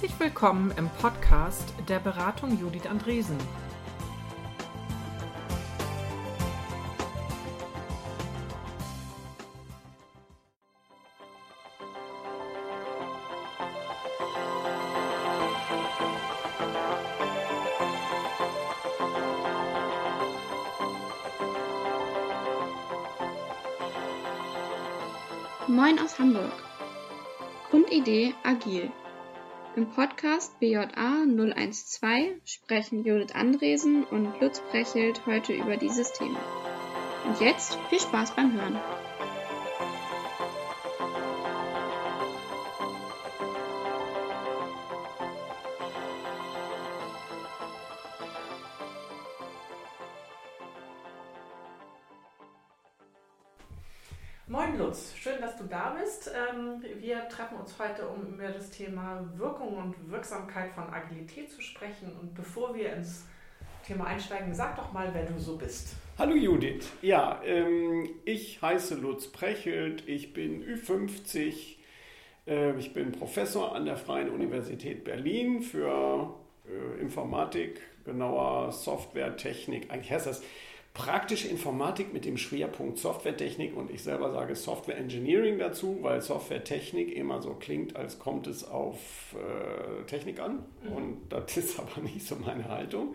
Herzlich willkommen im Podcast der Beratung Judith Andresen. Moin aus Hamburg. Grundidee agil. Im Podcast BJA 012 sprechen Judith Andresen und Lutz Brechelt heute über dieses Thema. Und jetzt viel Spaß beim Hören. Bist. Ähm, wir treffen uns heute, um über das Thema Wirkung und Wirksamkeit von Agilität zu sprechen. Und bevor wir ins Thema einsteigen, sag doch mal, wer du so bist. Hallo Judith, ja, ähm, ich heiße Lutz Prechelt, ich bin Ü50, äh, ich bin Professor an der Freien Universität Berlin für äh, Informatik, genauer Softwaretechnik, eigentlich heißt das praktische Informatik mit dem Schwerpunkt Softwaretechnik und ich selber sage Software Engineering dazu, weil Softwaretechnik immer so klingt, als kommt es auf äh, Technik an mhm. und das ist aber nicht so meine Haltung.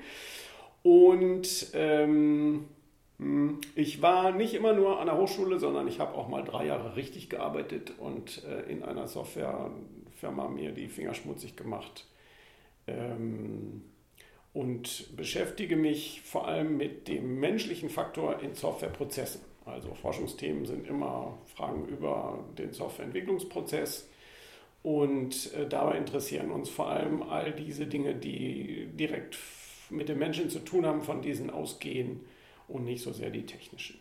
Und ähm, hm, ich war nicht immer nur an der Hochschule, sondern ich habe auch mal drei Jahre richtig gearbeitet und äh, in einer Softwarefirma mir die Finger schmutzig gemacht. Ähm, und beschäftige mich vor allem mit dem menschlichen Faktor in Softwareprozessen. Also Forschungsthemen sind immer Fragen über den Softwareentwicklungsprozess und äh, dabei interessieren uns vor allem all diese Dinge, die direkt mit den Menschen zu tun haben, von diesen ausgehen und nicht so sehr die technischen.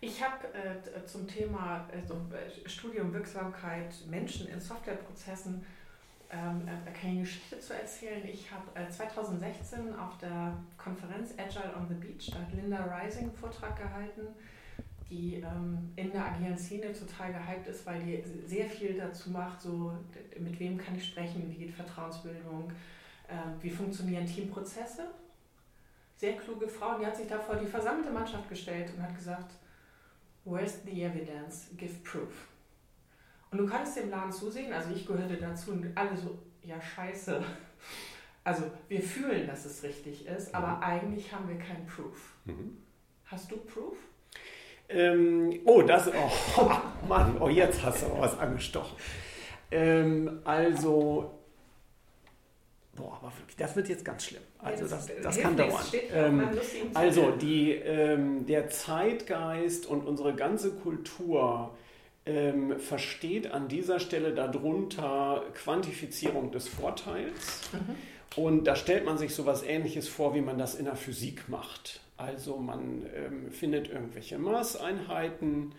Ich habe äh, zum Thema äh, Studium Wirksamkeit Menschen in Softwareprozessen ähm, äh, kann ich eine Geschichte zu erzählen. Ich habe äh, 2016 auf der Konferenz Agile on the Beach, da hat Linda Rising einen Vortrag gehalten, die ähm, in der agilen Szene total gehypt ist, weil die sehr viel dazu macht, so mit wem kann ich sprechen, wie geht Vertrauensbildung, äh, wie funktionieren Teamprozesse. Sehr kluge Frau, und die hat sich da vor die versammelte Mannschaft gestellt und hat gesagt, Where's the evidence? Give proof. Und du kannst dem Laden zusehen, also ich gehörte dazu und alle so, ja scheiße. Also wir fühlen, dass es richtig ist, mhm. aber eigentlich haben wir keinen Proof. Mhm. Hast du Proof? Ähm, oh, das, oh, oh, Mann, oh, jetzt hast du aber was angestochen. Ähm, also, boah, aber wirklich, das wird jetzt ganz schlimm. Also das, das kann dauern. Ähm, also die, ähm, der Zeitgeist und unsere ganze Kultur ähm, versteht an dieser Stelle darunter Quantifizierung des Vorteils. Mhm. Und da stellt man sich so etwas Ähnliches vor, wie man das in der Physik macht. Also man ähm, findet irgendwelche Maßeinheiten.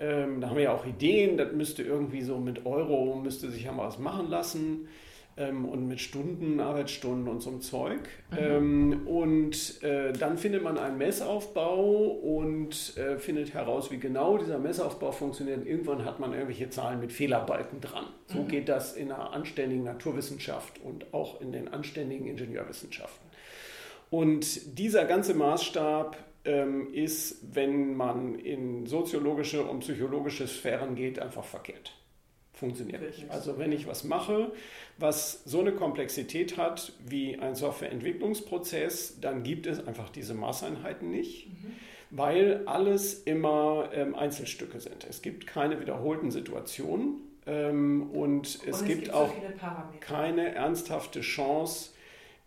Ähm, da haben wir ja auch Ideen, das müsste irgendwie so mit Euro, müsste sich ja mal was machen lassen ähm, und mit Stunden, Arbeitsstunden und so einem Zeug. Mhm. Ähm, und äh, dann findet man einen Messaufbau und äh, findet heraus, wie genau dieser Messaufbau funktioniert. Und irgendwann hat man irgendwelche Zahlen mit Fehlerbalken dran. So mhm. geht das in einer anständigen Naturwissenschaft und auch in den anständigen Ingenieurwissenschaften. Und dieser ganze Maßstab ähm, ist, wenn man in soziologische und psychologische Sphären geht, einfach verkehrt funktioniert nicht. Also wenn ich was mache, was so eine Komplexität hat wie ein Softwareentwicklungsprozess, dann gibt es einfach diese Maßeinheiten nicht, mhm. weil alles immer ähm, Einzelstücke sind. Es gibt keine wiederholten Situationen ähm, und, es, und es gibt, gibt, auch so keine ernsthafte Chance,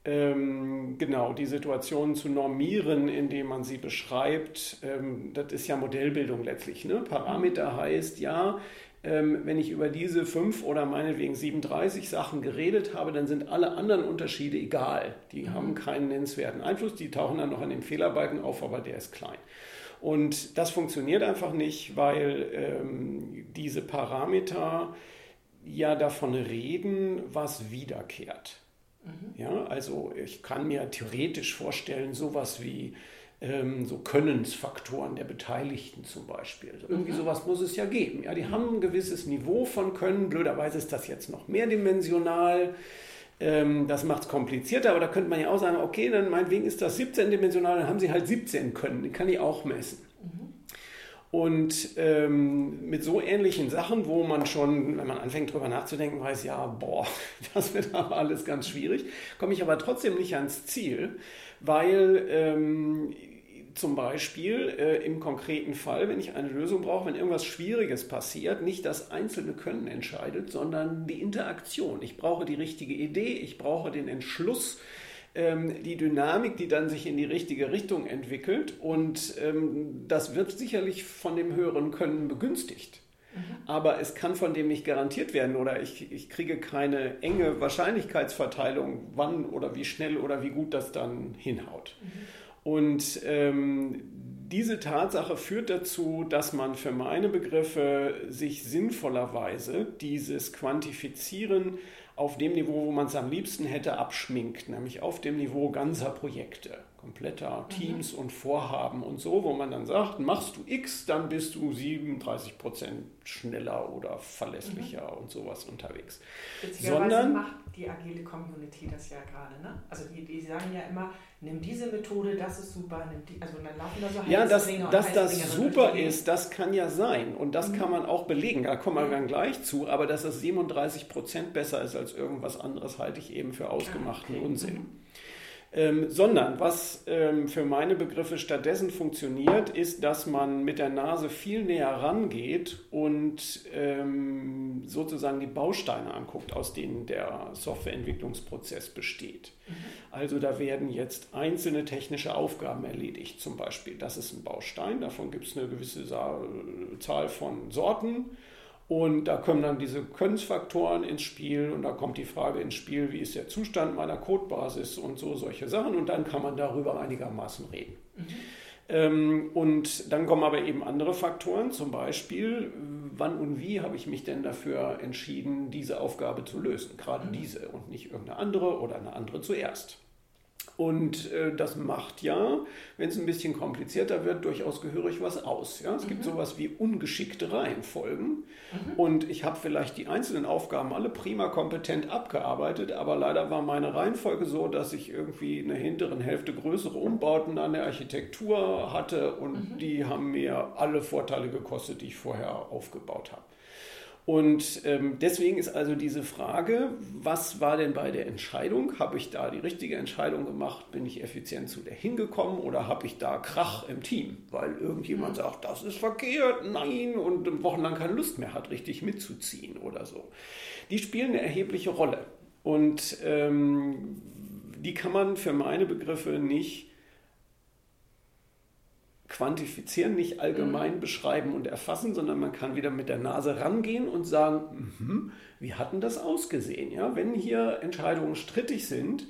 ähm, genau, die Situation zu normieren, indem man sie beschreibt. Ähm, das ist ja Modellbildung letztlich. Ne? Parameter mhm. heißt ja, wenn ich über diese fünf oder meinetwegen 37 Sachen geredet habe, dann sind alle anderen Unterschiede egal. Die mhm. haben keinen nennenswerten Einfluss, die tauchen dann noch an dem Fehlerbalken auf, aber der ist klein. Und das funktioniert einfach nicht, weil ähm, diese Parameter ja davon reden, was wiederkehrt. Mhm. Ja, also ich kann mir theoretisch vorstellen, sowas wie ähm, so Könnensfaktoren der Beteiligten zum Beispiel. Also irgendwie mhm. sowas muss es ja geben. Ja, die haben ein gewisses Niveau von Können. Blöderweise ist das jetzt noch mehrdimensional. Ähm, das macht es komplizierter, aber da könnte man ja auch sagen, okay, dann meinetwegen ist das 17-dimensional, dann haben sie halt 17 Können. Den kann ich auch messen. Mhm. Und ähm, mit so ähnlichen Sachen, wo man schon, wenn man anfängt drüber nachzudenken, weiß, ja, boah, das wird aber alles ganz schwierig, komme ich aber trotzdem nicht ans Ziel, weil ähm, zum Beispiel äh, im konkreten Fall, wenn ich eine Lösung brauche, wenn irgendwas Schwieriges passiert, nicht das einzelne Können entscheidet, sondern die Interaktion. Ich brauche die richtige Idee, ich brauche den Entschluss, ähm, die Dynamik, die dann sich in die richtige Richtung entwickelt. Und ähm, das wird sicherlich von dem höheren Können begünstigt. Mhm. Aber es kann von dem nicht garantiert werden oder ich, ich kriege keine enge Wahrscheinlichkeitsverteilung, wann oder wie schnell oder wie gut das dann hinhaut. Mhm. Und ähm, diese Tatsache führt dazu, dass man für meine Begriffe sich sinnvollerweise dieses Quantifizieren auf dem Niveau, wo man es am liebsten hätte, abschminkt, nämlich auf dem Niveau ganzer Projekte kompletter Teams mhm. und Vorhaben und so, wo man dann sagt, machst du X, dann bist du 37 Prozent schneller oder verlässlicher mhm. und sowas unterwegs. Sondern macht die agile Community das ja gerade, ne? Also die, die sagen ja immer, nimm diese Methode, das ist super, nimm die, also dann laufen da so Ja, dass, dass das super ist, das kann ja sein und das mhm. kann man auch belegen, da kommen wir dann gleich zu, aber dass das 37 Prozent besser ist als irgendwas anderes, halte ich eben für ausgemachten okay. Unsinn. Ähm, sondern was ähm, für meine Begriffe stattdessen funktioniert, ist, dass man mit der Nase viel näher rangeht und ähm, sozusagen die Bausteine anguckt, aus denen der Softwareentwicklungsprozess besteht. Mhm. Also da werden jetzt einzelne technische Aufgaben erledigt, zum Beispiel. Das ist ein Baustein, davon gibt es eine gewisse Zahl von Sorten. Und da kommen dann diese Könnensfaktoren ins Spiel und da kommt die Frage ins Spiel, wie ist der Zustand meiner Codebasis und so solche Sachen und dann kann man darüber einigermaßen reden. Mhm. Ähm, und dann kommen aber eben andere Faktoren, zum Beispiel, wann und wie habe ich mich denn dafür entschieden, diese Aufgabe zu lösen, gerade mhm. diese und nicht irgendeine andere oder eine andere zuerst. Und äh, das macht ja, wenn es ein bisschen komplizierter wird, durchaus gehörig was aus. Ja? Es mhm. gibt sowas wie ungeschickte Reihenfolgen. Mhm. Und ich habe vielleicht die einzelnen Aufgaben alle prima kompetent abgearbeitet, aber leider war meine Reihenfolge so, dass ich irgendwie in der hinteren Hälfte größere Umbauten an der Architektur hatte und mhm. die haben mir alle Vorteile gekostet, die ich vorher aufgebaut habe. Und ähm, deswegen ist also diese Frage, was war denn bei der Entscheidung? Habe ich da die richtige Entscheidung gemacht? Bin ich effizient zu der hingekommen oder habe ich da Krach im Team? Weil irgendjemand mhm. sagt, das ist verkehrt, nein, und wochenlang keine Lust mehr hat, richtig mitzuziehen oder so. Die spielen eine erhebliche Rolle. Und ähm, die kann man für meine Begriffe nicht quantifizieren, nicht allgemein mhm. beschreiben und erfassen, sondern man kann wieder mit der Nase rangehen und sagen, mh, wie hat denn das ausgesehen? Ja, wenn hier Entscheidungen strittig sind,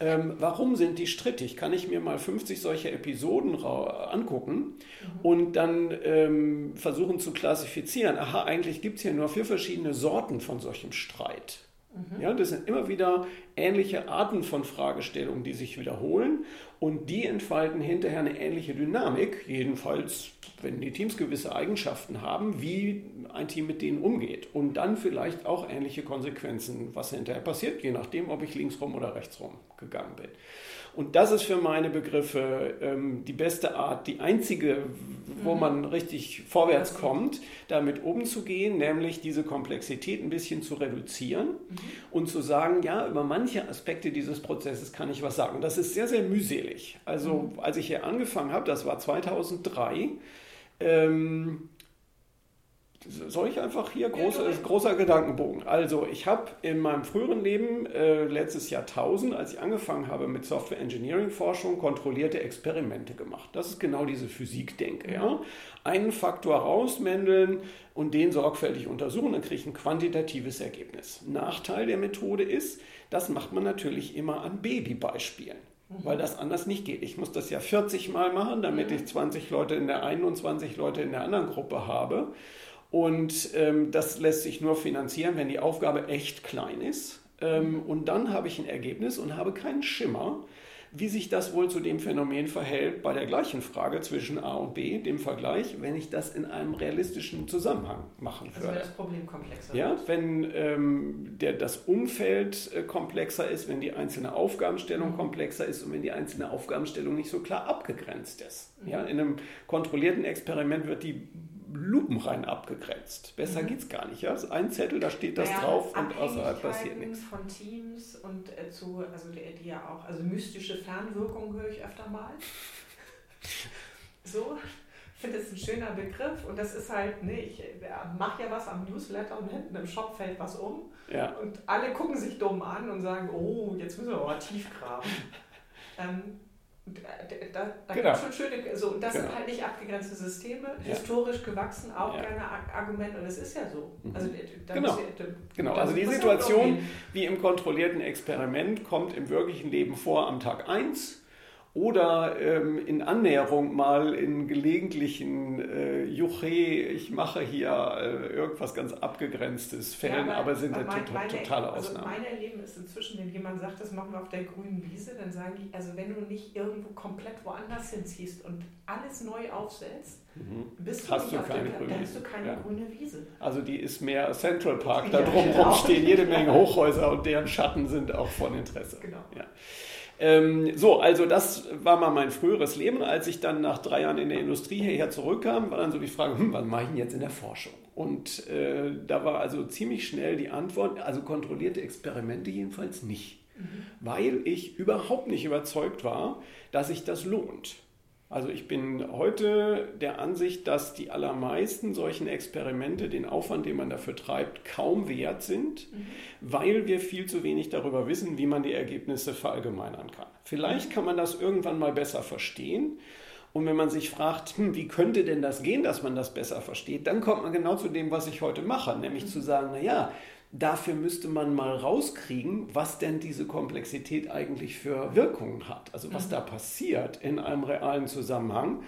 ähm, warum sind die strittig? Kann ich mir mal 50 solche Episoden angucken mhm. und dann ähm, versuchen zu klassifizieren, aha, eigentlich gibt es hier nur vier verschiedene Sorten von solchem Streit. Mhm. Ja, das sind immer wieder ähnliche Arten von Fragestellungen, die sich wiederholen und die entfalten hinterher eine ähnliche Dynamik, jedenfalls wenn die Teams gewisse Eigenschaften haben, wie ein Team mit denen umgeht und dann vielleicht auch ähnliche Konsequenzen, was hinterher passiert, je nachdem, ob ich linksrum oder rechtsrum gegangen bin. Und das ist für meine Begriffe ähm, die beste Art, die einzige, wo mhm. man richtig vorwärts kommt, damit umzugehen, nämlich diese Komplexität ein bisschen zu reduzieren mhm. und zu sagen, ja, über manche Aspekte dieses Prozesses kann ich was sagen. Das ist sehr, sehr mühselig. Also mhm. als ich hier angefangen habe, das war 2003, ähm, soll ich einfach hier großer, großer Gedankenbogen. Also ich habe in meinem früheren Leben, äh, letztes Jahrtausend, als ich angefangen habe mit Software Engineering Forschung, kontrollierte Experimente gemacht. Das ist genau diese Physikdenke. Ja? Einen Faktor rausmändeln und den sorgfältig untersuchen, dann kriege ich ein quantitatives Ergebnis. Nachteil der Methode ist, das macht man natürlich immer an Babybeispielen weil das anders nicht geht. Ich muss das ja 40 Mal machen, damit ich 20 Leute in der einen und 20 Leute in der anderen Gruppe habe. Und ähm, das lässt sich nur finanzieren, wenn die Aufgabe echt klein ist. Ähm, und dann habe ich ein Ergebnis und habe keinen Schimmer, wie sich das wohl zu dem Phänomen verhält bei der gleichen Frage zwischen A und B, dem Vergleich, wenn ich das in einem realistischen Zusammenhang machen würde. Also wenn das Problem komplexer ja. Wenn ähm, der, das Umfeld äh, komplexer ist, wenn die einzelne Aufgabenstellung mhm. komplexer ist und wenn die einzelne Aufgabenstellung nicht so klar abgegrenzt ist. Mhm. Ja, in einem kontrollierten Experiment wird die lupenrein abgegrenzt. Besser mhm. es gar nicht. Ja? Also ein Zettel, da steht das naja, drauf und außerhalb passiert nichts. von Teams und äh, zu, also die, die, ja auch, also mystische Fernwirkung höre ich öfter mal. so, ich finde das ein schöner Begriff und das ist halt, ne, ich äh, mache ja was am Newsletter und hinten im Shop fällt was um ja. und alle gucken sich dumm an und sagen, oh, jetzt müssen wir aber tief graben. ähm, äh, da, da genau. gibt schon schöne, so, und das genau. sind halt nicht abgegrenzte Systeme, ja. historisch gewachsen, auch ja. gerne Argument, und es ist ja so. Mhm. Also, genau, ist, genau. also die Situation wie im kontrollierten Experiment kommt im wirklichen Leben vor am Tag 1 oder ähm, in Annäherung mal in gelegentlichen äh, Juche, ich mache hier äh, irgendwas ganz abgegrenztes Fällen, ja, aber, aber, sind aber to meine, totale also Ausnahmen. Also mein Erleben ist inzwischen, wenn jemand sagt, das machen wir auf der grünen Wiese, dann sagen die, also wenn du nicht irgendwo komplett woanders hinziehst und alles neu aufsetzt, mhm. bist du hast du keine, der, grüne, hast du keine ja. grüne Wiese. Also die ist mehr Central Park, da drumherum genau. stehen jede Menge Hochhäuser und deren Schatten sind auch von Interesse. Genau. Ähm, so, also das war mal mein früheres Leben. Als ich dann nach drei Jahren in der Industrie hierher zurückkam, war dann so die Frage, hm, was mache ich denn jetzt in der Forschung? Und äh, da war also ziemlich schnell die Antwort, also kontrollierte Experimente jedenfalls nicht. Mhm. Weil ich überhaupt nicht überzeugt war, dass sich das lohnt. Also ich bin heute der Ansicht, dass die allermeisten solchen Experimente den Aufwand, den man dafür treibt, kaum wert sind, mhm. weil wir viel zu wenig darüber wissen, wie man die Ergebnisse verallgemeinern kann. Vielleicht kann man das irgendwann mal besser verstehen. Und wenn man sich fragt, hm, wie könnte denn das gehen, dass man das besser versteht, dann kommt man genau zu dem, was ich heute mache, nämlich mhm. zu sagen, naja, Dafür müsste man mal rauskriegen, was denn diese Komplexität eigentlich für Wirkungen hat. Also was mhm. da passiert in einem realen Zusammenhang.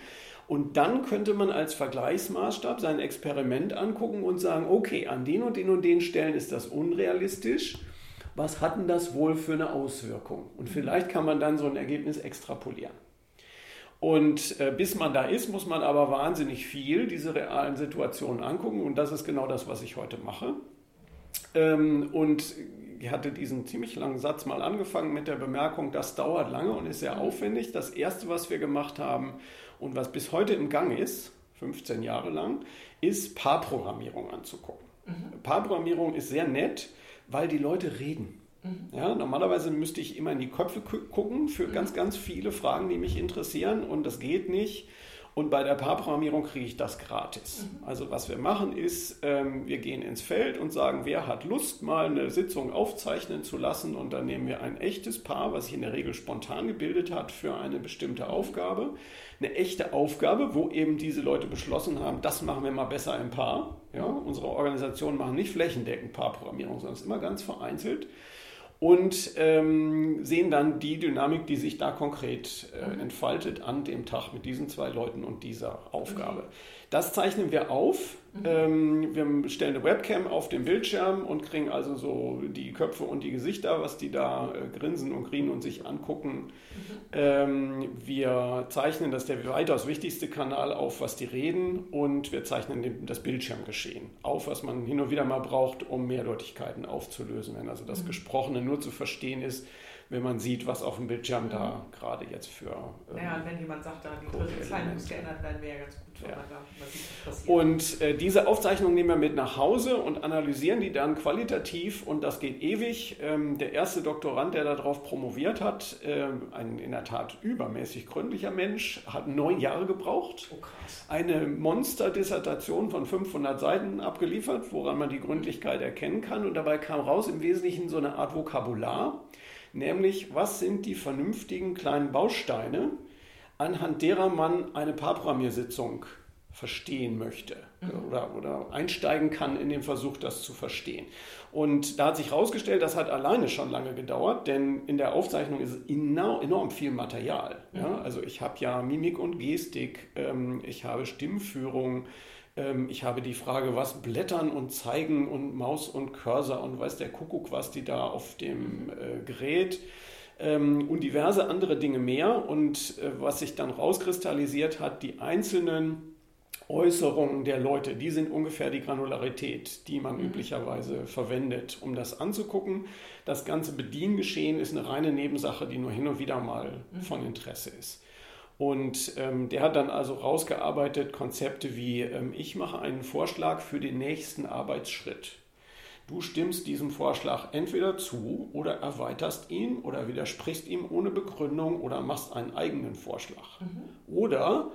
Und dann könnte man als Vergleichsmaßstab sein Experiment angucken und sagen, okay, an den und den und den Stellen ist das unrealistisch. Was hat denn das wohl für eine Auswirkung? Und mhm. vielleicht kann man dann so ein Ergebnis extrapolieren. Und äh, bis man da ist, muss man aber wahnsinnig viel diese realen Situationen angucken. Und das ist genau das, was ich heute mache. Ähm, und ich hatte diesen ziemlich langen Satz mal angefangen mit der Bemerkung, das dauert lange und ist sehr aufwendig. Das Erste, was wir gemacht haben und was bis heute im Gang ist, 15 Jahre lang, ist Paarprogrammierung anzugucken. Mhm. Paarprogrammierung ist sehr nett, weil die Leute reden. Mhm. Ja, normalerweise müsste ich immer in die Köpfe gucken für mhm. ganz, ganz viele Fragen, die mich interessieren und das geht nicht und bei der Paarprogrammierung kriege ich das gratis. Mhm. Also was wir machen ist, ähm, wir gehen ins Feld und sagen, wer hat Lust, mal eine Sitzung aufzeichnen zu lassen. Und dann nehmen wir ein echtes Paar, was sich in der Regel spontan gebildet hat für eine bestimmte Aufgabe. Eine echte Aufgabe, wo eben diese Leute beschlossen haben, das machen wir mal besser im Paar. Ja, unsere Organisationen machen nicht flächendeckend Paarprogrammierung, sondern es ist immer ganz vereinzelt und ähm, sehen dann die Dynamik, die sich da konkret äh, mhm. entfaltet an dem Tag mit diesen zwei Leuten und dieser Aufgabe. Das zeichnen wir auf. Mhm. Ähm, wir stellen eine Webcam auf den Bildschirm und kriegen also so die Köpfe und die Gesichter, was die da äh, grinsen und grinen und sich angucken. Mhm. Ähm, wir zeichnen, das ist der weitaus wichtigste Kanal auf, was die reden und wir zeichnen das Bildschirmgeschehen auf, was man hin und wieder mal braucht, um Mehrdeutigkeiten aufzulösen. Wenn also das mhm. Gesprochene nur zu verstehen ist, wenn man sieht, was auf dem Bildschirm mhm. da gerade jetzt für. Ähm, ja, und wenn jemand sagt, da die dritte Zeile muss geändert werden, wäre ja ganz gut, ja. Und äh, diese Aufzeichnung nehmen wir mit nach Hause und analysieren die dann qualitativ und das geht ewig. Ähm, der erste Doktorand, der darauf promoviert hat, äh, ein in der Tat übermäßig gründlicher Mensch, hat neun Jahre gebraucht. Oh. Eine Monsterdissertation von 500 Seiten abgeliefert, woran man die Gründlichkeit erkennen kann. Und dabei kam raus im Wesentlichen so eine Art Vokabular nämlich was sind die vernünftigen kleinen Bausteine, anhand derer man eine Paarprogrammiersitzung verstehen möchte mhm. oder, oder einsteigen kann in den Versuch, das zu verstehen. Und da hat sich herausgestellt, das hat alleine schon lange gedauert, denn in der Aufzeichnung ist enorm viel Material. Mhm. Ja? Also ich habe ja Mimik und Gestik, ähm, ich habe Stimmführung, ähm, ich habe die Frage, was Blättern und Zeigen und Maus und Cursor und weiß der Kuckuck, was die da auf dem äh, Gerät. Ähm, und diverse andere Dinge mehr. Und äh, was sich dann rauskristallisiert hat, die einzelnen Äußerungen der Leute, die sind ungefähr die Granularität, die man mhm. üblicherweise verwendet, um das anzugucken. Das ganze Bediengeschehen ist eine reine Nebensache, die nur hin und wieder mal mhm. von Interesse ist. Und ähm, der hat dann also rausgearbeitet Konzepte wie, ähm, ich mache einen Vorschlag für den nächsten Arbeitsschritt. Du stimmst diesem Vorschlag entweder zu oder erweiterst ihn oder widersprichst ihm ohne Begründung oder machst einen eigenen Vorschlag. Mhm. Oder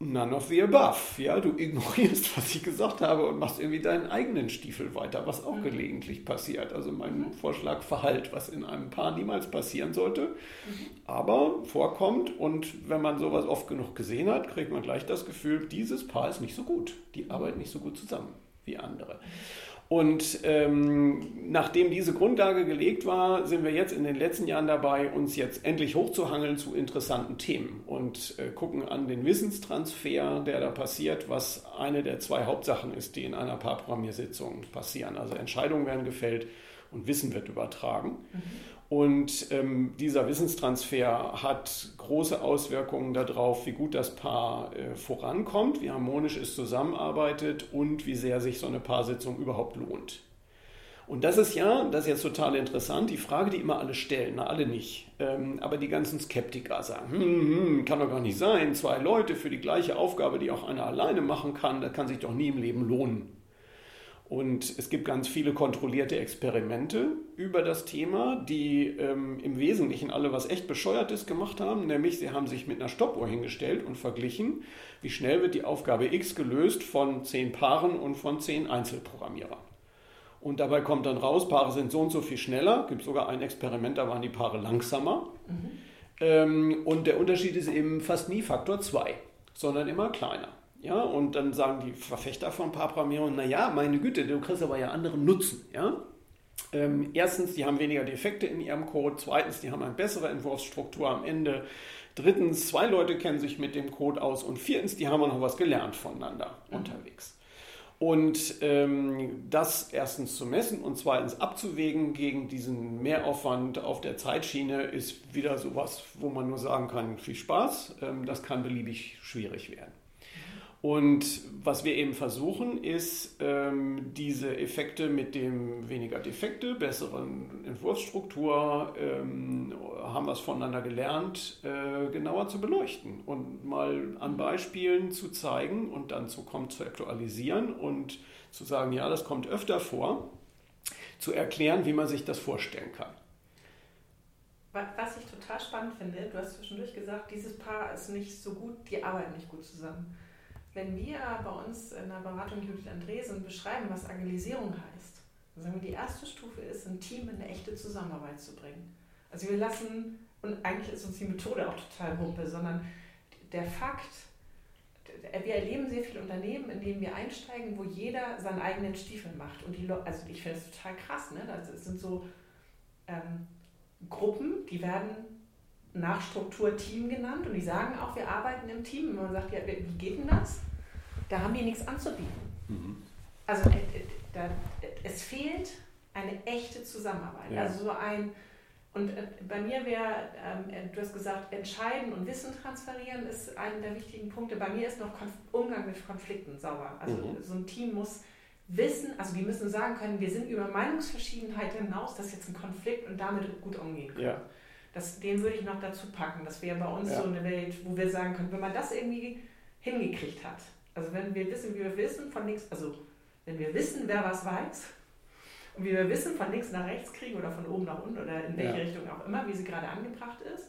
None of the above. Ja, du ignorierst, was ich gesagt habe und machst irgendwie deinen eigenen Stiefel weiter, was auch mhm. gelegentlich passiert. Also mein mhm. Vorschlag verhallt, was in einem Paar niemals passieren sollte, mhm. aber vorkommt. Und wenn man sowas oft genug gesehen hat, kriegt man gleich das Gefühl, dieses Paar ist nicht so gut. Die arbeiten nicht so gut zusammen wie andere. Und ähm, nachdem diese Grundlage gelegt war, sind wir jetzt in den letzten Jahren dabei, uns jetzt endlich hochzuhangeln zu interessanten Themen und äh, gucken an den Wissenstransfer, der da passiert, was eine der zwei Hauptsachen ist, die in einer Paarprogrammiersitzung passieren. Also Entscheidungen werden gefällt und Wissen wird übertragen. Mhm. Und ähm, dieser Wissenstransfer hat große Auswirkungen darauf, wie gut das Paar äh, vorankommt, wie harmonisch es zusammenarbeitet und wie sehr sich so eine Paarsitzung überhaupt lohnt. Und das ist ja, das ist jetzt total interessant, die Frage, die immer alle stellen, na alle nicht, ähm, aber die ganzen Skeptiker sagen, hm, hm, kann doch gar nicht sein, zwei Leute für die gleiche Aufgabe, die auch einer alleine machen kann, das kann sich doch nie im Leben lohnen. Und es gibt ganz viele kontrollierte Experimente über das Thema, die ähm, im Wesentlichen alle was echt Bescheuertes gemacht haben, nämlich sie haben sich mit einer Stoppuhr hingestellt und verglichen, wie schnell wird die Aufgabe X gelöst von zehn Paaren und von zehn Einzelprogrammierern. Und dabei kommt dann raus, Paare sind so und so viel schneller. Es gibt sogar ein Experiment, da waren die Paare langsamer. Mhm. Ähm, und der Unterschied ist eben fast nie Faktor 2, sondern immer kleiner. Ja, und dann sagen die Verfechter von Paarprogrammierung, naja, meine Güte, du kriegst aber ja anderen Nutzen. Ja? Ähm, erstens, die haben weniger Defekte in ihrem Code. Zweitens, die haben eine bessere Entwurfsstruktur am Ende. Drittens, zwei Leute kennen sich mit dem Code aus. Und viertens, die haben auch noch was gelernt voneinander mhm. unterwegs. Und ähm, das erstens zu messen und zweitens abzuwägen gegen diesen Mehraufwand auf der Zeitschiene ist wieder sowas, wo man nur sagen kann, viel Spaß. Ähm, das kann beliebig schwierig werden. Und was wir eben versuchen, ist, ähm, diese Effekte mit dem weniger Defekte, besseren Entwurfsstruktur, ähm, haben wir es voneinander gelernt, äh, genauer zu beleuchten und mal an Beispielen zu zeigen und dann zu konzeptualisieren und zu sagen, ja, das kommt öfter vor, zu erklären, wie man sich das vorstellen kann. Was ich total spannend finde, du hast zwischendurch gesagt, dieses Paar ist nicht so gut, die arbeiten nicht gut zusammen. Wenn wir bei uns in der Beratung Judith Andresen beschreiben, was Agilisierung heißt, dann sagen wir, die erste Stufe ist, ein Team in eine echte Zusammenarbeit zu bringen. Also wir lassen, und eigentlich ist uns die Methode auch total Wumpe, sondern der Fakt, wir erleben sehr viele Unternehmen, in denen wir einsteigen, wo jeder seinen eigenen Stiefel macht. Und die also ich finde es total krass, ne? Das sind so ähm, Gruppen, die werden nach Struktur Team genannt und die sagen auch, wir arbeiten im Team. Und man sagt, ja, wie geht denn das? Da haben die nichts anzubieten. Mhm. Also äh, äh, da, es fehlt eine echte Zusammenarbeit. Ja. Also so ein, und äh, bei mir wäre, ähm, du hast gesagt, entscheiden und Wissen transferieren ist einer der wichtigen Punkte. Bei mir ist noch Umgang mit Konflikten sauber. Also mhm. so ein Team muss wissen, also die müssen sagen können, wir sind über Meinungsverschiedenheit hinaus, das ist jetzt ein Konflikt und damit gut umgehen können. Ja. Das, den würde ich noch dazu packen. Das wäre bei uns ja. so eine Welt, wo wir sagen können, wenn man das irgendwie hingekriegt hat, also wenn wir wissen, wie wir wissen, von links, also wenn wir wissen, wer was weiß und wie wir wissen, von links nach rechts kriegen oder von oben nach unten oder in welche ja. Richtung auch immer, wie sie gerade angebracht ist.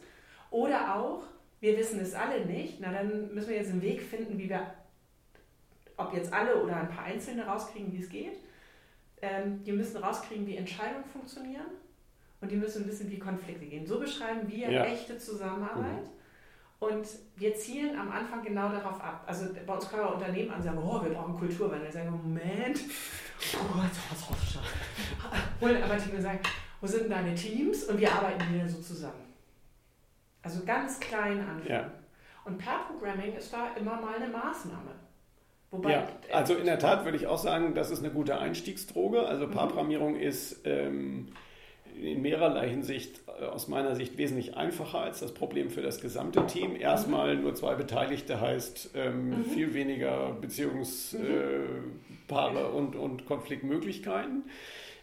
Oder auch, wir wissen es alle nicht, na dann müssen wir jetzt einen Weg finden, wie wir, ob jetzt alle oder ein paar Einzelne rauskriegen, wie es geht. Ähm, die müssen rauskriegen, wie Entscheidungen funktionieren und die müssen wissen, wie Konflikte gehen. So beschreiben wir ja. echte Zusammenarbeit. Mhm. Und wir zielen am Anfang genau darauf ab. Also bei uns können wir Unternehmen an sagen, oh, wir brauchen Kulturwandel. Sagen wir, Moment, oh, was hast du Holen aber Team sagen, wo sind deine Teams? Und wir arbeiten wieder so zusammen. Also ganz klein anfangen. Ja. Und Pair Programming ist da immer mal eine Maßnahme. Wobei, ja, also in der Tat würde ich auch sagen, das ist eine gute Einstiegsdroge. Also mhm. Paarprogrammierung ist ähm, in mehrerlei Hinsicht äh, aus meiner Sicht wesentlich einfacher als das Problem für das gesamte Team. Erstmal nur zwei Beteiligte heißt ähm, mhm. viel weniger Beziehungspaare äh, und, und Konfliktmöglichkeiten.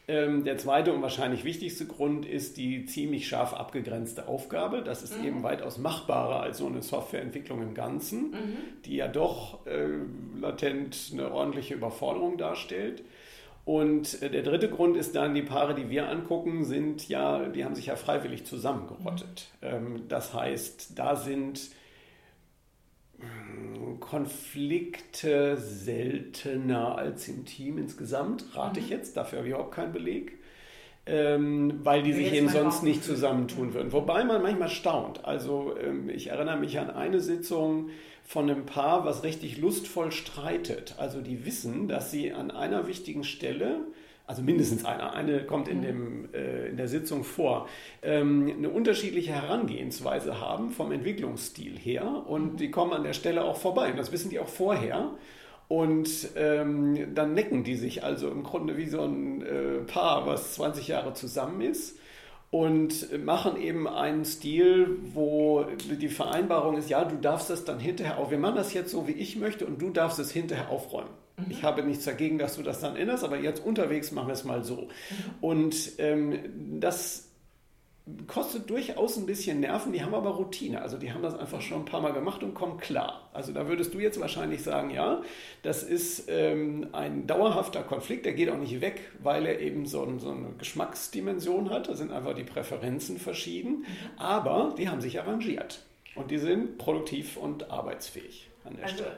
Ähm, der zweite und wahrscheinlich wichtigste Grund ist die ziemlich scharf abgegrenzte Aufgabe. Das ist mhm. eben weitaus machbarer als so eine Softwareentwicklung im Ganzen, mhm. die ja doch äh, latent eine ordentliche Überforderung darstellt. Und äh, der dritte Grund ist dann, die Paare, die wir angucken, sind ja, die haben sich ja freiwillig zusammengerottet. Mhm. Ähm, das heißt, da sind hm, Konflikte seltener als im Team insgesamt, rate mhm. ich jetzt, dafür habe ich überhaupt keinen Beleg. Ähm, weil die sich eben sonst nicht zusammentun würden. Wobei man manchmal staunt. Also ähm, ich erinnere mich an eine Sitzung, von einem Paar, was richtig lustvoll streitet. Also die wissen, dass sie an einer wichtigen Stelle, also mindestens einer, eine kommt in, mhm. dem, äh, in der Sitzung vor, ähm, eine unterschiedliche Herangehensweise haben vom Entwicklungsstil her und mhm. die kommen an der Stelle auch vorbei. Und das wissen die auch vorher. Und ähm, dann necken die sich also im Grunde wie so ein äh, Paar, was 20 Jahre zusammen ist und machen eben einen Stil, wo die Vereinbarung ist, ja, du darfst das dann hinterher auch, wir machen das jetzt so, wie ich möchte und du darfst es hinterher aufräumen. Mhm. Ich habe nichts dagegen, dass du das dann erinnerst, aber jetzt unterwegs machen wir es mal so. Mhm. Und ähm, das kostet durchaus ein bisschen Nerven, die haben aber Routine. Also die haben das einfach schon ein paar Mal gemacht und kommen klar. Also da würdest du jetzt wahrscheinlich sagen, ja, das ist ähm, ein dauerhafter Konflikt, der geht auch nicht weg, weil er eben so, ein, so eine Geschmacksdimension hat. Da sind einfach die Präferenzen verschieden. Aber die haben sich arrangiert und die sind produktiv und arbeitsfähig an der also, Stelle.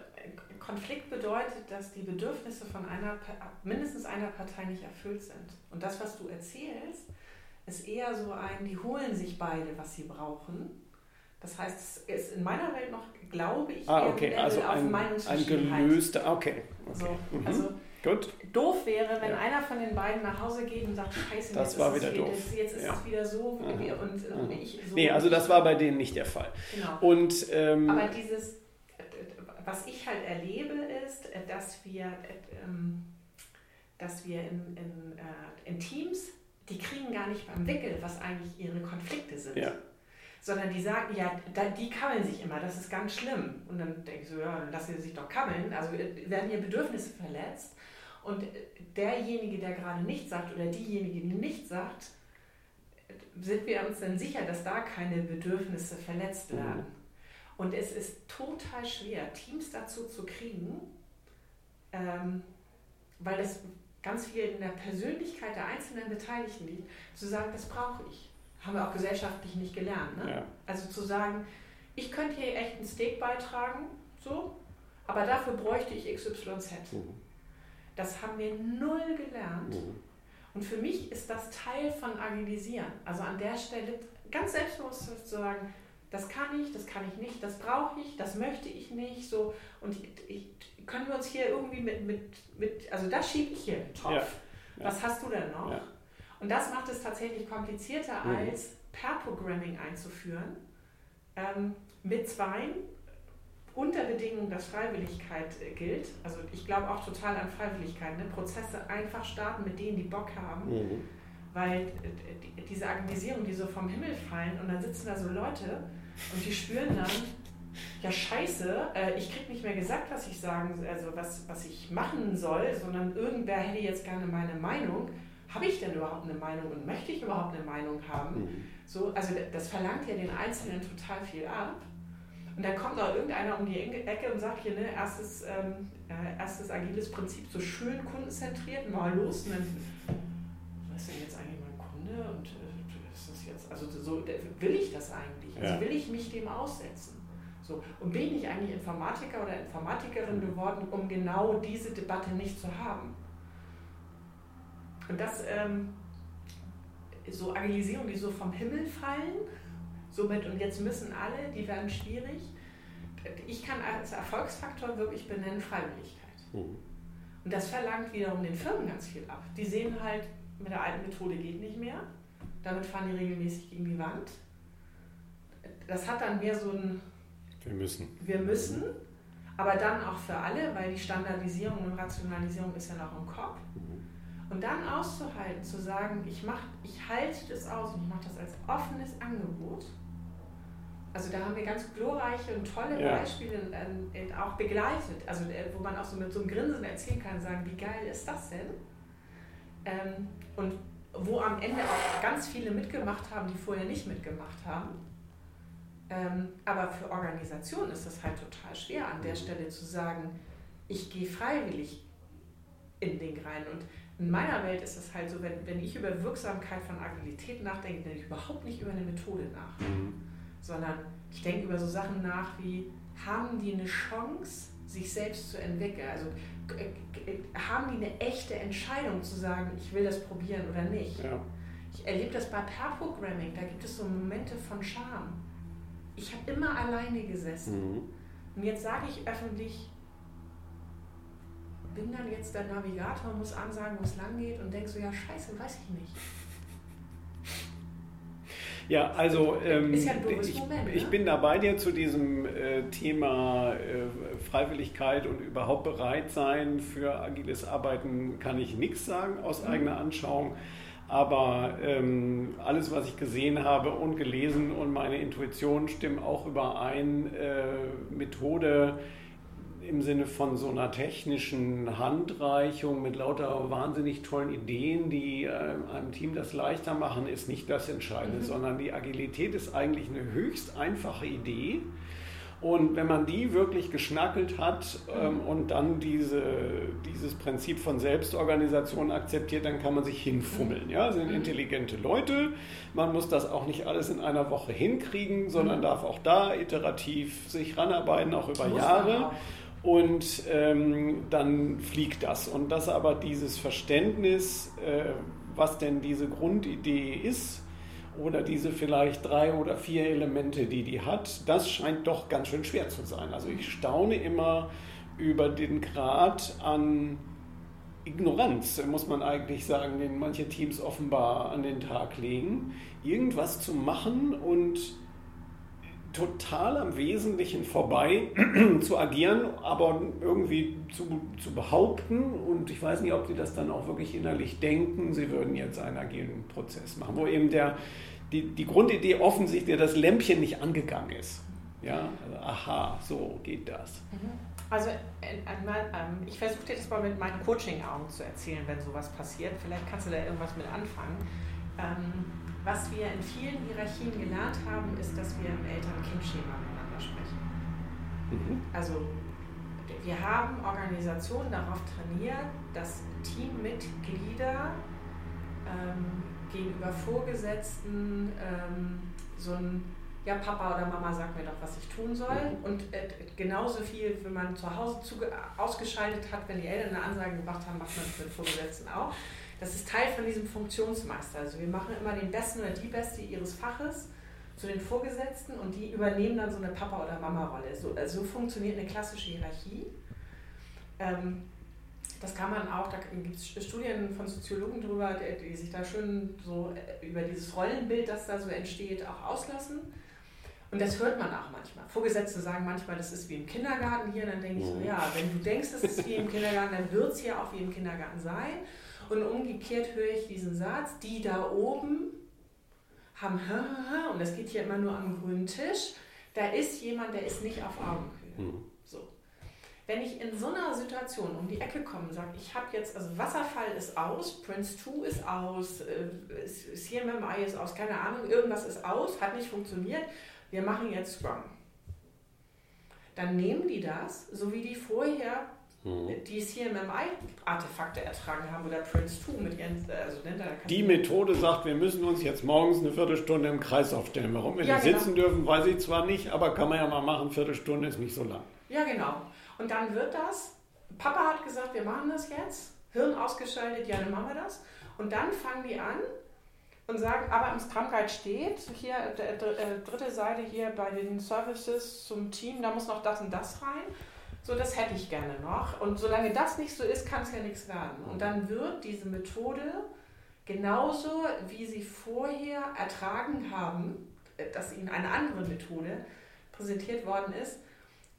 Konflikt bedeutet, dass die Bedürfnisse von einer, mindestens einer Partei nicht erfüllt sind. Und das, was du erzählst, ist eher so ein, die holen sich beide, was sie brauchen. Das heißt, es ist in meiner Welt noch, glaube ich, ah, okay. also ein, ein gelöster, okay. okay. So, mhm. Also Gut. doof wäre, wenn ja. einer von den beiden nach Hause geht und sagt, scheiße, das war wieder doof. Jetzt, jetzt ist ja. es wieder so wie wir und äh, ich so. Nee, also das war bei denen nicht der Fall. Genau. Und, ähm, Aber dieses, was ich halt erlebe, ist, dass wir, ähm, dass wir in, in, äh, in Teams die kriegen gar nicht beim Wickel, was eigentlich ihre Konflikte sind. Ja. Sondern die sagen, ja, die kammeln sich immer, das ist ganz schlimm. Und dann denke ich so, ja, dann lassen sie sich doch kammeln. Also äh, werden ihre Bedürfnisse verletzt. Und äh, derjenige, der gerade nichts sagt oder diejenige, die nichts sagt, sind wir uns dann sicher, dass da keine Bedürfnisse verletzt mhm. werden. Mhm. Und es ist total schwer, Teams dazu zu kriegen, ähm, weil es ganz viel in der Persönlichkeit der einzelnen Beteiligten liegt, zu sagen, das brauche ich. Haben wir auch gesellschaftlich nicht gelernt. Ne? Ja. Also zu sagen, ich könnte hier echt einen Steak beitragen, so, aber dafür bräuchte ich XYZ. Mhm. Das haben wir null gelernt. Mhm. Und für mich ist das Teil von Agilisieren. Also an der Stelle ganz selbstbewusst zu sagen, das kann ich, das kann ich nicht, das brauche ich, das möchte ich nicht. So. Und ich, können wir uns hier irgendwie mit, mit, mit also das schiebe ich hier drauf. Ja. Was hast du denn noch? Ja. Und das macht es tatsächlich komplizierter, mhm. als Per-Programming einzuführen. Ähm, mit Zweien, unter Bedingungen, dass Freiwilligkeit äh, gilt. Also ich glaube auch total an Freiwilligkeit. Ne? Prozesse einfach starten mit denen, die Bock haben. Mhm. Weil äh, diese Agonisierung, die so vom Himmel fallen und dann sitzen da so Leute und die spüren dann, ja scheiße, äh, ich krieg nicht mehr gesagt, was ich sagen, also was, was ich machen soll, sondern irgendwer hätte jetzt gerne meine Meinung. Habe ich denn überhaupt eine Meinung und möchte ich überhaupt eine Meinung haben? Mhm. So, also das verlangt ja den Einzelnen total viel ab. Und dann kommt noch irgendeiner um die Ecke und sagt hier, ne, erstes, ähm, äh, erstes agiles Prinzip, so schön kundenzentriert, mal los. Und dann, was ist denn jetzt eigentlich mein Kunde? Und äh, also so, will ich das eigentlich? Also ja. will ich mich dem aussetzen? So. Und bin ich eigentlich Informatiker oder Informatikerin geworden, um genau diese Debatte nicht zu haben? Und das, ähm, so Agilisierung, die so vom Himmel fallen, somit und jetzt müssen alle, die werden schwierig. Ich kann als Erfolgsfaktor wirklich benennen Freiwilligkeit. Mhm. Und das verlangt wiederum den Firmen ganz viel ab. Die sehen halt, mit der alten Methode geht nicht mehr. Damit fahren die regelmäßig gegen die Wand. Das hat dann mehr so ein wir müssen. Wir müssen, aber dann auch für alle, weil die Standardisierung und Rationalisierung ist ja noch im Kopf. Mhm. Und dann auszuhalten, zu sagen, ich, mach, ich halte das aus und ich mache das als offenes Angebot. Also da haben wir ganz glorreiche und tolle ja. Beispiele äh, auch begleitet, also äh, wo man auch so mit so einem Grinsen erzählen kann, sagen, wie geil ist das denn? Ähm, und wo am Ende auch ganz viele mitgemacht haben, die vorher nicht mitgemacht haben. Ähm, aber für Organisationen ist das halt total schwer, an der mhm. Stelle zu sagen, ich gehe freiwillig in den rein. Und in meiner Welt ist es halt so, wenn, wenn ich über Wirksamkeit von Agilität nachdenke, denke ich überhaupt nicht über eine Methode nach, mhm. sondern ich denke über so Sachen nach wie, haben die eine Chance, sich selbst zu entwickeln? Also haben die eine echte Entscheidung zu sagen, ich will das probieren oder nicht? Ja. Ich erlebe das bei Pair-Programming, da gibt es so Momente von Scham. Ich habe immer alleine gesessen. Mhm. Und jetzt sage ich öffentlich, bin dann jetzt der Navigator, muss ansagen, wo es lang geht und denke so, ja scheiße, weiß ich nicht. Ja, also ähm, ja ich, Moment, ne? ich, bin da bei dir zu diesem äh, Thema äh, Freiwilligkeit und überhaupt bereit sein für agiles Arbeiten kann ich nichts sagen aus mhm. eigener Anschauung. Aber ähm, alles, was ich gesehen habe und gelesen und meine Intuition stimmen auch überein. Äh, Methode im Sinne von so einer technischen Handreichung mit lauter wahnsinnig tollen Ideen, die äh, einem Team das leichter machen, ist nicht das Entscheidende, mhm. sondern die Agilität ist eigentlich eine höchst einfache Idee. Und wenn man die wirklich geschnackelt hat ähm, mhm. und dann diese, dieses Prinzip von Selbstorganisation akzeptiert, dann kann man sich hinfummeln. Mhm. Ja, sind mhm. intelligente Leute. Man muss das auch nicht alles in einer Woche hinkriegen, sondern darf auch da iterativ sich ranarbeiten, auch über Jahre und ähm, dann fliegt das. Und dass aber dieses Verständnis, äh, was denn diese Grundidee ist, oder diese vielleicht drei oder vier Elemente, die die hat, das scheint doch ganz schön schwer zu sein. Also ich staune immer über den Grad an Ignoranz, muss man eigentlich sagen, den manche Teams offenbar an den Tag legen, irgendwas zu machen und total am Wesentlichen vorbei zu agieren, aber irgendwie zu, zu behaupten. Und ich weiß nicht, ob sie das dann auch wirklich innerlich denken, sie würden jetzt einen agilen Prozess machen, wo eben der, die, die Grundidee offensichtlich das Lämpchen nicht angegangen ist. Ja, also, aha, so geht das. Mhm. Also einmal, ähm, ich versuche dir das mal mit meinen Coaching-Augen zu erzählen, wenn sowas passiert. Vielleicht kannst du da irgendwas mit anfangen. Was wir in vielen Hierarchien gelernt haben, ist, dass wir im Eltern-Kind-Schema miteinander sprechen. Mhm. Also wir haben Organisationen darauf trainiert, dass Teammitglieder ähm, gegenüber Vorgesetzten ähm, so ein ja, Papa oder Mama sagt mir doch, was ich tun soll. Mhm. Und äh, genauso viel, wenn man zu Hause ausgeschaltet hat, wenn die Eltern eine Ansage gemacht haben, macht man es mit Vorgesetzten auch. Das ist Teil von diesem Funktionsmeister. Also wir machen immer den Besten oder die Beste ihres Faches zu den Vorgesetzten und die übernehmen dann so eine Papa- oder Mama-Rolle. So, also so funktioniert eine klassische Hierarchie. Ähm, das kann man auch, da gibt es Studien von Soziologen drüber, die, die, sich da schön so äh, über dieses Rollenbild, das da so entsteht, auch auslassen. Und das hört man auch manchmal. Vorgesetzte sagen manchmal, das ist wie im Kindergarten hier. Dann denke ich so, mhm. ja, wenn du denkst, das ist wie im Kindergarten, dann wird es hier auch wie im Kindergarten sein. Und umgekehrt höre ich diesen Satz, die da oben haben, und das geht hier immer nur am grünen Tisch, da ist jemand, der ist nicht auf Augenhöhe. Mhm. So. Wenn ich in so einer Situation um die Ecke komme und sage, ich habe jetzt, also Wasserfall ist aus, Prince 2 ist aus, äh, Ei ist aus, keine Ahnung, irgendwas ist aus, hat nicht funktioniert, wir machen jetzt Scrum. Dann nehmen die das, so wie die vorher Mhm. die es hier im MI-Artefakte ertragen haben oder Prince 2 mit ihren. Also, die Methode sagt, wir müssen uns jetzt morgens eine Viertelstunde im Kreis aufstellen. Warum wir ja, nicht genau. sitzen dürfen, weiß ich zwar nicht, aber kann man ja mal machen. Viertelstunde ist nicht so lang. Ja, genau. Und dann wird das. Papa hat gesagt, wir machen das jetzt. Hirn ausgeschaltet, ja, dann machen wir das. Und dann fangen die an und sagen, aber im Scrum Guide steht, hier der, äh, dritte Seite hier bei den Services zum Team, da muss noch das und das rein. So, das hätte ich gerne noch. Und solange das nicht so ist, kann es ja nichts werden. Und dann wird diese Methode genauso, wie sie vorher ertragen haben, dass ihnen eine andere Methode präsentiert worden ist,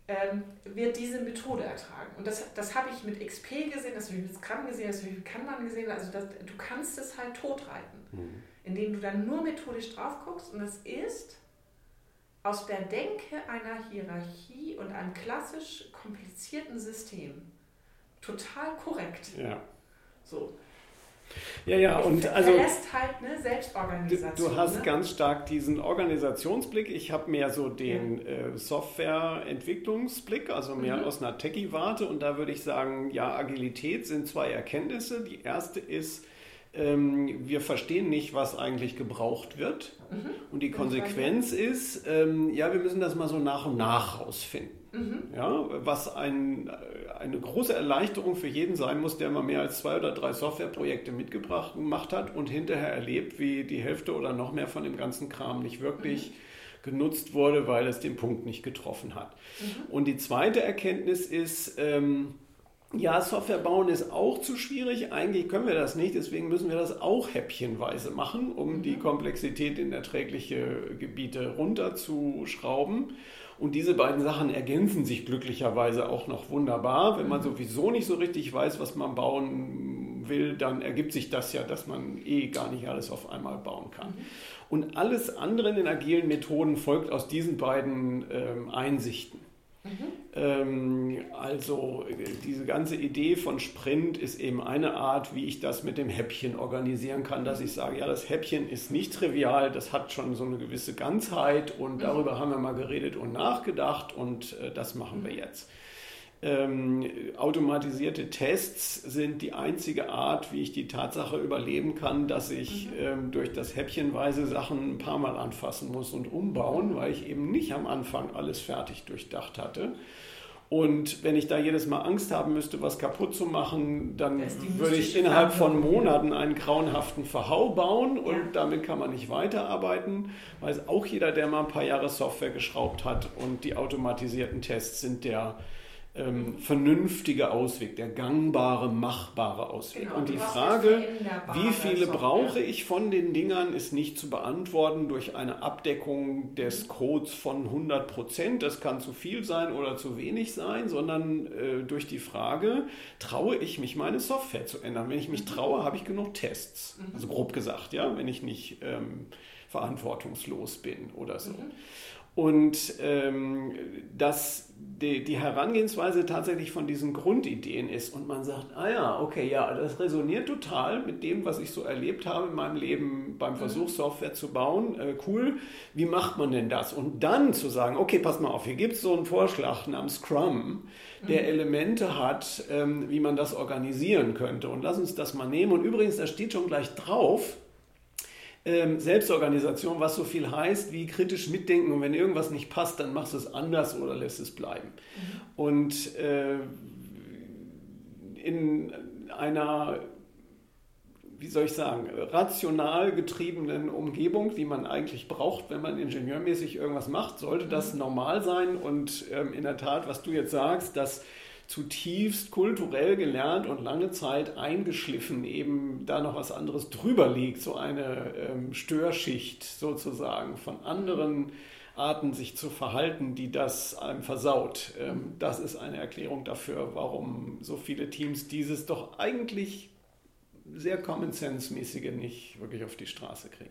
ähm, wird diese Methode ertragen. Und das, das habe ich mit XP gesehen, das habe ich mit Scrum gesehen, das habe ich mit Kanban gesehen. Also das, du kannst es halt totreiten, mhm. indem du dann nur methodisch drauf guckst. Und das ist aus der Denke einer Hierarchie und einem klassisch komplizierten System total korrekt. Ja. So. Ja, ja, und also. lässt halt eine Selbstorganisation. Du, hast ne? ganz stark diesen Organisationsblick. Ich habe mehr so den ja. äh, Softwareentwicklungsblick, also mehr mhm. aus einer Techie-Warte. Und da würde ich sagen, ja, Agilität sind zwei Erkenntnisse. Die erste ist, ähm, wir verstehen nicht, was eigentlich gebraucht wird. Mhm. Und die Konsequenz ist, ähm, ja, wir müssen das mal so nach und nach rausfinden. Mhm. Ja, was ein, eine große Erleichterung für jeden sein muss, der mal mehr als zwei oder drei Softwareprojekte mitgebracht gemacht hat und hinterher erlebt, wie die Hälfte oder noch mehr von dem ganzen Kram nicht wirklich mhm. genutzt wurde, weil es den Punkt nicht getroffen hat. Mhm. Und die zweite Erkenntnis ist, ähm, ja, Software bauen ist auch zu schwierig. Eigentlich können wir das nicht. Deswegen müssen wir das auch häppchenweise machen, um mhm. die Komplexität in erträgliche Gebiete runterzuschrauben. Und diese beiden Sachen ergänzen sich glücklicherweise auch noch wunderbar. Wenn man mhm. sowieso nicht so richtig weiß, was man bauen will, dann ergibt sich das ja, dass man eh gar nicht alles auf einmal bauen kann. Mhm. Und alles andere in den agilen Methoden folgt aus diesen beiden ähm, Einsichten. Mhm. Also diese ganze Idee von Sprint ist eben eine Art, wie ich das mit dem Häppchen organisieren kann, dass ich sage, ja, das Häppchen ist nicht trivial, das hat schon so eine gewisse Ganzheit und mhm. darüber haben wir mal geredet und nachgedacht und äh, das machen wir jetzt. Ähm, automatisierte Tests sind die einzige Art, wie ich die Tatsache überleben kann, dass ich mhm. ähm, durch das Häppchenweise Sachen ein paar Mal anfassen muss und umbauen, weil ich eben nicht am Anfang alles fertig durchdacht hatte. Und wenn ich da jedes Mal Angst haben müsste, was kaputt zu machen, dann würde ich innerhalb von Monaten einen grauenhaften Verhau bauen und ja. damit kann man nicht weiterarbeiten. Weiß auch jeder, der mal ein paar Jahre Software geschraubt hat und die automatisierten Tests sind der ähm, vernünftige Ausweg, der gangbare, machbare Ausweg. Genau, und die Frage, wie viele brauche ich von den Dingern, ist nicht zu beantworten durch eine Abdeckung des Codes von 100 Prozent. Das kann zu viel sein oder zu wenig sein, sondern äh, durch die Frage, traue ich mich, meine Software zu ändern? Wenn ich mich mhm. traue, habe ich genug Tests. Mhm. Also grob gesagt, ja, wenn ich nicht ähm, verantwortungslos bin oder so. Mhm. Und ähm, dass die, die, Herangehensweise tatsächlich von diesen Grundideen ist und man sagt, ah ja, okay, ja, das resoniert total mit dem, was ich so erlebt habe in meinem Leben beim mhm. Versuch, Software zu bauen. Äh, cool, wie macht man denn das? Und dann zu sagen, okay, pass mal auf, hier gibt es so einen Vorschlag namens Scrum, der mhm. Elemente hat, ähm, wie man das organisieren könnte. Und lass uns das mal nehmen. Und übrigens, da steht schon gleich drauf, ähm, Selbstorganisation, was so viel heißt wie kritisch mitdenken und wenn irgendwas nicht passt, dann machst du es anders oder lässt es bleiben. Mhm. Und äh, in einer, wie soll ich sagen, rational getriebenen Umgebung, die man eigentlich braucht, wenn man ingenieurmäßig irgendwas macht, sollte das mhm. normal sein und ähm, in der Tat, was du jetzt sagst, dass zutiefst kulturell gelernt und lange Zeit eingeschliffen eben da noch was anderes drüber liegt, so eine ähm, Störschicht sozusagen von anderen Arten sich zu verhalten, die das einem versaut. Ähm, das ist eine Erklärung dafür, warum so viele Teams dieses doch eigentlich sehr Common Sense-mäßige nicht wirklich auf die Straße kriegen.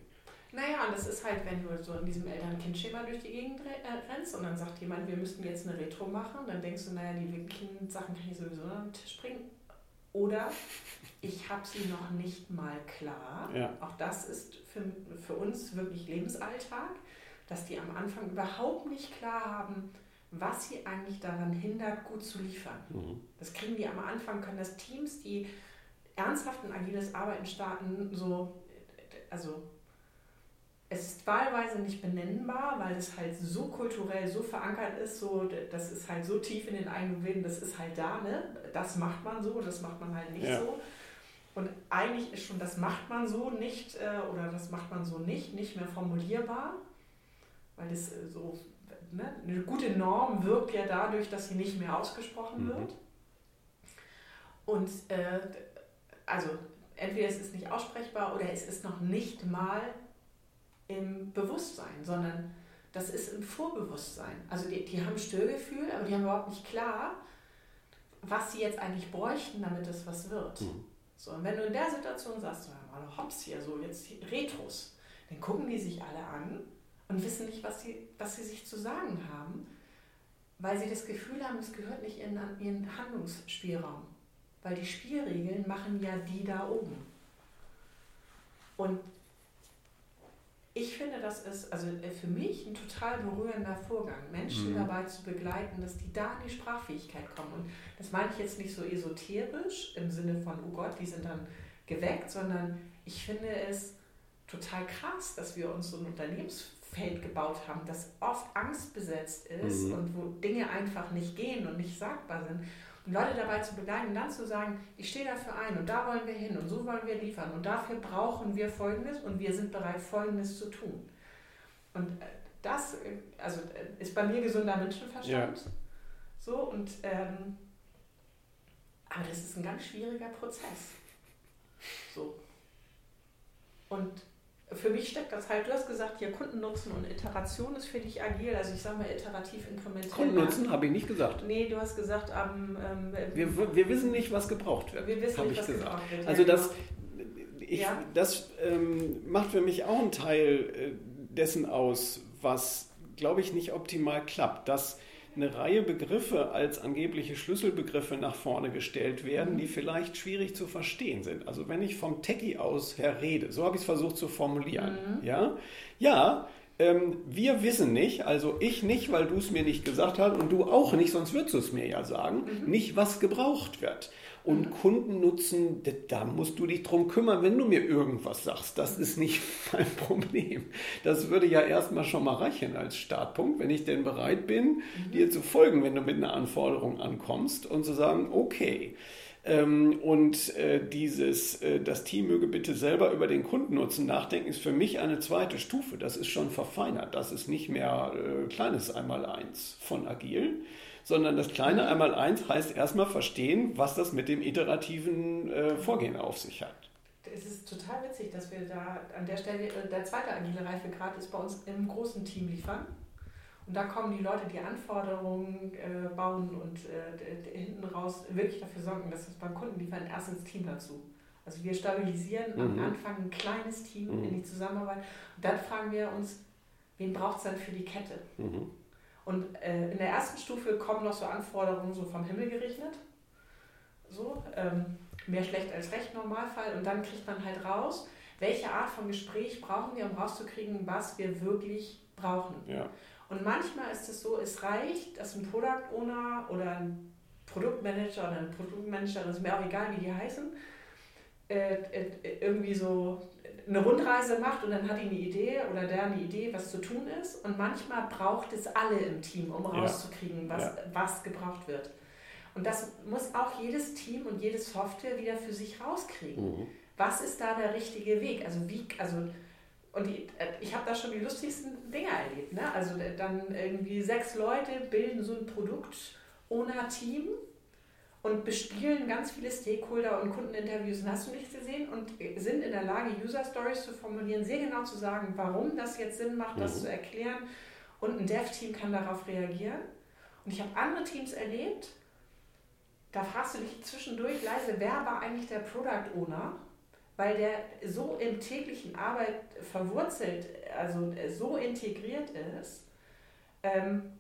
Naja, und das ist halt, wenn du so in diesem Eltern-Kind-Schema durch die Gegend äh, rennst und dann sagt jemand, wir müssten jetzt eine Retro machen, dann denkst du, naja, die wirklichen Sachen kann ich sowieso an den Tisch bringen. Oder ich habe sie noch nicht mal klar. Ja. Auch das ist für, für uns wirklich Lebensalltag, dass die am Anfang überhaupt nicht klar haben, was sie eigentlich daran hindert, gut zu liefern. Mhm. Das kriegen die am Anfang, können das Teams, die ernsthaft ein agiles Arbeiten starten, so, also es ist wahlweise nicht benennbar, weil es halt so kulturell so verankert ist, so, das ist halt so tief in den eigenen Willen, das ist halt da, ne? Das macht man so, das macht man halt nicht ja. so. Und eigentlich ist schon das macht man so nicht äh, oder das macht man so nicht, nicht mehr formulierbar, weil es äh, so, ne? eine gute Norm wirkt ja dadurch, dass sie nicht mehr ausgesprochen mhm. wird. Und äh, also entweder es ist nicht aussprechbar oder es ist noch nicht mal im Bewusstsein, sondern das ist ein Vorbewusstsein. Also die, die haben Störgefühl, aber die haben überhaupt nicht klar, was sie jetzt eigentlich bräuchten, damit es was wird. Mhm. So, und wenn du in der Situation sagst, so, mal hops hier, so jetzt Retros, dann gucken die sich alle an und wissen nicht, was sie, was sie sich zu sagen haben, weil sie das Gefühl haben, es gehört nicht in ihren Handlungsspielraum. Weil die Spielregeln machen ja die da oben. Und ich finde, das ist also äh, für mich ein total berührender Vorgang, Menschen mhm. dabei zu begleiten, dass die da in die Sprachfähigkeit kommen. Und das meine ich jetzt nicht so esoterisch im Sinne von, oh Gott, die sind dann geweckt, sondern ich finde es total krass, dass wir uns so ein Unternehmensfeld gebaut haben, das oft angstbesetzt ist mhm. und wo Dinge einfach nicht gehen und nicht sagbar sind. Leute dabei zu begleiten, dann zu sagen, ich stehe dafür ein und da wollen wir hin und so wollen wir liefern und dafür brauchen wir Folgendes und wir sind bereit, Folgendes zu tun. Und äh, das äh, also, äh, ist bei mir gesunder Menschenverstand. Ja. So und ähm, aber das ist ein ganz schwieriger Prozess. So. Und für mich steckt das halt, du hast gesagt, ja, Kundennutzen und Iteration ist für dich agil, also ich sage mal iterativ inkrementell. Kundennutzen habe ich nicht gesagt. Nee, du hast gesagt, ähm, wir, wir wissen nicht, was gebraucht wird. Wir wissen nicht, was gesagt. gebraucht wird. Also das, genau. ich, ja. das ähm, macht für mich auch einen Teil äh, dessen aus, was, glaube ich, nicht optimal klappt. Dass eine Reihe Begriffe als angebliche Schlüsselbegriffe nach vorne gestellt werden, die vielleicht schwierig zu verstehen sind. Also wenn ich vom Techie aus her rede, so habe ich es versucht zu formulieren. Mhm. Ja, ja ähm, wir wissen nicht, also ich nicht, weil du es mir nicht gesagt hast und du auch nicht, sonst würdest du es mir ja sagen, mhm. nicht, was gebraucht wird. Und Kundennutzen, da musst du dich drum kümmern, wenn du mir irgendwas sagst. Das ist nicht mein Problem. Das würde ja erstmal schon mal reichen als Startpunkt, wenn ich denn bereit bin, mhm. dir zu folgen, wenn du mit einer Anforderung ankommst und zu sagen, okay. Ähm, und äh, dieses, äh, das Team möge bitte selber über den Kundennutzen nachdenken, ist für mich eine zweite Stufe. Das ist schon verfeinert. Das ist nicht mehr äh, kleines Einmaleins von Agil, sondern das kleine Einmaleins heißt erstmal verstehen, was das mit dem iterativen äh, Vorgehen auf sich hat. Es ist total witzig, dass wir da an der Stelle, äh, der zweite agile Reifegrad ist bei uns im großen Team liefern. Und da kommen die Leute, die Anforderungen äh, bauen und äh, hinten raus wirklich dafür sorgen, dass es beim Kunden liefern, erst ins Team dazu. Also wir stabilisieren mhm. am Anfang ein kleines Team mhm. in die Zusammenarbeit. Und dann fragen wir uns, wen braucht es dann für die Kette? Mhm. Und äh, in der ersten Stufe kommen noch so Anforderungen so vom Himmel gerechnet. So, ähm, mehr schlecht als recht Normalfall. Und dann kriegt man halt raus, welche Art von Gespräch brauchen wir, um rauszukriegen, was wir wirklich brauchen. Ja. Und manchmal ist es so, es reicht, dass ein Product Owner oder ein Produktmanager oder ein Produktmanager, das ist mir auch egal, wie die heißen, äh, äh, irgendwie so eine Rundreise macht und dann hat die eine Idee oder der eine Idee, was zu tun ist. Und manchmal braucht es alle im Team, um rauszukriegen, was, ja. was gebraucht wird. Und das muss auch jedes Team und jede Software wieder für sich rauskriegen. Mhm. Was ist da der richtige Weg? Also wie, also und die, äh, ich habe da schon die lustigsten Dinge erlebt. Ne? Also dann irgendwie sechs Leute bilden so ein Produkt ohne Team und bespielen ganz viele Stakeholder und Kundeninterviews, hast du nicht gesehen, und sind in der Lage, User Stories zu formulieren, sehr genau zu sagen, warum das jetzt Sinn macht, das mhm. zu erklären. Und ein Dev-Team kann darauf reagieren. Und ich habe andere Teams erlebt, da fragst du dich zwischendurch leise, wer war eigentlich der Product Owner? Weil der so im täglichen Arbeit verwurzelt, also so integriert ist, ähm,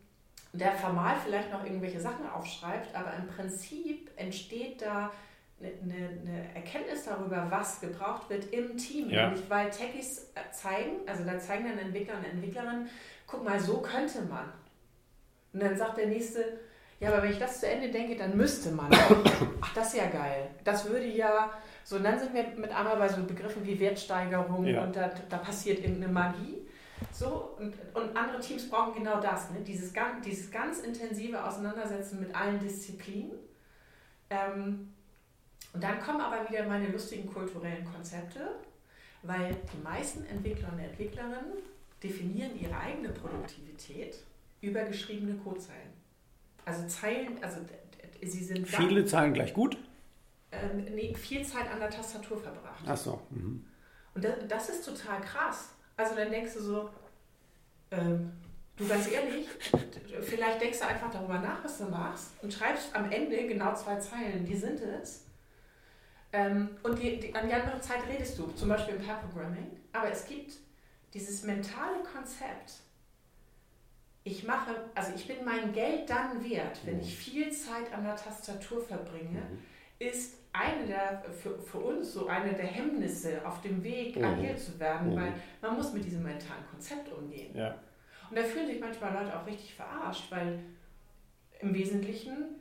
der formal vielleicht noch irgendwelche Sachen aufschreibt, aber im Prinzip entsteht da eine, eine Erkenntnis darüber, was gebraucht wird im Team. Ja. Nämlich weil Techies zeigen, also da zeigen dann Entwickler und Entwicklerinnen, guck mal, so könnte man. Und dann sagt der Nächste, ja, aber wenn ich das zu Ende denke, dann müsste man. Ach, das ist ja geil. Das würde ja. So, und dann sind wir mit einmal bei so Begriffen wie Wertsteigerung ja. und da, da passiert irgendeine Magie. So, und, und andere Teams brauchen genau das, ne? dieses, dieses ganz intensive Auseinandersetzen mit allen Disziplinen. Ähm, und dann kommen aber wieder meine lustigen kulturellen Konzepte, weil die meisten Entwickler und Entwicklerinnen definieren ihre eigene Produktivität über geschriebene Codezeilen. Also Zeilen, also sie sind. Viele Zeilen gleich gut? Ähm, nee, viel Zeit an der Tastatur verbracht. Ach so. Mhm. Und das, das ist total krass. Also dann denkst du so, ähm, Du ganz ehrlich, vielleicht denkst du einfach darüber nach, was du machst und schreibst am Ende genau zwei Zeilen, die sind es. Ähm, und die, die, an die andere Zeit redest du, zum Beispiel im Pair Programming. Aber es gibt dieses mentale Konzept, ich mache, also ich bin mein Geld dann wert, wenn mhm. ich viel Zeit an der Tastatur verbringe, mhm. ist eine der, für, für uns so eine der Hemmnisse auf dem Weg, mhm. agil zu werden, mhm. weil man muss mit diesem mentalen Konzept umgehen. Ja. Und da fühlen sich manchmal Leute auch richtig verarscht, weil im Wesentlichen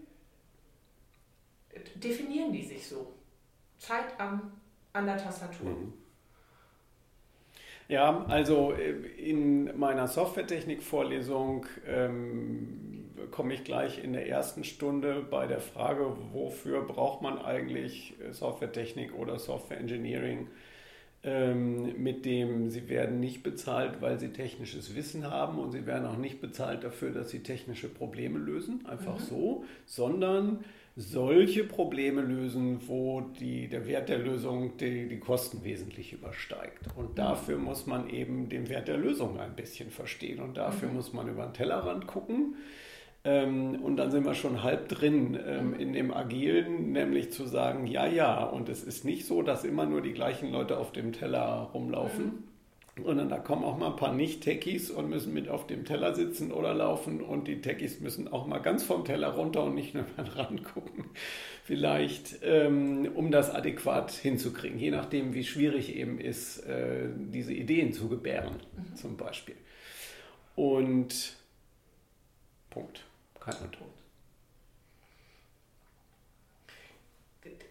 definieren die sich so. Zeit am, an der Tastatur. Mhm. Ja, also äh, in meiner Softwaretechnik-Vorlesung ähm, komme ich gleich in der ersten Stunde bei der Frage, wofür braucht man eigentlich Softwaretechnik oder Software Engineering, ähm, mit dem sie werden nicht bezahlt, weil sie technisches Wissen haben und sie werden auch nicht bezahlt dafür, dass sie technische Probleme lösen, einfach mhm. so, sondern solche Probleme lösen, wo die, der Wert der Lösung die, die Kosten wesentlich übersteigt. Und dafür muss man eben den Wert der Lösung ein bisschen verstehen. Und dafür mhm. muss man über den Tellerrand gucken. Ähm, und dann sind wir schon halb drin ähm, in dem Agilen, nämlich zu sagen, ja, ja, und es ist nicht so, dass immer nur die gleichen Leute auf dem Teller rumlaufen. Mhm sondern da kommen auch mal ein paar Nicht-Techies und müssen mit auf dem Teller sitzen oder laufen und die Techies müssen auch mal ganz vom Teller runter und nicht nur mal dran gucken, vielleicht, ähm, um das adäquat hinzukriegen, je nachdem, wie schwierig eben ist, äh, diese Ideen zu gebären, mhm. zum Beispiel. Und Punkt. Kein Punkt.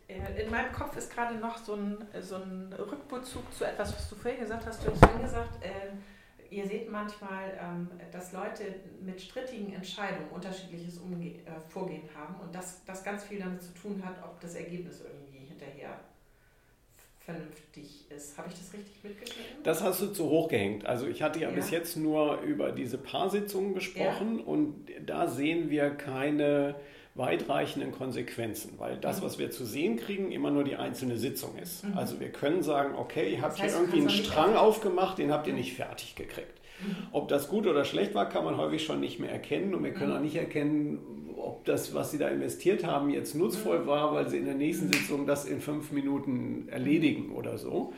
Äh, in meinem Kopf ist gerade noch so ein, so ein Rückbezug zu etwas, was du vorhin gesagt hast. Du hast vorhin gesagt, äh, ihr seht manchmal, ähm, dass Leute mit strittigen Entscheidungen unterschiedliches Umge äh, Vorgehen haben und dass das ganz viel damit zu tun hat, ob das Ergebnis irgendwie hinterher vernünftig ist. Habe ich das richtig mitgeschnitten? Das hast du zu hoch gehängt. Also ich hatte ja, ja. bis jetzt nur über diese Paarsitzungen gesprochen ja. und da sehen wir keine weitreichenden Konsequenzen, weil das, mhm. was wir zu sehen kriegen, immer nur die einzelne Sitzung ist. Mhm. Also wir können sagen, okay, ihr habt das heißt, hier irgendwie einen Strang aufgemacht, den habt ihr nicht fertig gekriegt. Mhm. Ob das gut oder schlecht war, kann man häufig schon nicht mehr erkennen und wir können mhm. auch nicht erkennen, ob das, was sie da investiert haben, jetzt nutzvoll mhm. war, weil sie in der nächsten Sitzung das in fünf Minuten erledigen oder so.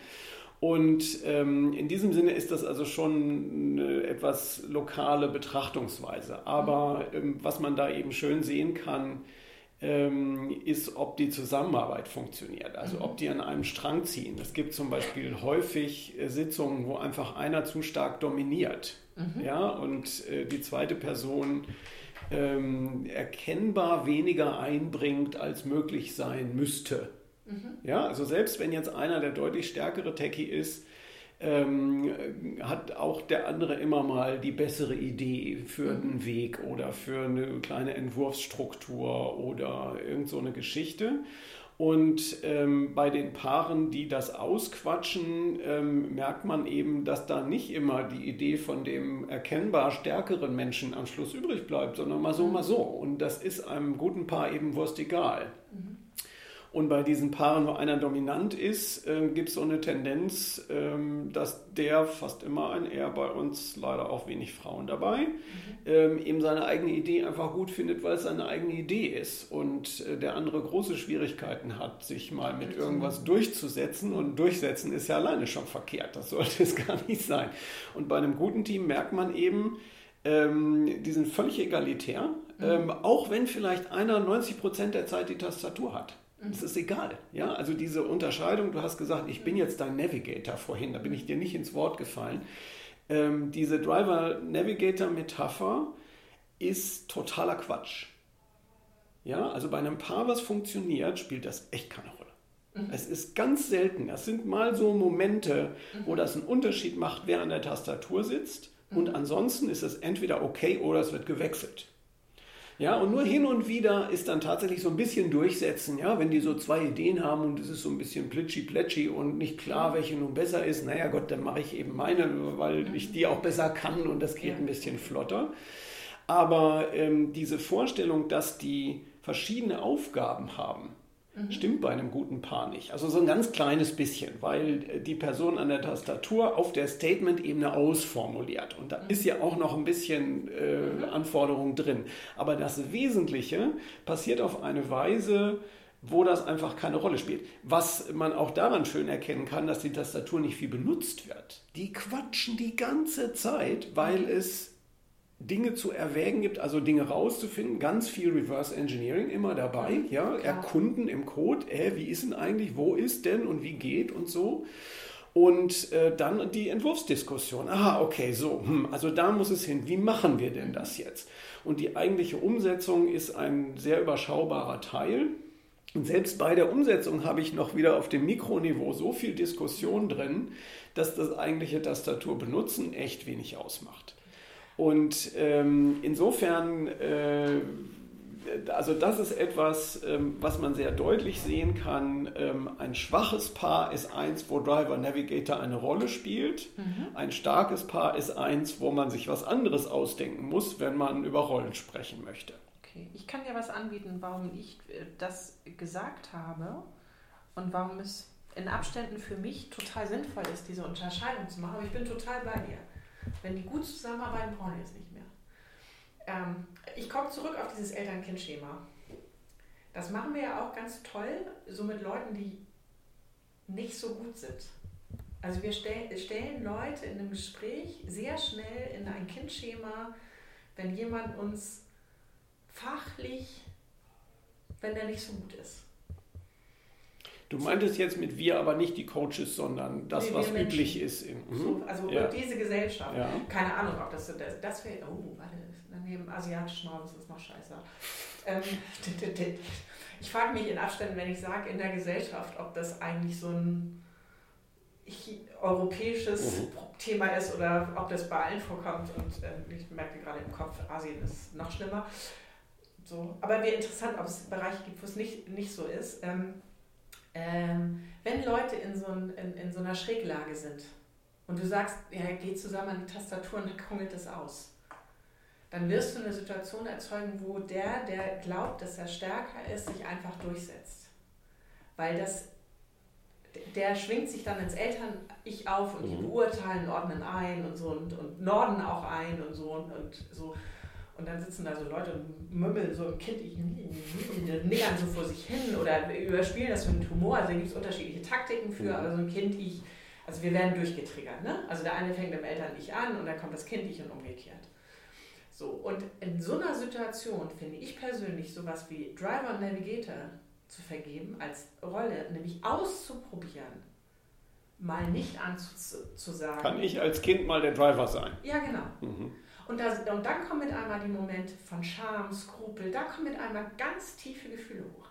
Und ähm, in diesem Sinne ist das also schon eine etwas lokale Betrachtungsweise. Aber ähm, was man da eben schön sehen kann, ähm, ist, ob die Zusammenarbeit funktioniert, also ob die an einem Strang ziehen. Es gibt zum Beispiel häufig äh, Sitzungen, wo einfach einer zu stark dominiert. Mhm. Ja, und äh, die zweite Person ähm, erkennbar weniger einbringt, als möglich sein müsste. Mhm. Ja, also selbst wenn jetzt einer der deutlich stärkere Techie ist, ähm, hat auch der andere immer mal die bessere Idee für mhm. einen Weg oder für eine kleine Entwurfsstruktur oder irgend so eine Geschichte. Und ähm, bei den Paaren, die das ausquatschen, ähm, merkt man eben, dass da nicht immer die Idee von dem erkennbar stärkeren Menschen am Schluss übrig bleibt, sondern mal so, mhm. mal so. Und das ist einem guten Paar eben wurst egal. Mhm. Und bei diesen Paaren, wo einer dominant ist, äh, gibt es so eine Tendenz, ähm, dass der fast immer ein eher bei uns leider auch wenig Frauen dabei, mhm. ähm, eben seine eigene Idee einfach gut findet, weil es seine eigene Idee ist. Und äh, der andere große Schwierigkeiten hat, sich mal mit irgendwas durchzusetzen. Und durchsetzen ist ja alleine schon verkehrt. Das sollte es gar nicht sein. Und bei einem guten Team merkt man eben, ähm, die sind völlig egalitär, mhm. ähm, auch wenn vielleicht einer 90 Prozent der Zeit die Tastatur hat. Es ist egal. Ja? Also diese Unterscheidung, du hast gesagt, ich bin jetzt dein Navigator vorhin, da bin ich dir nicht ins Wort gefallen. Ähm, diese Driver-Navigator-Metapher ist totaler Quatsch. Ja, also bei einem Paar, was funktioniert, spielt das echt keine Rolle. Mhm. Es ist ganz selten. Das sind mal so Momente, mhm. wo das einen Unterschied macht, wer an der Tastatur sitzt. Mhm. Und ansonsten ist es entweder okay oder es wird gewechselt. Ja, und nur hin und wieder ist dann tatsächlich so ein bisschen durchsetzen, ja, wenn die so zwei Ideen haben und es ist so ein bisschen plitschi-plätschi und nicht klar, welche nun besser ist, naja Gott, dann mache ich eben meine, weil ich die auch besser kann und das geht ein bisschen flotter. Aber ähm, diese Vorstellung, dass die verschiedene Aufgaben haben, Mhm. Stimmt bei einem guten Paar nicht. Also so ein ganz kleines bisschen, weil die Person an der Tastatur auf der Statement-Ebene ausformuliert. Und da mhm. ist ja auch noch ein bisschen äh, mhm. Anforderung drin. Aber das Wesentliche passiert auf eine Weise, wo das einfach keine Rolle spielt. Was man auch daran schön erkennen kann, dass die Tastatur nicht viel benutzt wird. Die quatschen die ganze Zeit, weil mhm. es Dinge zu erwägen gibt, also Dinge rauszufinden, ganz viel Reverse Engineering immer dabei, mhm. ja, Klar. erkunden im Code, äh, wie ist denn eigentlich, wo ist denn und wie geht und so. Und äh, dann die Entwurfsdiskussion. Aha, okay, so, hm, also da muss es hin. Wie machen wir denn das jetzt? Und die eigentliche Umsetzung ist ein sehr überschaubarer Teil. Und selbst bei der Umsetzung habe ich noch wieder auf dem Mikroniveau so viel Diskussion drin, dass das eigentliche Tastatur benutzen echt wenig ausmacht. Und ähm, insofern, äh, also das ist etwas, ähm, was man sehr deutlich sehen kann. Ähm, ein schwaches Paar ist eins, wo Driver Navigator eine Rolle spielt. Mhm. Ein starkes Paar ist eins, wo man sich was anderes ausdenken muss, wenn man über Rollen sprechen möchte. Okay, ich kann dir was anbieten, warum ich äh, das gesagt habe und warum es in Abständen für mich total sinnvoll ist, diese Unterscheidung zu machen. Aber ich bin total bei dir. Wenn die gut zusammenarbeiten, brauchen die es nicht mehr. Ähm, ich komme zurück auf dieses Eltern-Kind-Schema. Das machen wir ja auch ganz toll, so mit Leuten, die nicht so gut sind. Also wir stell, stellen Leute in einem Gespräch sehr schnell in ein Kindschema, wenn jemand uns fachlich, wenn der nicht so gut ist. Du meintest jetzt mit wir aber nicht die Coaches, sondern das, nee, was üblich ist. In, mhm. so, also ja. diese Gesellschaft. Ja. Keine Ahnung, ob das, das, das wäre, oh, warte, daneben asiatischen Raum ist das noch scheiße. Ähm, ich frage mich in Abständen, wenn ich sage, in der Gesellschaft, ob das eigentlich so ein europäisches mhm. Thema ist oder ob das bei allen vorkommt. Und äh, ich merke gerade im Kopf, Asien ist noch schlimmer. So. Aber wäre interessant, ob es Bereiche gibt, wo es nicht, nicht so ist. Ähm, ähm, wenn Leute in so, ein, in, in so einer Schräglage sind und du sagst, ja, geh zusammen an die Tastatur und dann kungelt es aus, dann wirst du eine Situation erzeugen, wo der, der glaubt, dass er stärker ist, sich einfach durchsetzt. Weil das, der schwingt sich dann ins Eltern-Ich auf und die mhm. beurteilen, ordnen ein und so und, und norden auch ein und so und, und so. Und dann sitzen da so Leute und mümmeln so im Kind, ich nickern so vor sich hin oder überspielen das mit Humor. Also da gibt es unterschiedliche Taktiken für, aber so ein Kind, ich, also wir werden durchgetriggert. Ne? Also der eine fängt im Eltern-Ich an und dann kommt das Kind Ich und umgekehrt. So, und in so einer Situation finde ich persönlich sowas wie Driver und Navigator zu vergeben als Rolle, nämlich auszuprobieren, mal nicht anzusagen. Kann ich als Kind mal der Driver sein? Ja, genau. Mhm. Und, das, und dann kommen mit einmal die Momente von Scham, Skrupel, da kommen mit einmal ganz tiefe Gefühle hoch.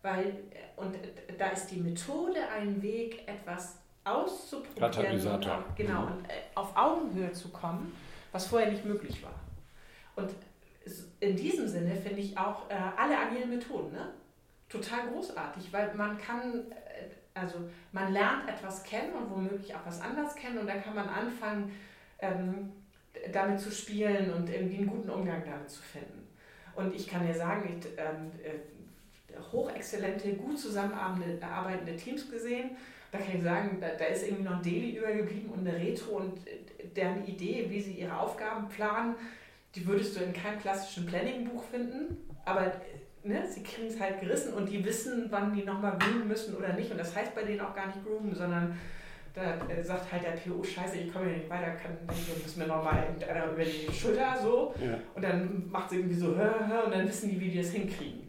Weil, und da ist die Methode ein Weg, etwas auszuprobieren und auch, genau, mhm. und äh, auf Augenhöhe zu kommen, was vorher nicht möglich war. Und in diesem Sinne finde ich auch äh, alle agilen Methoden ne? total großartig, weil man kann, äh, also man lernt etwas kennen und womöglich auch was anders kennen und dann kann man anfangen, ähm, damit zu spielen und irgendwie einen guten Umgang damit zu finden. Und ich kann dir sagen, ich, ähm, äh, hochexzellente, gut zusammenarbeitende Teams gesehen. Da kann ich sagen, da, da ist irgendwie noch ein Daily übergeblieben und eine Retro und äh, deren Idee, wie sie ihre Aufgaben planen, die würdest du in keinem klassischen Planning-Buch finden. Aber ne, sie kriegen es halt gerissen und die wissen, wann die nochmal groomen müssen oder nicht. Und das heißt bei denen auch gar nicht groomen, sondern da sagt halt der PO, scheiße, ich komme hier nicht weiter, kann, dann müssen wir nochmal irgendeiner über die Schulter so. Ja. Und dann macht sie irgendwie so, hör, hör, und dann wissen die, wie die das hinkriegen.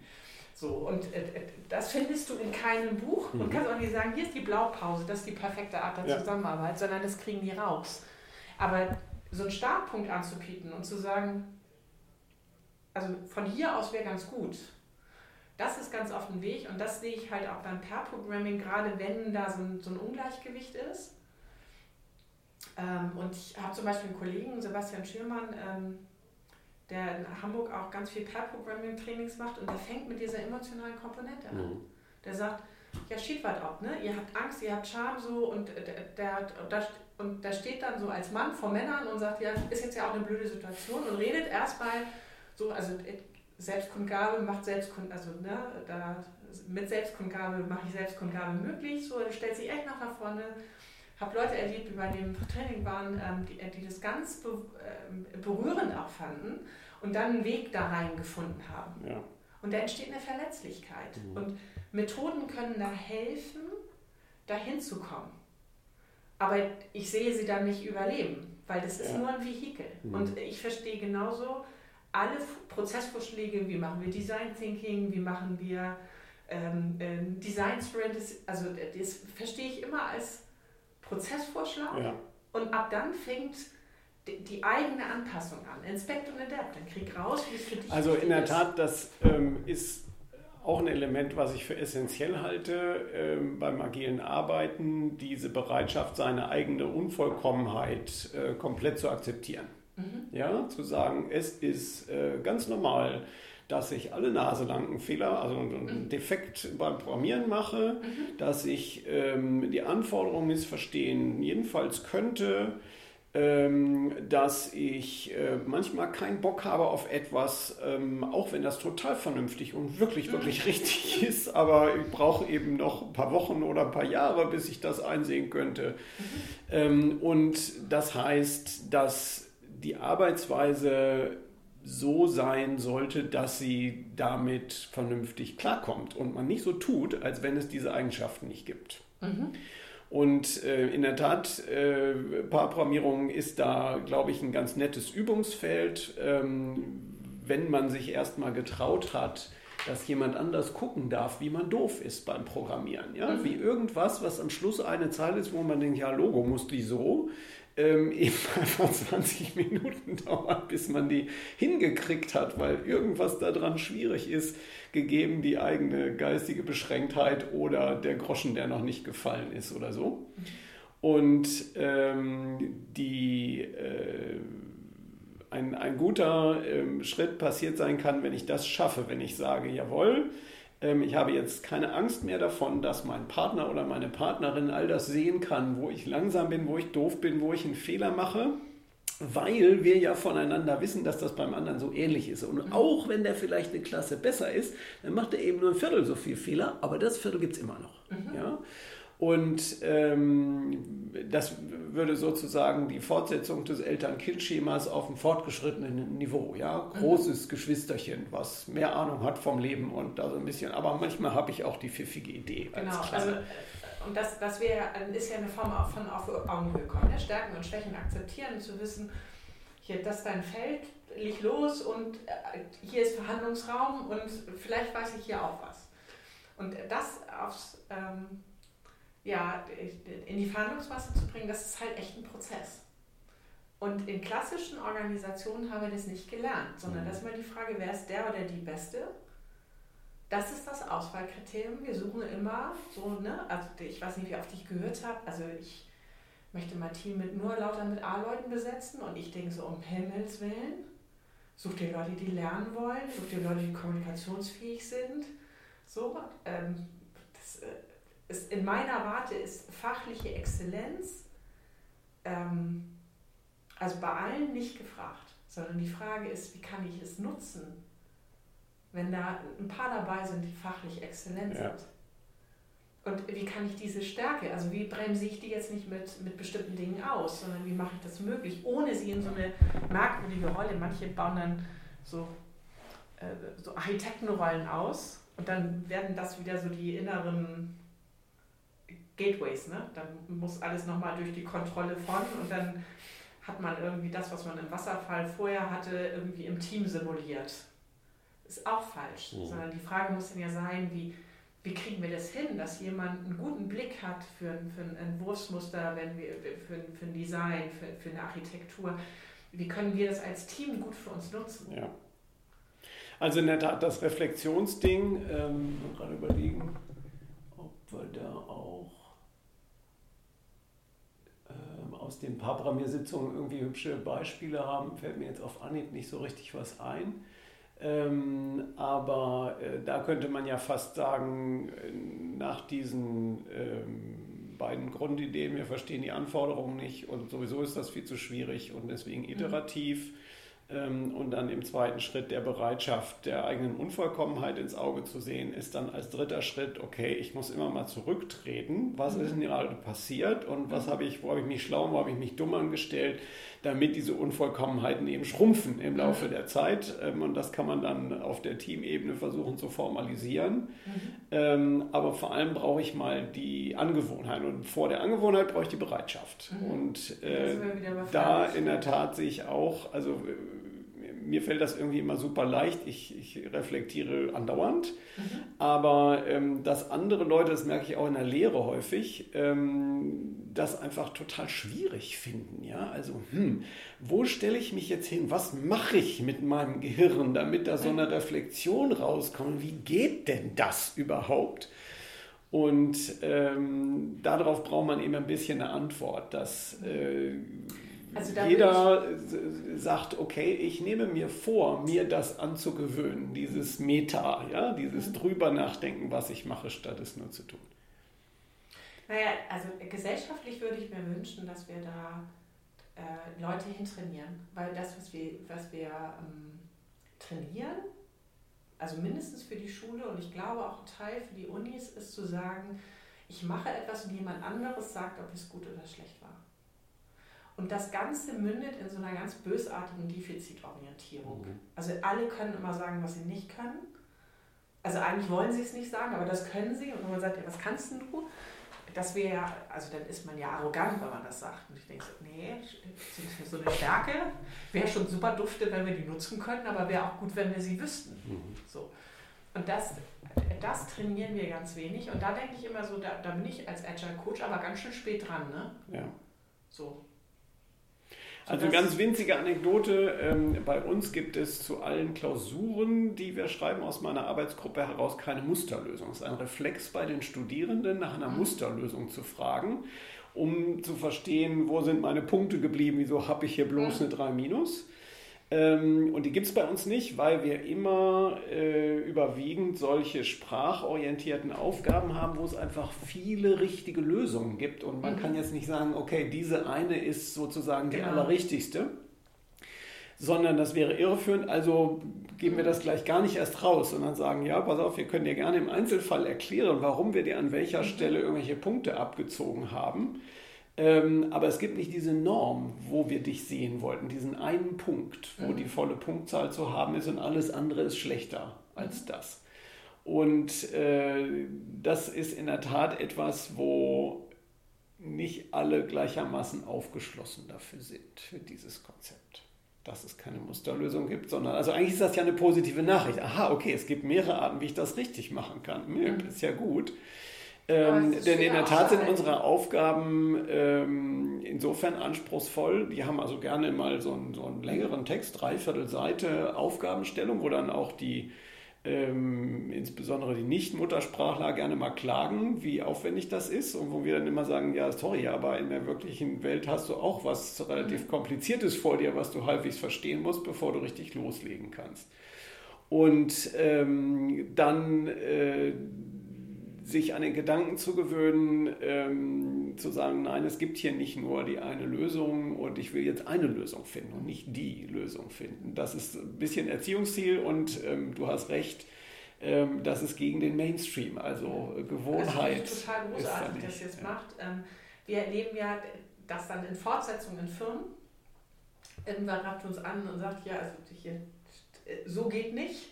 So, und äh, äh, das findest du in keinem Buch mhm. und kannst auch nicht sagen, hier ist die Blaupause, das ist die perfekte Art der ja. Zusammenarbeit, sondern das kriegen die raus. Aber so einen Startpunkt anzubieten und zu sagen, also von hier aus wäre ganz gut. Das ist ganz oft ein Weg und das sehe ich halt auch beim Pair-Programming, gerade wenn da so ein, so ein Ungleichgewicht ist. Ähm, und ich habe zum Beispiel einen Kollegen, Sebastian Schürmann, ähm, der in Hamburg auch ganz viel Pair-Programming-Trainings macht und der fängt mit dieser emotionalen Komponente an. Mhm. Der sagt, ja, shit, was ab, ne? Ihr habt Angst, ihr habt Scham so und der, der, und der steht dann so als Mann vor Männern und sagt, ja, ist jetzt ja auch eine blöde Situation und redet erstmal so, also Selbstkundgabe macht Selbstkund, also ne, da, mit Selbstkundgabe mache ich Selbstkundgabe möglich. So, stellt sich echt nach vorne. Habe Leute erlebt, die bei dem Training waren, ähm, die, die das ganz be, äh, berührend auch fanden und dann einen Weg da rein gefunden haben. Ja. Und da entsteht eine Verletzlichkeit. Mhm. Und Methoden können da helfen, dahin zu kommen. Aber ich sehe sie dann nicht überleben, weil das ist ja. nur ein Vehikel. Mhm. Und ich verstehe genauso alle Prozessvorschläge, wie machen wir Design Thinking, wie machen wir ähm, ähm, Design Sprint, also das verstehe ich immer als Prozessvorschlag. Ja. Und ab dann fängt die, eigene Anpassung an. Inspect und Adapt, dann krieg raus, wie es für dich Also in der Tat, das ähm, ist auch ein Element, was ich für essentiell halte ähm, beim agilen Arbeiten, diese Bereitschaft, seine eigene Unvollkommenheit äh, komplett zu akzeptieren. Mhm. Ja, zu sagen, es ist äh, ganz normal, dass ich alle Nase lang einen Fehler, also einen mhm. Defekt beim Programmieren mache, mhm. dass ich ähm, die Anforderungen missverstehen jedenfalls könnte, ähm, dass ich äh, manchmal keinen Bock habe auf etwas, ähm, auch wenn das total vernünftig und wirklich, wirklich mhm. richtig ist, aber ich brauche eben noch ein paar Wochen oder ein paar Jahre, bis ich das einsehen könnte. Mhm. Ähm, und das heißt, dass die Arbeitsweise so sein sollte, dass sie damit vernünftig klarkommt und man nicht so tut, als wenn es diese Eigenschaften nicht gibt. Mhm. Und äh, in der Tat, äh, Paarprogrammierung ist da, glaube ich, ein ganz nettes Übungsfeld, ähm, wenn man sich erstmal getraut hat, dass jemand anders gucken darf, wie man doof ist beim Programmieren. Ja? Mhm. Wie irgendwas, was am Schluss eine Zahl ist, wo man denkt, ja, Logo muss die so ähm, eben einfach 20 Minuten dauert, bis man die hingekriegt hat, weil irgendwas daran schwierig ist, gegeben die eigene geistige Beschränktheit oder der Groschen, der noch nicht gefallen ist oder so. Und ähm, die, äh, ein, ein guter ähm, Schritt passiert sein kann, wenn ich das schaffe, wenn ich sage, jawohl, ich habe jetzt keine Angst mehr davon, dass mein Partner oder meine Partnerin all das sehen kann, wo ich langsam bin, wo ich doof bin, wo ich einen Fehler mache, weil wir ja voneinander wissen, dass das beim anderen so ähnlich ist. Und auch wenn der vielleicht eine Klasse besser ist, dann macht er eben nur ein Viertel so viel Fehler, aber das Viertel gibt es immer noch. Mhm. Ja? Und ähm, das würde sozusagen die Fortsetzung des Eltern-Kind-Schemas auf einem fortgeschrittenen Niveau. Ja? Großes mhm. Geschwisterchen, was mehr Ahnung hat vom Leben und da so ein bisschen. Aber manchmal habe ich auch die pfiffige Idee. Genau, also, äh, und das, das wär, ist ja eine Form von auf Augenhöhe kommen. Ja? Stärken und Schwächen akzeptieren, zu wissen, hier, das ist dein Feld, leg los und äh, hier ist Verhandlungsraum und vielleicht weiß ich hier auch was. Und das aufs. Ähm, ja, in die Verhandlungsmasse zu bringen, das ist halt echt ein Prozess. Und in klassischen Organisationen haben wir das nicht gelernt, sondern mhm. das ist mal die Frage, wer ist der oder die Beste? Das ist das Auswahlkriterium. Wir suchen immer so, ne, also ich weiß nicht, wie oft ich gehört habe, also ich möchte mein Team mit nur lauter mit A-Leuten besetzen und ich denke so, um Himmels Willen, such dir Leute, die lernen wollen, such dir Leute, die kommunikationsfähig sind. So, ähm, das, äh, ist, in meiner Warte ist fachliche Exzellenz ähm, also bei allen nicht gefragt, sondern die Frage ist, wie kann ich es nutzen, wenn da ein paar dabei sind, die fachlich exzellent ja. sind. Und wie kann ich diese Stärke, also wie bremse ich die jetzt nicht mit, mit bestimmten Dingen aus, sondern wie mache ich das möglich, ohne sie in so eine merkwürdige Rolle. Manche bauen dann so, äh, so Architektenrollen aus und dann werden das wieder so die inneren Gateways. Ne? Dann muss alles nochmal durch die Kontrolle von und dann hat man irgendwie das, was man im Wasserfall vorher hatte, irgendwie im Team simuliert. Ist auch falsch. Mhm. Sondern die Frage muss dann ja sein, wie, wie kriegen wir das hin, dass jemand einen guten Blick hat für, für ein Entwurfsmuster, wenn wir, für, für ein Design, für, für eine Architektur. Wie können wir das als Team gut für uns nutzen? Ja. Also in der Tat das Reflexionsding, ähm, gerade überlegen, ob wir da auch aus den Paarprogrammiersitzungen irgendwie hübsche Beispiele haben, fällt mir jetzt auf Anhieb nicht so richtig was ein. Ähm, aber äh, da könnte man ja fast sagen, äh, nach diesen ähm, beiden Grundideen, wir verstehen die Anforderungen nicht und sowieso ist das viel zu schwierig und deswegen mhm. iterativ. Ähm, und dann im zweiten Schritt der Bereitschaft der eigenen Unvollkommenheit ins Auge zu sehen, ist dann als dritter Schritt, okay, ich muss immer mal zurücktreten. Was ist denn gerade passiert und was habe ich, wo habe ich mich schlau, wo habe ich mich dumm angestellt, damit diese Unvollkommenheiten eben schrumpfen im Laufe der Zeit. Ähm, und das kann man dann auf der Teamebene versuchen zu formalisieren. Mhm. Aber vor allem brauche ich mal die Angewohnheit. Und vor der Angewohnheit brauche ich die Bereitschaft. Mhm. Und äh, da in der Tat sehe ich auch, also mir fällt das irgendwie immer super leicht. Ich, ich reflektiere andauernd. Mhm. Aber ähm, dass andere Leute, das merke ich auch in der Lehre häufig, ähm, das einfach total schwierig finden. Ja? Also, hm, wo stelle ich mich jetzt hin? Was mache ich mit meinem Gehirn, damit da so eine Reflexion rauskommt? Wie geht denn das überhaupt? Und ähm, darauf braucht man eben ein bisschen eine Antwort, dass äh, also jeder sagt, okay, ich nehme mir vor, mir das anzugewöhnen, dieses Meta, ja, dieses mhm. drüber nachdenken, was ich mache, statt es nur zu tun. Naja, also gesellschaftlich würde ich mir wünschen, dass wir da äh, Leute hintrainieren, weil das, was wir, was wir ähm, trainieren, also mindestens für die Schule und ich glaube auch ein Teil für die Unis, ist zu sagen, ich mache etwas und jemand anderes sagt, ob es gut oder schlecht war. Und das Ganze mündet in so einer ganz bösartigen Defizitorientierung. Mhm. Also alle können immer sagen, was sie nicht können. Also eigentlich wollen sie es nicht sagen, aber das können sie. Und wenn man sagt, ja, was kannst denn du? Das wäre ja, also dann ist man ja arrogant, wenn man das sagt. Und ich denke so, nee, so eine Stärke wäre schon super dufte, wenn wir die nutzen können, aber wäre auch gut, wenn wir sie wüssten. Mhm. So. Und das, das trainieren wir ganz wenig. Und da denke ich immer so, da, da bin ich als Agile Coach aber ganz schön spät dran. Ne? Ja. So. Also ganz winzige Anekdote. Ähm, bei uns gibt es zu allen Klausuren, die wir schreiben aus meiner Arbeitsgruppe heraus, keine Musterlösung. Es ist ein Reflex bei den Studierenden, nach einer mhm. Musterlösung zu fragen, um zu verstehen, wo sind meine Punkte geblieben, wieso habe ich hier bloß mhm. eine 3 minus. Ähm, und die gibt es bei uns nicht, weil wir immer äh, überwiegend solche sprachorientierten Aufgaben haben, wo es einfach viele richtige Lösungen gibt. Und man mhm. kann jetzt nicht sagen, okay, diese eine ist sozusagen die genau. allerrichtigste, sondern das wäre irreführend. Also geben wir das gleich gar nicht erst raus, sondern sagen, ja, pass auf, wir können dir gerne im Einzelfall erklären, warum wir dir an welcher mhm. Stelle irgendwelche Punkte abgezogen haben. Ähm, aber es gibt nicht diese Norm, wo wir dich sehen wollten, diesen einen Punkt, wo mhm. die volle Punktzahl zu haben ist und alles andere ist schlechter als mhm. das. Und äh, das ist in der Tat etwas, wo nicht alle gleichermaßen aufgeschlossen dafür sind, für dieses Konzept. Dass es keine Musterlösung gibt, sondern, also eigentlich ist das ja eine positive Nachricht. Aha, okay, es gibt mehrere Arten, wie ich das richtig machen kann. Mhm. Ist ja gut. Ähm, denn in der Tat sind unsere Aufgaben ähm, insofern anspruchsvoll. Die haben also gerne mal so einen, so einen längeren Text, dreiviertel Seite Aufgabenstellung, wo dann auch die, ähm, insbesondere die Nicht-Muttersprachler gerne mal klagen, wie aufwendig das ist und wo wir dann immer sagen, ja, sorry, aber in der wirklichen Welt hast du auch was relativ mhm. Kompliziertes vor dir, was du halbwegs verstehen musst, bevor du richtig loslegen kannst. Und ähm, dann äh, sich an den Gedanken zu gewöhnen, ähm, zu sagen, nein, es gibt hier nicht nur die eine Lösung und ich will jetzt eine Lösung finden und nicht die Lösung finden. Das ist ein bisschen Erziehungsziel und ähm, du hast recht, ähm, das ist gegen den Mainstream, also Gewohnheit. Das ist total großartig, dass ihr es ja. macht. Ähm, wir erleben ja das dann in Fortsetzungen in Firmen. Irgendwann rappt uns an und sagt, ja, also hier, so geht nicht.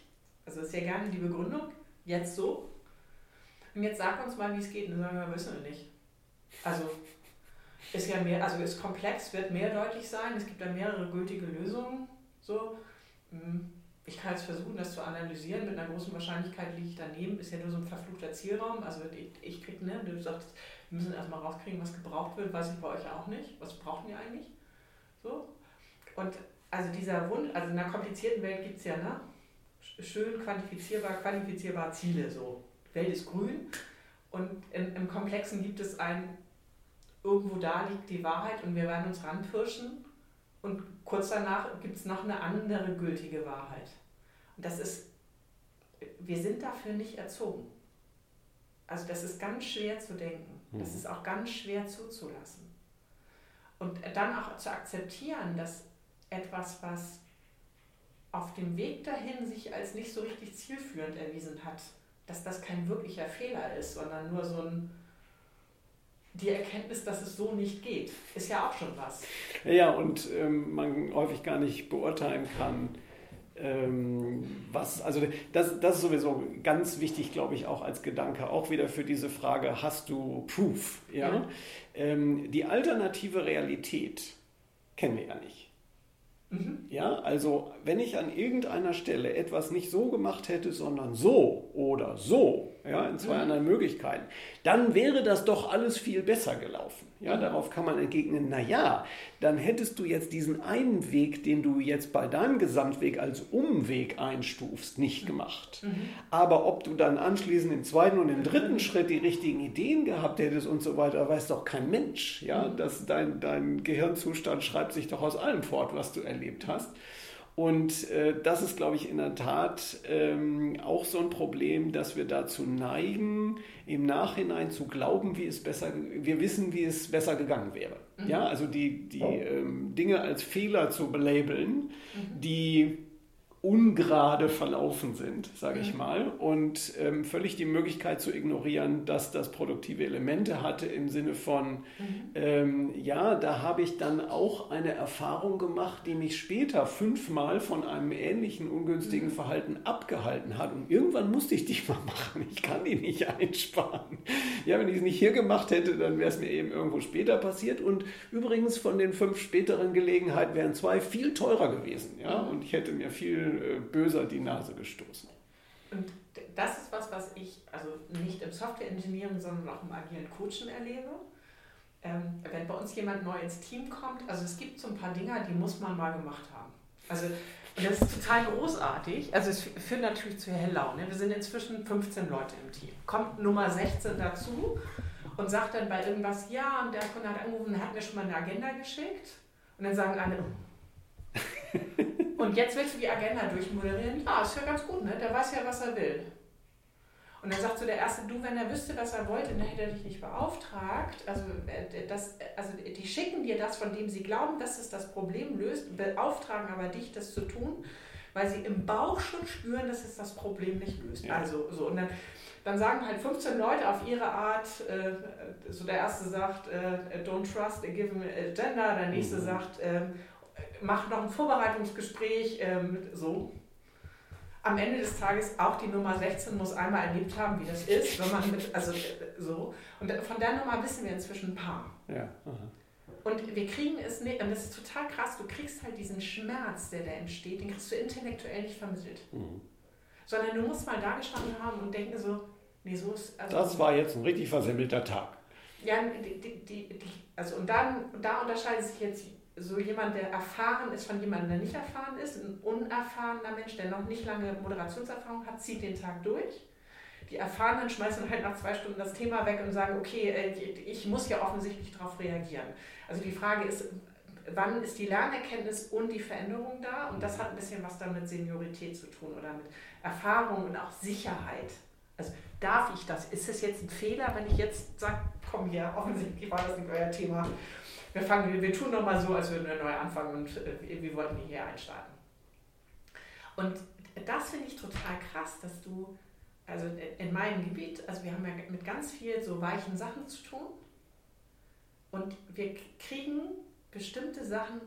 Also das ist ja gerne die Begründung, jetzt so. Und jetzt sag uns mal, wie es geht. Und sagen wir, wissen wir nicht. Also ist ja mehr, also ist komplex, wird mehrdeutig sein. Es gibt da mehrere gültige Lösungen. So. Hm, ich kann jetzt versuchen, das zu analysieren. Mit einer großen Wahrscheinlichkeit liege ich daneben. Ist ja nur so ein verfluchter Zielraum. Also ich, ich krieg, ne, du sagst, wir müssen erstmal rauskriegen, was gebraucht wird. Weiß ich bei euch auch nicht. Was brauchen die eigentlich? So. Und also dieser Wunsch, also in einer komplizierten Welt gibt es ja, ne? Schön quantifizierbar, quantifizierbar Ziele so. Welt ist grün und im, im Komplexen gibt es ein, irgendwo da liegt die Wahrheit und wir werden uns ranpirschen und kurz danach gibt es noch eine andere gültige Wahrheit. Und das ist, wir sind dafür nicht erzogen. Also das ist ganz schwer zu denken. Das mhm. ist auch ganz schwer zuzulassen. Und dann auch zu akzeptieren, dass etwas, was auf dem Weg dahin sich als nicht so richtig zielführend erwiesen hat, dass das kein wirklicher Fehler ist, sondern nur so ein die Erkenntnis, dass es so nicht geht, ist ja auch schon was. Ja, und ähm, man häufig gar nicht beurteilen kann, ähm, was, also das, das ist sowieso ganz wichtig, glaube ich, auch als Gedanke, auch wieder für diese Frage, hast du Proof? Ja? ja. Ähm, die alternative Realität kennen wir ja nicht. Mhm. Ja, also wenn ich an irgendeiner Stelle etwas nicht so gemacht hätte, sondern so oder so, ja, in zwei anderen Möglichkeiten, dann wäre das doch alles viel besser gelaufen. Ja, mhm. darauf kann man entgegnen, naja, dann hättest du jetzt diesen einen Weg, den du jetzt bei deinem Gesamtweg als Umweg einstufst, nicht mhm. gemacht. Mhm. Aber ob du dann anschließend im zweiten und im dritten Schritt die richtigen Ideen gehabt hättest und so weiter, weiß doch kein Mensch. Ja, mhm. dass dein, dein Gehirnzustand schreibt sich doch aus allem fort, was du erlebt hast. Und äh, das ist, glaube ich, in der Tat ähm, auch so ein Problem, dass wir dazu neigen, im Nachhinein zu glauben, wie es besser, wir wissen, wie es besser gegangen wäre. Mhm. Ja, also die, die ähm, Dinge als Fehler zu belabeln, mhm. die ungerade verlaufen sind, sage ich mhm. mal, und ähm, völlig die Möglichkeit zu ignorieren, dass das produktive Elemente hatte im Sinne von, mhm. ähm, ja, da habe ich dann auch eine Erfahrung gemacht, die mich später fünfmal von einem ähnlichen ungünstigen mhm. Verhalten abgehalten hat. Und irgendwann musste ich die mal machen. Ich kann die nicht einsparen. Ja, wenn ich es nicht hier gemacht hätte, dann wäre es mir eben irgendwo später passiert. Und übrigens von den fünf späteren Gelegenheiten wären zwei viel teurer gewesen. Ja, und ich hätte mir viel äh, böser die Nase gestoßen. Und das ist was, was ich also nicht im Software Engineering, sondern auch im agilen Coachen erlebe. Ähm, wenn bei uns jemand neu ins Team kommt, also es gibt so ein paar Dinge, die muss man mal gemacht haben. Also das ist total großartig. Also es führt natürlich zu Helllaune. Wir sind inzwischen 15 Leute im Team. Kommt Nummer 16 dazu und sagt dann bei irgendwas, ja, und der Kunde hat angerufen, hat mir schon mal eine Agenda geschickt. Und dann sagen alle, und jetzt willst du die Agenda durchmoderieren? Ja, ist ja ganz gut, ne? Der weiß ja, was er will. Und dann sagt so der Erste, du, wenn er wüsste, was er wollte, dann hätte er dich nicht beauftragt. Also, äh, das, also die schicken dir das, von dem sie glauben, dass es das Problem löst, beauftragen aber dich, das zu tun, weil sie im Bauch schon spüren, dass es das Problem nicht löst. Ja. Also so, und dann, dann sagen halt 15 Leute auf ihre Art, äh, so der Erste sagt, äh, don't trust a given agenda, der Nächste mhm. sagt, äh, mach noch ein Vorbereitungsgespräch, ähm, so. Am Ende des Tages auch die Nummer 16 muss einmal erlebt haben, wie das ist, wenn man mit, also so. Und von der Nummer wissen wir inzwischen ein paar. Ja. Und wir kriegen es nicht, und das ist total krass, du kriegst halt diesen Schmerz, der da entsteht, den kriegst du intellektuell nicht vermittelt. Mhm. Sondern du musst mal da gestanden haben und denken so, nee, so ist. Also das war jetzt ein richtig versemmelter Tag. Ja, die, die, die, also und dann, da unterscheidet sich jetzt so jemand, der erfahren ist von jemandem, der nicht erfahren ist, ein unerfahrener Mensch, der noch nicht lange Moderationserfahrung hat, zieht den Tag durch. Die Erfahrenen schmeißen halt nach zwei Stunden das Thema weg und sagen, okay, äh, ich muss ja offensichtlich darauf reagieren. Also die Frage ist, wann ist die Lernerkenntnis und die Veränderung da? Und das hat ein bisschen was dann mit Seniorität zu tun oder mit Erfahrung und auch Sicherheit. Also darf ich das? Ist es jetzt ein Fehler, wenn ich jetzt sage, komm hier, offensichtlich war das nicht euer Thema wir, fangen, wir tun nochmal so, als würden wir neu anfangen und äh, wir wollten hier einstarten. Und das finde ich total krass, dass du, also in meinem Gebiet, also wir haben ja mit ganz viel so weichen Sachen zu tun und wir kriegen bestimmte Sachen,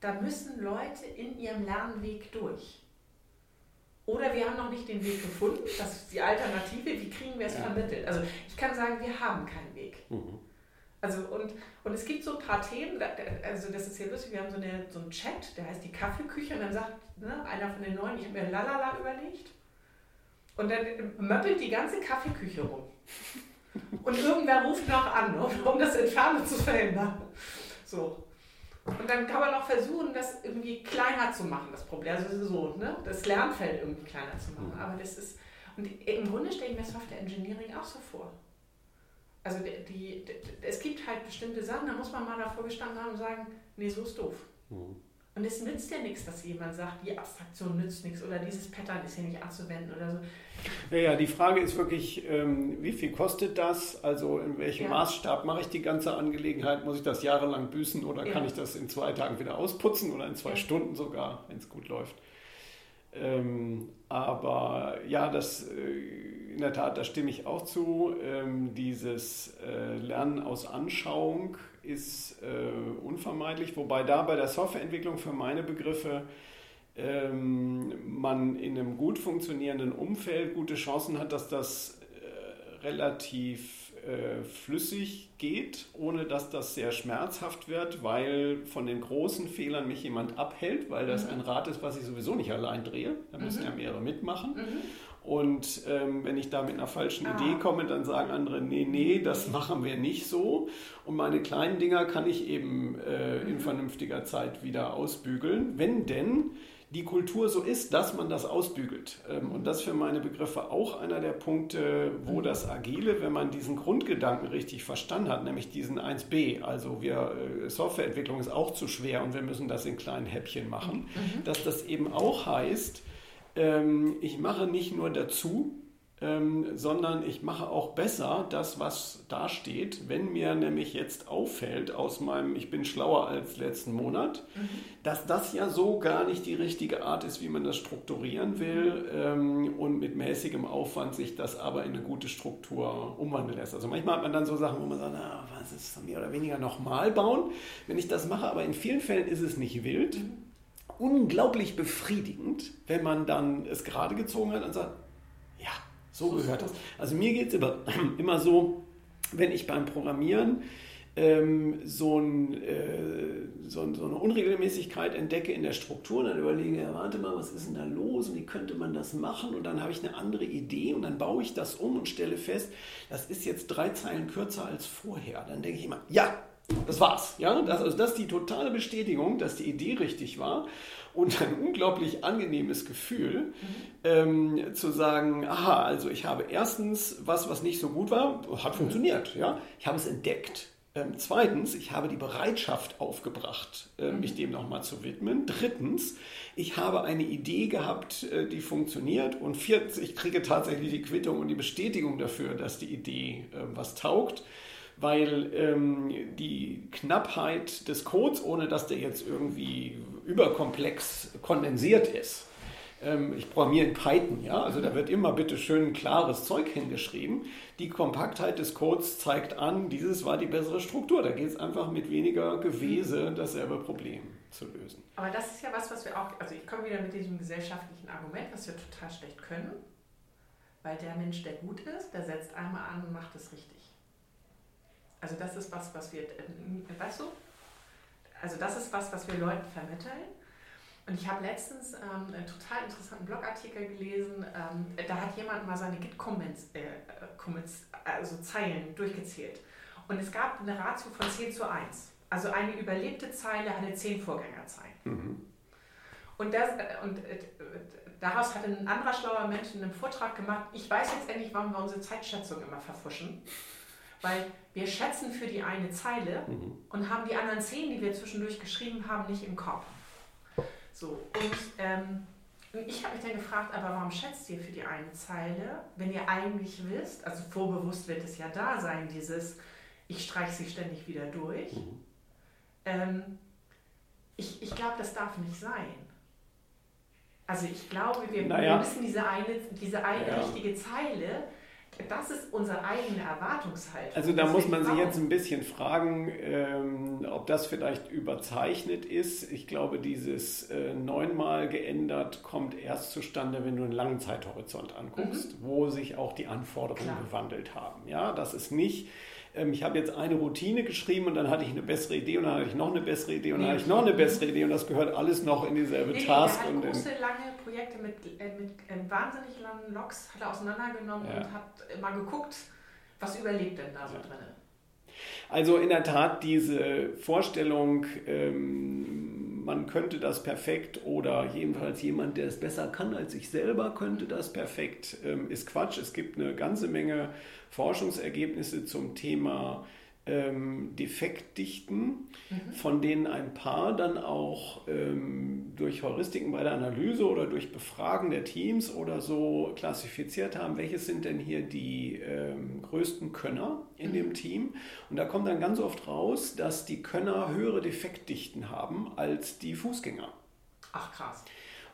da müssen Leute in ihrem Lernweg durch. Oder wir haben noch nicht den Weg gefunden, das ist die Alternative, wie kriegen wir es ja. vermittelt? Also ich kann sagen, wir haben keinen Weg. Mhm. Also und, und es gibt so ein paar Themen, also das ist sehr lustig, wir haben so, eine, so einen Chat, der heißt die Kaffeeküche und dann sagt ne, einer von den Neuen, ich habe mir Lalala überlegt und dann möppelt die ganze Kaffeeküche rum. Und irgendwer ruft noch an, um das Entfernen zu verhindern. So. Und dann kann man auch versuchen, das irgendwie kleiner zu machen, das Problem. Also so, ne? das Lernfeld irgendwie kleiner zu machen. Aber das ist, und im Grunde stelle ich mir Software Engineering auch so vor. Also die, die, es gibt halt bestimmte Sachen, da muss man mal davor gestanden haben und sagen, nee, so ist doof. Mhm. Und es nützt ja nichts, dass jemand sagt, die Abstraktion nützt nichts oder dieses Pattern ist hier nicht anzuwenden oder so. Naja, die Frage ist wirklich, ähm, wie viel kostet das? Also in welchem ja. Maßstab mache ich die ganze Angelegenheit? Muss ich das jahrelang büßen oder ja. kann ich das in zwei Tagen wieder ausputzen oder in zwei ja. Stunden sogar, wenn es gut läuft? Ähm, aber ja, das äh, in der Tat, da stimme ich auch zu. Ähm, dieses äh, Lernen aus Anschauung ist äh, unvermeidlich, wobei da bei der Softwareentwicklung für meine Begriffe ähm, man in einem gut funktionierenden Umfeld gute Chancen hat, dass das äh, relativ äh, flüssig geht, ohne dass das sehr schmerzhaft wird, weil von den großen Fehlern mich jemand abhält, weil das mhm. ein Rad ist, was ich sowieso nicht allein drehe. Da müssen mhm. ja mehrere mitmachen. Mhm. Und ähm, wenn ich da mit einer falschen ah. Idee komme, dann sagen andere, nee, nee, das machen wir nicht so. Und meine kleinen Dinger kann ich eben äh, in mhm. vernünftiger Zeit wieder ausbügeln, wenn denn die Kultur so ist, dass man das ausbügelt. Ähm, und das für meine Begriffe auch einer der Punkte, wo mhm. das Agile, wenn man diesen Grundgedanken richtig verstanden hat, nämlich diesen 1b, also wir, äh, Softwareentwicklung ist auch zu schwer und wir müssen das in kleinen Häppchen machen, mhm. dass das eben auch heißt, ähm, ich mache nicht nur dazu, ähm, sondern ich mache auch besser das, was da steht. Wenn mir nämlich jetzt auffällt aus meinem Ich bin schlauer als letzten Monat, mhm. dass das ja so gar nicht die richtige Art ist, wie man das strukturieren will ähm, und mit mäßigem Aufwand sich das aber in eine gute Struktur umwandeln lässt. Also manchmal hat man dann so Sachen, wo man sagt, na, was ist mehr oder weniger nochmal bauen, wenn ich das mache, aber in vielen Fällen ist es nicht wild. Mhm. Unglaublich befriedigend, wenn man dann es gerade gezogen hat und sagt, ja, so gehört das. Also mir geht es immer, immer so, wenn ich beim Programmieren ähm, so, ein, äh, so, so, eine Unregelmäßigkeit entdecke in der Struktur dann überlege, ja, warte mal, was ist denn da los und wie könnte man das machen und dann habe ich eine andere Idee und dann baue ich das um und stelle fest, das ist jetzt drei Zeilen kürzer als vorher. Dann denke ich immer, ja, das war's. Ja? Das, also das ist die totale Bestätigung, dass die Idee richtig war und ein unglaublich angenehmes Gefühl, mhm. ähm, zu sagen, aha, also ich habe erstens was, was nicht so gut war, hat funktioniert. Ja? Ich habe es entdeckt. Ähm, zweitens, ich habe die Bereitschaft aufgebracht, äh, mich dem nochmal zu widmen. Drittens, ich habe eine Idee gehabt, äh, die funktioniert. Und viertens, ich kriege tatsächlich die Quittung und die Bestätigung dafür, dass die Idee äh, was taugt weil ähm, die Knappheit des Codes, ohne dass der jetzt irgendwie überkomplex kondensiert ist, ähm, ich programmiere in Python, ja, also da wird immer bitte schön klares Zeug hingeschrieben. Die Kompaktheit des Codes zeigt an, dieses war die bessere Struktur. Da geht es einfach mit weniger Gewese dasselbe Problem zu lösen. Aber das ist ja was, was wir auch, also ich komme wieder mit diesem gesellschaftlichen Argument, was wir total schlecht können, weil der Mensch, der gut ist, der setzt einmal an und macht es richtig. Also das ist was, was wir, weißt du? Also das ist was, was wir Leuten vermitteln. Und ich habe letztens ähm, einen total interessanten Blogartikel gelesen. Ähm, da hat jemand mal seine Git-Comments, äh, Comments, also Zeilen durchgezählt. Und es gab eine Ratio von 10 zu 1. Also eine überlebte Zeile hatte 10 Vorgängerzeilen. Mhm. Und, das, äh, und äh, daraus hat ein anderer schlauer Mensch in einem Vortrag gemacht, ich weiß jetzt endlich, warum wir unsere Zeitschätzung immer verfuschen. Weil wir schätzen für die eine Zeile mhm. und haben die anderen zehn, die wir zwischendurch geschrieben haben, nicht im Kopf. So, und ähm, ich habe mich dann gefragt, aber warum schätzt ihr für die eine Zeile, wenn ihr eigentlich wisst, also vorbewusst wird es ja da sein, dieses, ich streiche sie ständig wieder durch. Mhm. Ähm, ich ich glaube, das darf nicht sein. Also ich glaube, wir, naja. wir müssen diese eine, diese eine ja. richtige Zeile das ist unsere eigene Erwartungshaltung. Also da muss man sich jetzt ein bisschen fragen, ähm, ob das vielleicht überzeichnet ist. Ich glaube, dieses äh, neunmal geändert kommt erst zustande, wenn du einen langen Zeithorizont anguckst, mhm. wo sich auch die Anforderungen Klar. gewandelt haben. Ja, das ist nicht ähm, ich habe jetzt eine Routine geschrieben und dann hatte ich eine bessere Idee und dann hatte ich noch eine bessere Idee und dann hatte ich noch eine bessere Idee und das gehört alles noch in dieselbe nee, Task. Er hat große, lange Projekte mit, äh, mit äh, wahnsinnig langen Logs hat er auseinandergenommen ja. und hat mal geguckt, was überlebt denn da so ja. drin. Also in der Tat diese Vorstellung, ähm, man könnte das perfekt oder jedenfalls jemand, der es besser kann als ich selber, könnte das perfekt, ähm, ist Quatsch. Es gibt eine ganze Menge Forschungsergebnisse zum Thema ähm, Defektdichten, mhm. von denen ein paar dann auch ähm, durch Heuristiken bei der Analyse oder durch Befragen der Teams oder so klassifiziert haben, welches sind denn hier die ähm, größten Könner in mhm. dem Team. Und da kommt dann ganz oft raus, dass die Könner höhere Defektdichten haben als die Fußgänger. Ach krass.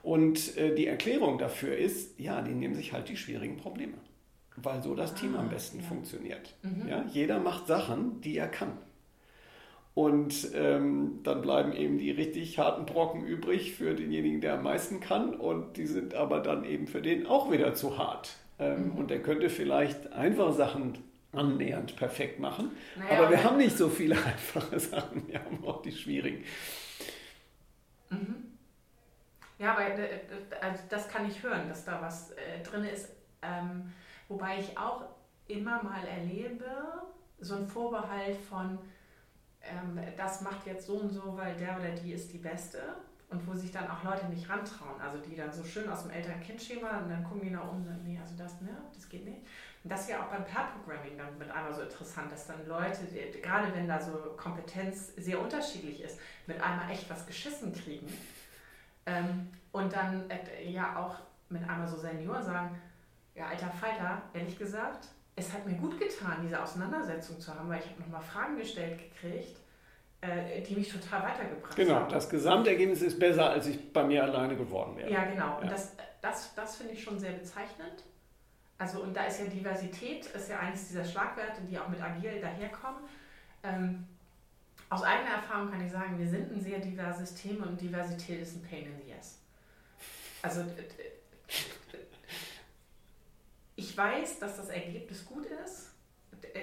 Und äh, die Erklärung dafür ist, ja, die nehmen sich halt die schwierigen Probleme, weil so das ah, Team am besten ja. funktioniert. Mhm. Ja, jeder macht Sachen, die er kann. Und ähm, dann bleiben eben die richtig harten Brocken übrig für denjenigen, der am meisten kann. Und die sind aber dann eben für den auch wieder zu hart. Ähm, mhm. Und der könnte vielleicht einfache Sachen annähernd perfekt machen. Naja, aber wir haben nicht so viele einfache Sachen. Wir haben auch die schwierigen. Mhm. Ja, aber äh, also das kann ich hören, dass da was äh, drin ist. Ähm, wobei ich auch immer mal erlebe, so ein Vorbehalt von, ähm, das macht jetzt so und so, weil der oder die ist die Beste. Und wo sich dann auch Leute nicht rantrauen, also die dann so schön aus dem Eltern-Kind-Schema und dann gucken die nach oben und sagen, nee, also das, ne, das geht nicht. Und das ist ja auch beim Pair-Programming dann mit einmal so interessant, dass dann Leute, die, gerade wenn da so Kompetenz sehr unterschiedlich ist, mit einmal echt was geschissen kriegen. Ähm, und dann äh, ja auch mit einmal so Senioren sagen, ja, alter Falter, ehrlich gesagt, es hat mir gut getan, diese Auseinandersetzung zu haben, weil ich habe nochmal Fragen gestellt gekriegt, äh, die mich total weitergebracht genau, haben. Genau, das Gesamtergebnis ist besser, als ich bei mir alleine geworden wäre. Ja, genau. Ja. Und das, das, das finde ich schon sehr bezeichnend. Also, und da ist ja Diversität, ist ja eines dieser Schlagwörter, die auch mit Agil daherkommen. Ähm, aus eigener Erfahrung kann ich sagen, wir sind ein sehr diverses Team und Diversität ist ein Pain in the Ass. Also, ich weiß, dass das Ergebnis gut ist.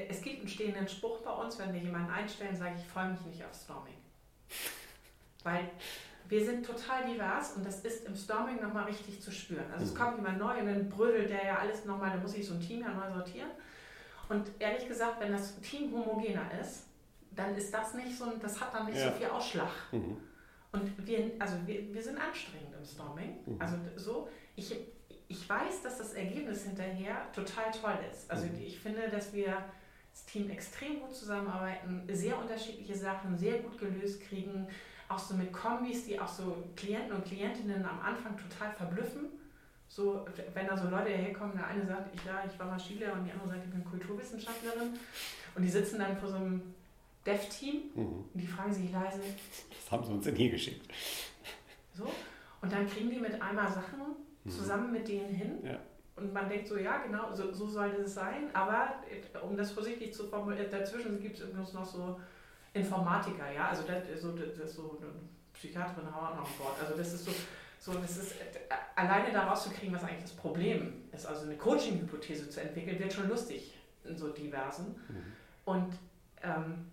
Es gibt einen stehenden Spruch bei uns, wenn wir jemanden einstellen, sage ich, ich freue mich nicht auf Storming. Weil wir sind total divers und das ist im Storming nochmal richtig zu spüren. Also es mhm. kommt jemand neu und dann brödelt der ja alles nochmal, da muss ich so ein Team ja neu sortieren. Und ehrlich gesagt, wenn das Team homogener ist, dann ist das nicht so, das hat dann nicht ja. so viel Ausschlag. Mhm. Und wir, also wir, wir sind anstrengend im Storming. Mhm. Also so, ich, ich weiß, dass das Ergebnis hinterher total toll ist. Also mhm. ich finde, dass wir das Team extrem gut zusammenarbeiten, sehr unterschiedliche Sachen sehr gut gelöst kriegen, auch so mit Kombis, die auch so Klienten und Klientinnen am Anfang total verblüffen. So, wenn da so Leute herkommen, der eine sagt, ich, ja, ich war mal Skilehrer und die andere sagt, ich bin Kulturwissenschaftlerin. Und die sitzen dann vor so einem Dev-Team mhm. und die fragen sich leise, was haben sie uns denn hier geschickt? So, und dann kriegen die mit einmal Sachen. Zusammen mit denen hin. Ja. Und man denkt so, ja, genau, so, so soll das sein. Aber um das vorsichtig zu formulieren, dazwischen gibt es übrigens noch so Informatiker, ja, also das, so, das ist so eine Psychiaterin haben wir noch Bord. Also das ist so, so das ist alleine da rauszukriegen, was eigentlich das Problem ist. Also eine Coaching-Hypothese zu entwickeln, wird schon lustig in so diversen. Mhm. Und ähm,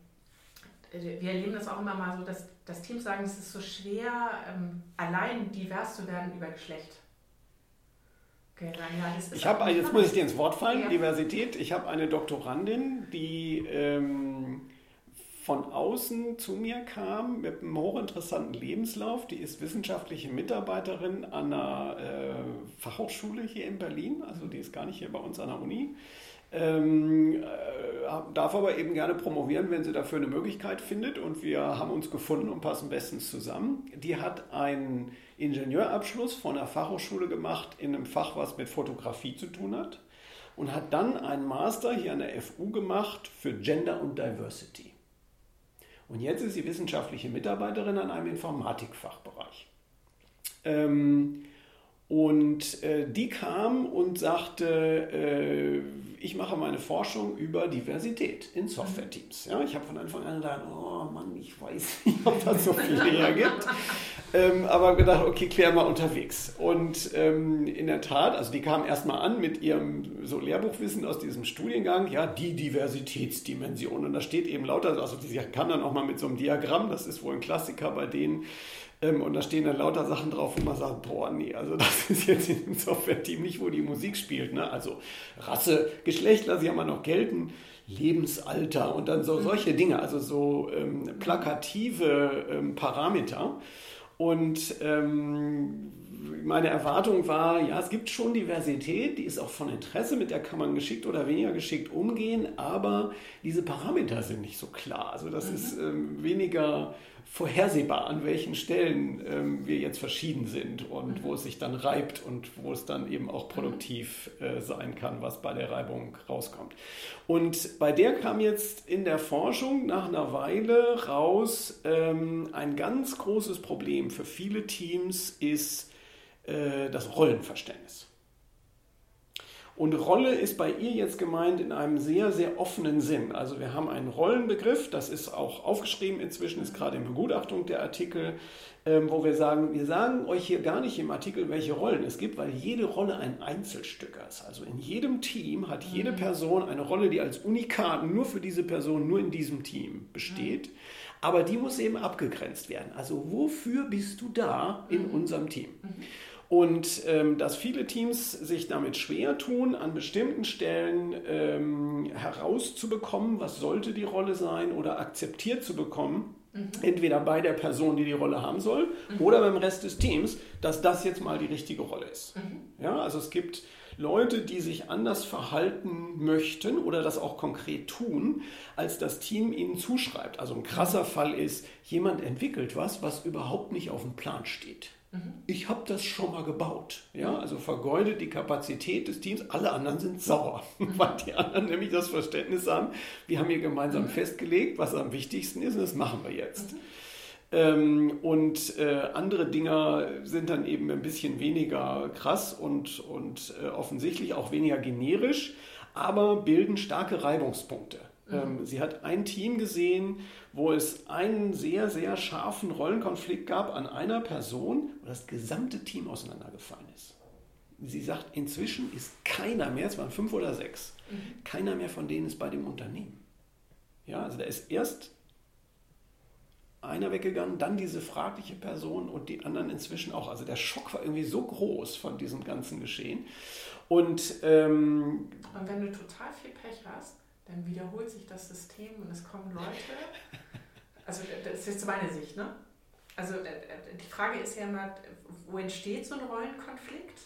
wir erleben das auch immer mal so, dass, dass Teams sagen, es ist so schwer, ähm, allein divers zu werden über Geschlecht. Ich habe, jetzt muss ich dir ins Wort fallen, ja. Diversität. Ich habe eine Doktorandin, die ähm, von außen zu mir kam mit einem hochinteressanten Lebenslauf. Die ist wissenschaftliche Mitarbeiterin an einer äh, Fachhochschule hier in Berlin, also die ist gar nicht hier bei uns an der Uni. Ähm, äh, darf aber eben gerne promovieren, wenn sie dafür eine Möglichkeit findet. Und wir haben uns gefunden und passen bestens zusammen. Die hat einen Ingenieurabschluss von der Fachhochschule gemacht in einem Fach, was mit Fotografie zu tun hat. Und hat dann einen Master hier an der FU gemacht für Gender und Diversity. Und jetzt ist sie wissenschaftliche Mitarbeiterin an einem Informatikfachbereich. Ähm, und äh, die kam und sagte, äh, ich mache meine Forschung über Diversität in Software-Teams. Ja, ich habe von Anfang an gedacht, oh Mann, ich weiß nicht, ob das so viel hergibt. ähm, aber gedacht, okay, klär mal unterwegs. Und ähm, in der Tat, also die kam erstmal an mit ihrem so Lehrbuchwissen aus diesem Studiengang, ja, die Diversitätsdimension. Und da steht eben lauter, also sie kann dann auch mal mit so einem Diagramm, das ist wohl ein Klassiker bei denen, ähm, und da stehen dann lauter Sachen drauf, wo man sagt, boah, nee, also das ist jetzt in dem Software-Team nicht, wo die Musik spielt. Ne? Also Rasse, Geschlecht lasse ich ja mal noch gelten, Lebensalter und dann so mhm. solche Dinge, also so ähm, plakative ähm, Parameter. Und ähm, meine Erwartung war, ja, es gibt schon Diversität, die ist auch von Interesse, mit der kann man geschickt oder weniger geschickt umgehen, aber diese Parameter sind nicht so klar. Also das mhm. ist ähm, weniger vorhersehbar, an welchen Stellen ähm, wir jetzt verschieden sind und mhm. wo es sich dann reibt und wo es dann eben auch produktiv äh, sein kann, was bei der Reibung rauskommt. Und bei der kam jetzt in der Forschung nach einer Weile raus, ähm, ein ganz großes Problem für viele Teams ist, äh, das Rollenverständnis. Und Rolle ist bei ihr jetzt gemeint in einem sehr, sehr offenen Sinn. Also wir haben einen Rollenbegriff, das ist auch aufgeschrieben inzwischen, ist gerade in Begutachtung der Artikel, ähm, wo wir sagen, wir sagen euch hier gar nicht im Artikel, welche Rollen es gibt, weil jede Rolle ein Einzelstück ist. Also in jedem Team hat jede mhm. Person eine Rolle, die als Unikat nur für diese Person, nur in diesem Team besteht. Mhm. Aber die muss eben abgegrenzt werden. Also wofür bist du da in mhm. unserem Team? Und ähm, dass viele Teams sich damit schwer tun, an bestimmten Stellen ähm, herauszubekommen, was sollte die Rolle sein oder akzeptiert zu bekommen, mhm. entweder bei der Person, die die Rolle haben soll, mhm. oder beim Rest des Teams, dass das jetzt mal die richtige Rolle ist. Mhm. Ja, also es gibt Leute, die sich anders verhalten möchten oder das auch konkret tun, als das Team ihnen zuschreibt. Also ein krasser Fall ist, jemand entwickelt was, was überhaupt nicht auf dem Plan steht. Ich habe das schon mal gebaut. Ja, also vergeudet die Kapazität des Teams. Alle anderen sind sauer, weil die anderen nämlich das Verständnis haben, wir haben hier gemeinsam mhm. festgelegt, was am wichtigsten ist und das machen wir jetzt. Mhm. Ähm, und äh, andere Dinger sind dann eben ein bisschen weniger krass und, und äh, offensichtlich auch weniger generisch, aber bilden starke Reibungspunkte. Mhm. Ähm, sie hat ein Team gesehen, wo es einen sehr, sehr scharfen Rollenkonflikt gab an einer Person, wo das gesamte Team auseinandergefallen ist. Sie sagt, inzwischen ist keiner mehr, es waren fünf oder sechs, mhm. keiner mehr von denen ist bei dem Unternehmen. Ja, also da ist erst einer weggegangen, dann diese fragliche Person und die anderen inzwischen auch. Also der Schock war irgendwie so groß von diesem ganzen Geschehen. Und, ähm, und wenn du total viel Pech hast, dann wiederholt sich das System und es kommen Leute. Also das ist jetzt meine Sicht, ne? Also die Frage ist ja immer, wo entsteht so ein Rollenkonflikt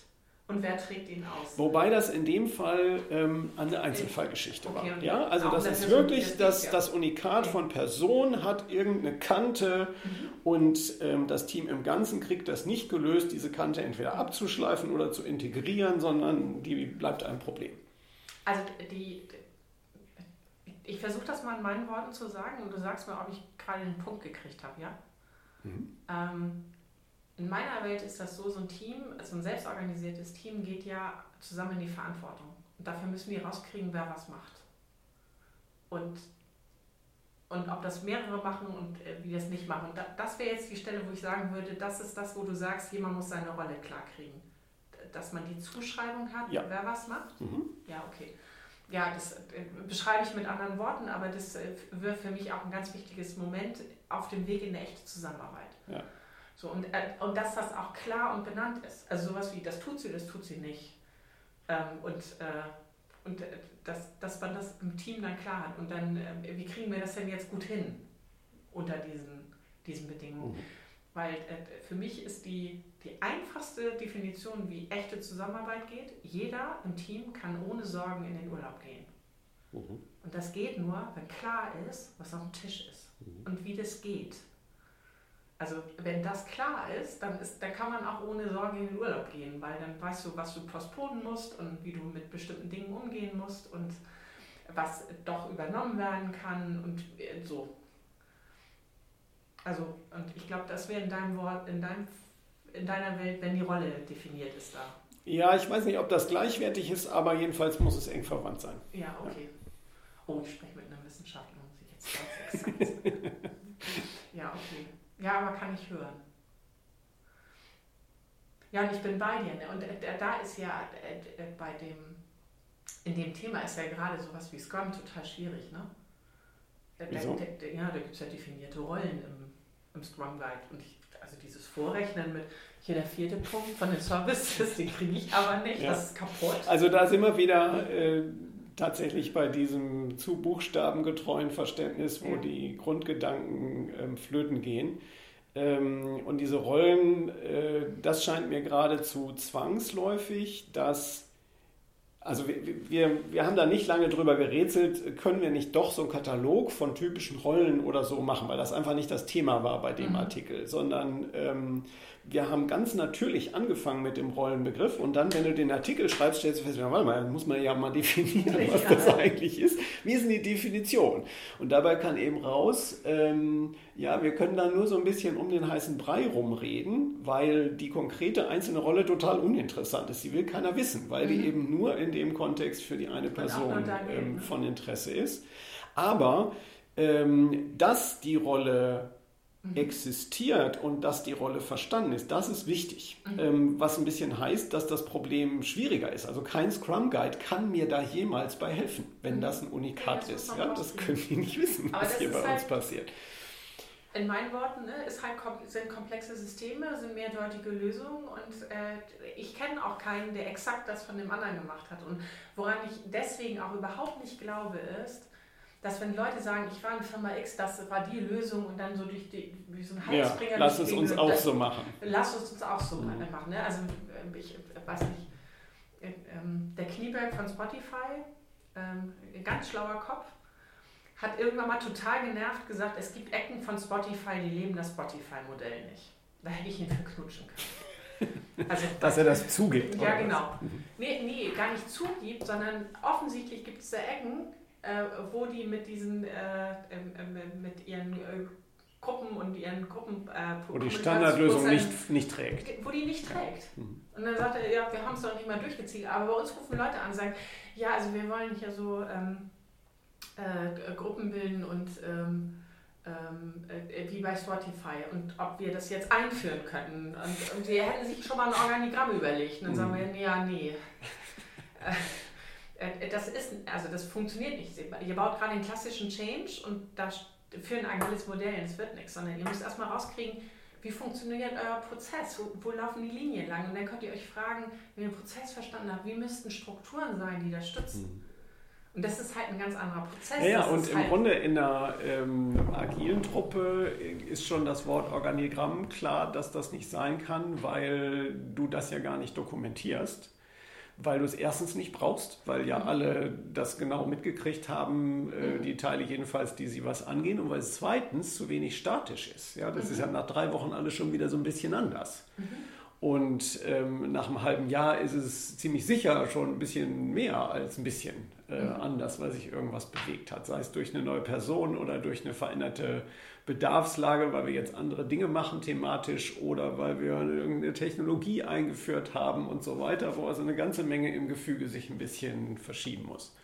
und wer trägt ihn aus? Wobei das in dem Fall ähm, eine Einzelfallgeschichte okay, war. Ja, also das ist wirklich, dass ja. das Unikat okay. von Person hat irgendeine Kante mhm. und ähm, das Team im Ganzen kriegt das nicht gelöst, diese Kante entweder abzuschleifen oder zu integrieren, sondern die bleibt ein Problem. Also die, ich versuche das mal in meinen Worten zu sagen und du sagst mir, ob ich gerade den Punkt gekriegt habe, ja? Mhm. Ähm, in meiner Welt ist das so, so ein Team, also ein selbstorganisiertes Team geht ja zusammen in die Verantwortung. Und dafür müssen wir rauskriegen, wer was macht. Und, und ob das mehrere machen und äh, wie das nicht machen. Da, das wäre jetzt die Stelle, wo ich sagen würde, das ist das, wo du sagst, jemand muss seine Rolle klarkriegen. Dass man die Zuschreibung hat, ja. wer was macht. Mhm. Ja, okay ja, das äh, beschreibe ich mit anderen Worten, aber das äh, wird für mich auch ein ganz wichtiges Moment auf dem Weg in eine echte Zusammenarbeit. Ja. So, und, äh, und dass das auch klar und benannt ist. Also sowas wie, das tut sie, das tut sie nicht. Ähm, und und dass, dass man das im Team dann klar hat. Und dann, wie kriegen wir das denn jetzt gut hin unter diesen, diesen Bedingungen? Mhm. Weil für mich ist die, die einfachste Definition, wie echte Zusammenarbeit geht, jeder im Team kann ohne Sorgen in den Urlaub gehen. Mhm. Und das geht nur, wenn klar ist, was auf dem Tisch ist mhm. und wie das geht. Also wenn das klar ist dann, ist, dann kann man auch ohne Sorgen in den Urlaub gehen, weil dann weißt du, was du postponen musst und wie du mit bestimmten Dingen umgehen musst und was doch übernommen werden kann und äh, so. Also, und ich glaube, das wäre in deinem Wort, in, deinem, in deiner Welt, wenn die Rolle definiert ist da. Ja, ich weiß nicht, ob das gleichwertig ist, aber jedenfalls muss es eng verwandt sein. Ja, okay. Ja. Oh, ich spreche mit einer Wissenschaftlerin, muss ich jetzt ganz exakt Ja, okay. Ja, aber kann ich hören. Ja, und ich bin bei dir. Ne? Und äh, da ist ja äh, äh, bei dem, in dem Thema ist ja gerade sowas wie Scrum total schwierig, ne? Da, da, ja, da gibt es ja definierte Rollen im im Scrum Guide. Und ich, also dieses Vorrechnen mit hier der vierte Punkt von den Services, den kriege ich aber nicht, ja. das ist kaputt. Also da sind wir wieder äh, tatsächlich bei diesem zu buchstabengetreuen Verständnis, wo ja. die Grundgedanken ähm, flöten gehen. Ähm, und diese Rollen, äh, das scheint mir geradezu zwangsläufig, dass Also wir, wir, wir haben da nicht lange drüber gerätselt, können wir nicht doch so einen Katalog von typischen Rollen oder so machen, weil das einfach nicht das Thema war bei dem mhm. Artikel, sondern ähm, wir haben ganz natürlich angefangen mit dem Rollenbegriff und dann, wenn du den Artikel schreibst, stellst du fest, warte mal, dann muss man ja mal definieren, was das eigentlich ist. Wie ist denn die Definition? Und dabei kann eben raus, ähm, ja, wir können da nur so ein bisschen um den heißen Brei rumreden, weil die konkrete einzelne Rolle total uninteressant ist. Die will keiner wissen, weil mhm. die eben nur in dem Kontext für die eine Person ähm, ne? von Interesse ist. Aber ähm, dass die Rolle Mhm. existiert und dass die Rolle verstanden ist, das ist wichtig. Mhm. Ähm, was ein bisschen heißt, dass das Problem schwieriger ist. Also kein Scrum Guide kann mir da jemals bei helfen, wenn mhm. das ein Unikat ja, das ist. Ja, das können die nicht wissen, Aber was hier bei halt uns passiert. In meinen Worten ne, ist halt, sind komplexe Systeme, sind mehrdeutige Lösungen und äh, ich kenne auch keinen, der exakt das von dem anderen gemacht hat. Und woran ich deswegen auch überhaupt nicht glaube, ist, dass wenn Leute sagen, ich war in Firma X, das war die Lösung und dann so durch die, wie so ein Heilsbringer. Ja, lass es uns auch so machen. Lass es uns auch so mhm. machen. Ne? Also äh, ich weiß nicht, äh, ähm, der Knieberg von Spotify, ähm, ein ganz schlauer Kopf, hat irgendwann mal total genervt gesagt, es gibt Ecken von Spotify, die leben das Spotify-Modell nicht. Da hätte ich ihn verknutschen können. Also, Dass er das zugibt. Ja, genau. Mhm. Nee, nee, gar nicht zugibt, sondern offensichtlich gibt es da Ecken, äh, wo die mit diesen, äh, äh, mit ihren äh, Gruppen und ihren Gruppen. Äh, wo die Standardlösung nicht, nicht trägt. Wo die nicht trägt. Mhm. Und dann sagt er, ja, wir haben es doch nicht mal durchgezogen. Aber bei uns rufen Leute an und sagen, ja, also wir wollen hier so ähm, äh, Gruppen bilden und ähm, ähm, äh, wie bei Spotify und ob wir das jetzt einführen könnten. Und, und sie hätten sich schon mal ein Organigramm überlegt. Und dann sagen wir, mhm. ja, nee. Äh, das ist, also das funktioniert nicht. Ihr baut gerade den klassischen Change und da für ein agiles Modell, das wird nichts, sondern ihr müsst erstmal rauskriegen, wie funktioniert euer Prozess, wo, wo, laufen die Linien lang und dann könnt ihr euch fragen, wenn ihr den Prozess verstanden habt, wie müssten Strukturen sein, die das stützen. Mhm. Und das ist halt ein ganz anderer Prozess. Ja, ja und im halt Grunde in einer ähm, agilen Truppe ist schon das Wort Organigramm klar, dass das nicht sein kann, weil du das ja gar nicht dokumentierst weil du es erstens nicht brauchst, weil ja mhm. alle das genau mitgekriegt haben, äh, mhm. die Teile jedenfalls, die sie was angehen, und weil es zweitens zu wenig statisch ist. Ja, das mhm. ist ja nach drei Wochen alles schon wieder so ein bisschen anders. Und ähm, nach einem halben Jahr ist es ziemlich sicher schon ein bisschen mehr als ein bisschen äh, mhm. anders, weil sich irgendwas bewegt hat, sei es durch eine neue Person oder durch eine veränderte Bedarfslage, weil wir jetzt andere Dinge machen thematisch oder weil wir irgendeine Technologie eingeführt haben und so weiter, wo also eine ganze Menge im Gefüge sich ein bisschen verschieben muss.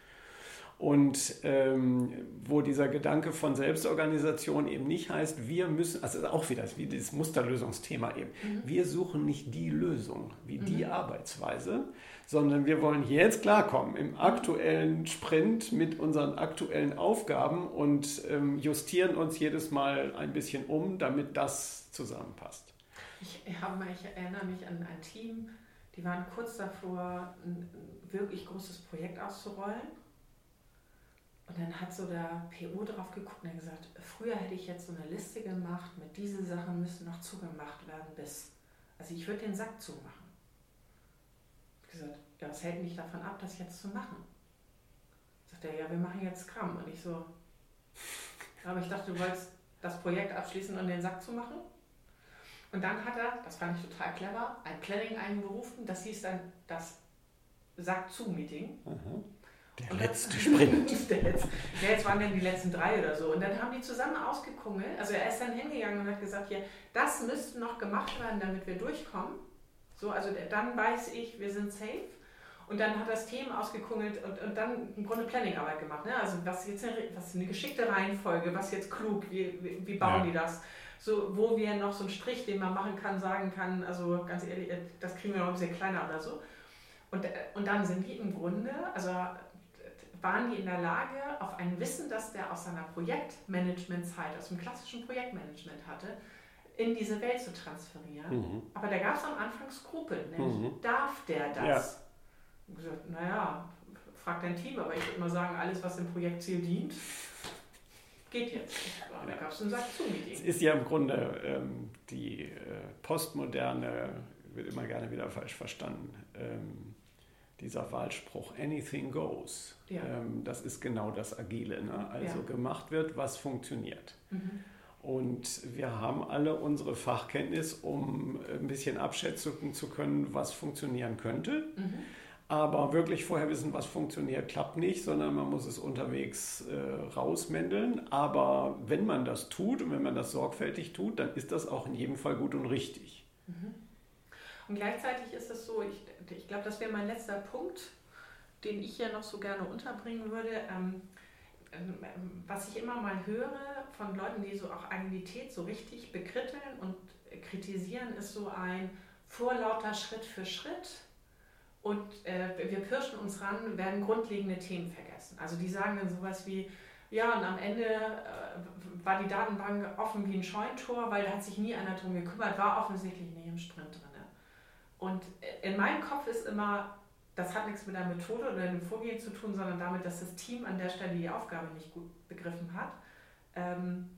Und ähm, wo dieser Gedanke von Selbstorganisation eben nicht heißt, wir müssen, also auch wieder wie dieses Musterlösungsthema eben, mhm. wir suchen nicht die Lösung wie mhm. die Arbeitsweise, sondern wir wollen jetzt klarkommen im aktuellen Sprint mit unseren aktuellen Aufgaben und ähm, justieren uns jedes Mal ein bisschen um, damit das zusammenpasst. Ich, habe, ich erinnere mich an ein Team, die waren kurz davor, ein wirklich großes Projekt auszurollen. Und dann hat so der PO drauf geguckt und hat gesagt, früher hätte ich jetzt so eine Liste gemacht, mit diesen Sachen müssen noch zugemacht werden bis, also ich würde den Sack zumachen gesagt, ja, was hält mich davon ab, das jetzt zu machen? Sagt er, ja, wir machen jetzt Scrum. Und ich so, aber ich dachte, du wolltest das Projekt abschließen und den Sack zu machen. Und dann hat er, das fand ich total clever, ein Planning einberufen, das hieß dann das Sack-zu-Meeting. Mhm. Der letzte Sprint. der letzte, jetzt waren dann die letzten drei oder so. Und dann haben die zusammen ausgekungelt. Also er ist dann hingegangen und hat gesagt, ja, das müsste noch gemacht werden, damit wir durchkommen. So, also dann weiß ich, wir sind safe. Und dann hat das Team ausgekungelt und, und dann im Grunde Planningarbeit gemacht. Ne? Also was jetzt eine, was eine geschickte Reihenfolge, was jetzt klug, wie, wie, wie bauen ja. die das? So, wo wir noch so einen Strich, den man machen kann, sagen kann, also ganz ehrlich, das kriegen wir noch ein bisschen kleiner oder so. Und, und dann sind die im Grunde, also waren die in der Lage, auf ein Wissen, das der aus seiner Projektmanagementzeit, aus dem klassischen Projektmanagement hatte, in diese Welt zu transferieren. Mhm. Aber da gab es am Anfang Skrupel, nämlich mhm. darf der das? Ja. gesagt, naja, frag dein Team, aber ich würde mal sagen, alles, was dem Projektziel dient, geht jetzt. Und da gab es ein Sack zu Es ist ja im Grunde ähm, die äh, postmoderne, wird immer gerne wieder falsch verstanden, ähm, dieser Wahlspruch, anything goes. Ja. Ähm, das ist genau das Agile. Ne? Also ja. gemacht wird, was funktioniert. Mhm. Und wir haben alle unsere Fachkenntnis, um ein bisschen abschätzen zu können, was funktionieren könnte. Mhm. Aber wirklich vorher wissen, was funktioniert, klappt nicht, sondern man muss es unterwegs äh, rausmändeln. Aber wenn man das tut und wenn man das sorgfältig tut, dann ist das auch in jedem Fall gut und richtig. Mhm. Und gleichzeitig ist es so, ich, ich glaube, das wäre mein letzter Punkt, den ich hier noch so gerne unterbringen würde. Ähm, ähm, was ich immer mal höre von Leuten, die so auch Agilität so richtig bekritteln und kritisieren, ist so ein vorlauter Schritt für Schritt und äh, wir pirschen uns ran, werden grundlegende Themen vergessen. Also die sagen dann sowas wie, ja, und am Ende äh, war die Datenbank offen wie ein Scheuntor, weil da hat sich nie einer drum gekümmert, war offensichtlich nicht im Sprint drin. Und in meinem Kopf ist immer, das hat nichts mit der Methode oder dem Vorgehen zu tun, sondern damit, dass das Team an der Stelle die Aufgabe nicht gut begriffen hat. Ähm,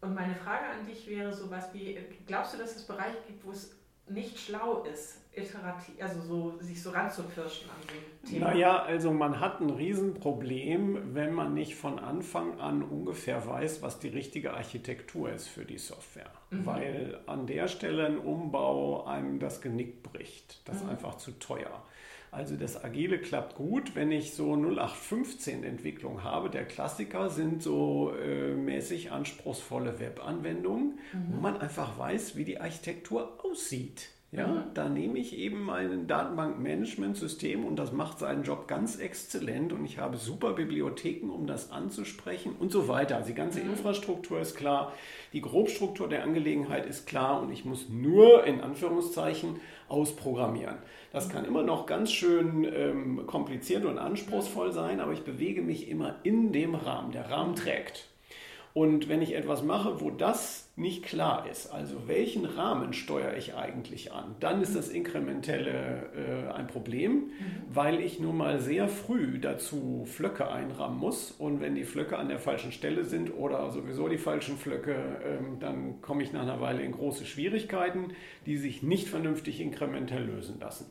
und meine Frage an dich wäre sowas wie, glaubst du, dass es Bereiche gibt, wo es nicht schlau ist, iterativ, also so, sich so ranzupirschen an dem Thema? Naja, also man hat ein Riesenproblem, wenn man nicht von Anfang an ungefähr weiß, was die richtige Architektur ist für die Software. Mhm. Weil an der Stelle ein Umbau einem das Genick bricht. Das ist mhm. einfach zu teuer. Also das Agile klappt gut, wenn ich so 0815 Entwicklung habe. Der Klassiker sind so äh, mäßig anspruchsvolle Webanwendungen, mhm. wo man einfach weiß, wie die Architektur aussieht. Ja, mhm. da nehme ich eben mein Datenbankmanagementsystem und das macht seinen Job ganz exzellent und ich habe super Bibliotheken, um das anzusprechen und so weiter. Also die ganze mhm. Infrastruktur ist klar, die Grobstruktur der Angelegenheit ist klar und ich muss nur in Anführungszeichen ausprogrammieren. Das kann immer noch ganz schön ähm, kompliziert und anspruchsvoll sein, aber ich bewege mich immer in dem Rahmen. Der Rahmen trägt. Und wenn ich etwas mache, wo das nicht klar ist, also welchen Rahmen steuere ich eigentlich an, dann ist das Inkrementelle äh, ein Problem, mhm. weil ich nun mal sehr früh dazu Flöcke einrahmen muss. Und wenn die Flöcke an der falschen Stelle sind oder sowieso die falschen Flöcke, äh, dann komme ich nach einer Weile in große Schwierigkeiten, die sich nicht vernünftig inkrementell lösen lassen.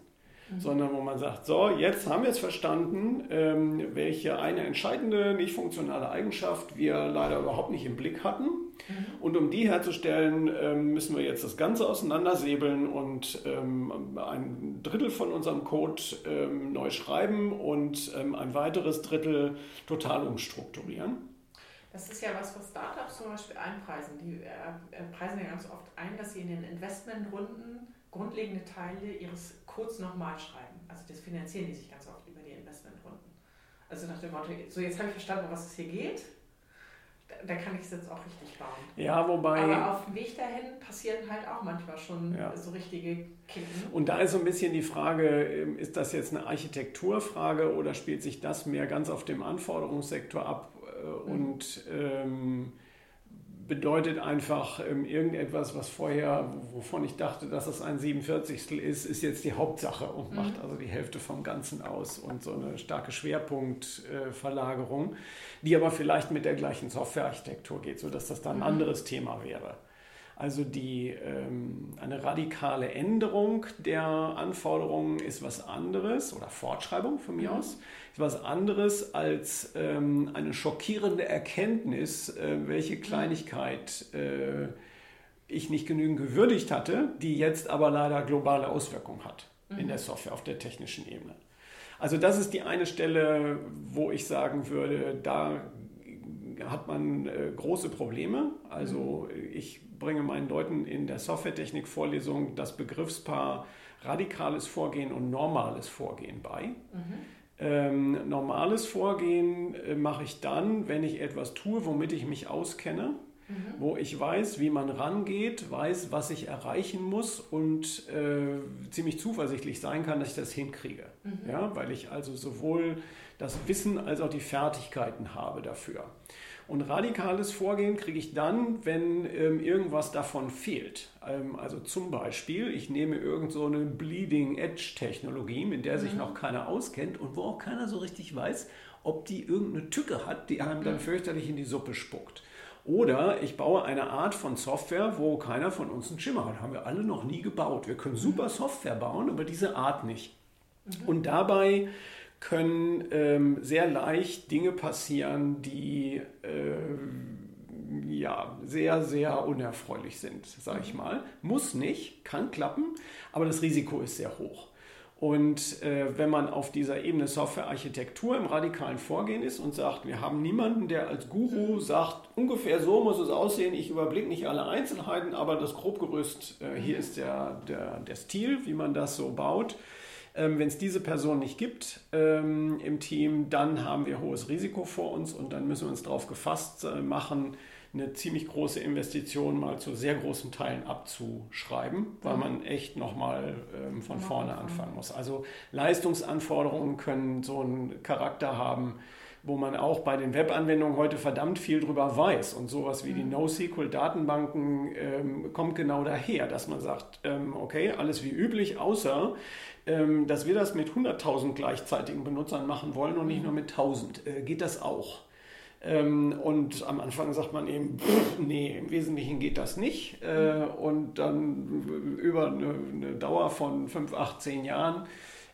Mhm. sondern wo man sagt, so, jetzt haben wir es verstanden, ähm, welche eine entscheidende, nicht funktionale Eigenschaft wir leider überhaupt nicht im Blick hatten. Mhm. Und um die herzustellen, ähm, müssen wir jetzt das Ganze auseinandersäbeln und ähm, ein Drittel von unserem Code ähm, neu schreiben und ähm, ein weiteres Drittel total umstrukturieren. Das ist ja was, was Startups zum Beispiel einpreisen. Die äh, preisen ja ganz oft ein, dass sie in den Investmentrunden grundlegende Teile ihres Codes nochmal schreiben. Also das finanzieren die sich ganz oft über die Investmentrunden. Also nach dem Motto, so jetzt habe ich verstanden, was es hier geht, da kann ich es jetzt auch richtig bauen. Ja, wobei. Aber auf dem Weg dahin passieren halt auch manchmal schon ja. so richtige Kicken. Und da ist so ein bisschen die Frage, ähm, ist das jetzt eine Architekturfrage oder spielt sich das mehr ganz auf dem Anforderungssektor ab? Äh, mhm. Und ähm, bedeutet einfach ähm, irgendetwas, was vorher, wovon ich dachte, dass es ein 47. ist, ist jetzt die Hauptsache und mhm. macht also die Hälfte vom Ganzen aus und so eine starke Schwerpunktverlagerung, äh, die aber vielleicht mit der gleichen Softwarearchitektur geht, sodass das dann ein mhm. anderes Thema wäre. Also die, ähm, eine radikale Änderung der Anforderungen ist was anderes oder Fortschreibung von mir mhm. aus was anderes als ähm, eine schockierende Erkenntnis, äh, welche Kleinigkeit äh, ich nicht genügend gewürdigt hatte, die jetzt aber leider globale Auswirkungen hat mhm. in der Software auf der technischen Ebene. Also das ist die eine Stelle, wo ich sagen würde, da hat man äh, große Probleme. Also mhm. ich bringe meinen Leuten in der Softwaretechnik-Vorlesung das Begriffspaar radikales Vorgehen und normales Vorgehen bei. Mhm. Ähm, normales Vorgehen äh, mache ich dann, wenn ich etwas tue, womit ich mich auskenne, mhm. wo ich weiß, wie man rangeht, weiß, was ich erreichen muss und äh, ziemlich zuversichtlich sein kann, dass ich das hinkriege. Mhm. Ja, weil ich also sowohl das Wissen als auch die Fertigkeiten habe dafür. Und radikales Vorgehen kriege ich dann, wenn ähm, irgendwas davon fehlt. Ähm, also zum Beispiel, ich nehme irgend so eine Bleeding Edge Technologie, mit der sich mhm. noch keiner auskennt und wo auch keiner so richtig weiß, ob die irgendeine Tücke hat, die einem dann mhm. fürchterlich in die Suppe spuckt. Oder ich baue eine Art von Software, wo keiner von uns einen Schimmer hat. Haben wir alle noch nie gebaut. Wir können super Software bauen, aber diese Art nicht. Mhm. Und dabei können ähm, sehr leicht Dinge passieren, die äh, ja, sehr, sehr unerfreulich sind, sage ich mhm. mal. Muss nicht, kann klappen, aber das Risiko ist sehr hoch. Und äh, wenn man auf dieser Ebene Softwarearchitektur im radikalen Vorgehen ist und sagt, wir haben niemanden, der als Guru sagt, ungefähr so muss es aussehen, ich überblicke nicht alle Einzelheiten, aber das Grobgerüst, äh, hier ist der, der, der Stil, wie man das so baut. Ähm, wenn es diese Person nicht gibt ähm, im Team, dann haben wir hohes Risiko vor uns und dann müssen wir uns darauf gefasst äh, machen, eine ziemlich große Investition mal zu sehr großen Teilen abzuschreiben, weil man echt nochmal ähm, von vorne anfangen muss. Also Leistungsanforderungen können so einen Charakter haben, wo man auch bei den Webanwendungen heute verdammt viel drüber weiß. Und sowas wie die mhm. NoSQL-Datenbanken ähm, kommt genau daher, dass man sagt, ähm, okay, alles wie üblich, außer ähm, dass wir das mit 100.000 gleichzeitigen Benutzern machen wollen und nicht nur mit 1.000. Äh, geht das auch? Ähm, und am Anfang sagt man eben, pff, nee, im Wesentlichen geht das nicht. Äh, und dann über eine, eine, Dauer von 5, 8, 10 Jahren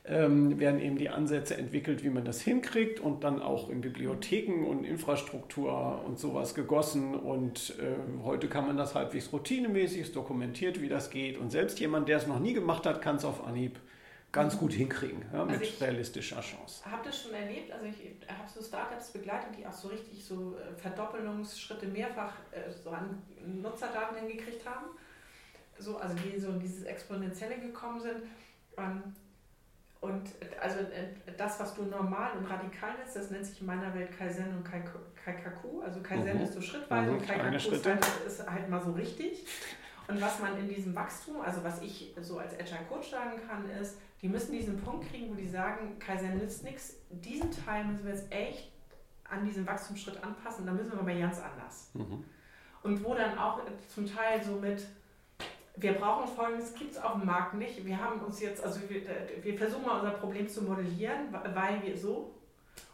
ähm, werden eben die Ansätze entwickelt, wie man das hinkriegt und dann auch in Bibliotheken und Infrastruktur und sowas gegossen. Und äh, heute kann man das halbwegs routinemäßig, dokumentiert, wie das geht. Und selbst jemand, der es noch nie gemacht hat, kann es auf Anhieb ganz gut hinkriegen, ja, also mit realistischer Chance. Habt ihr schon erlebt, also ich habe so Startups begleitet, die auch so richtig so äh, Verdoppelungsschritte mehrfach äh, so an Nutzerdaten hingekriegt haben, so, also die so in dieses Exponentielle gekommen sind. Ähm, und also äh, das, was du normal und radikal nennst, das nennt sich in meiner Welt Kaizen und Kaikaku. Also Kaizen mhm. ist so schrittweise mhm, und Kaikaku ist halt, ist halt mal so richtig. Und was man in diesem Wachstum, also was ich so als Agile Coach sagen kann, ist, die müssen diesen Punkt kriegen, wo die sagen, Kaizen nützt nichts. Diesen Teil müssen wir jetzt echt an diesen Wachstumsschritt anpassen. Da müssen wir mal ganz anders. Mhm. Und wo dann auch zum Teil so mit, wir brauchen folgendes, gibt es auf dem Markt nicht. Wir haben uns jetzt, also wir, wir versuchen mal unser Problem zu modellieren, weil wir so.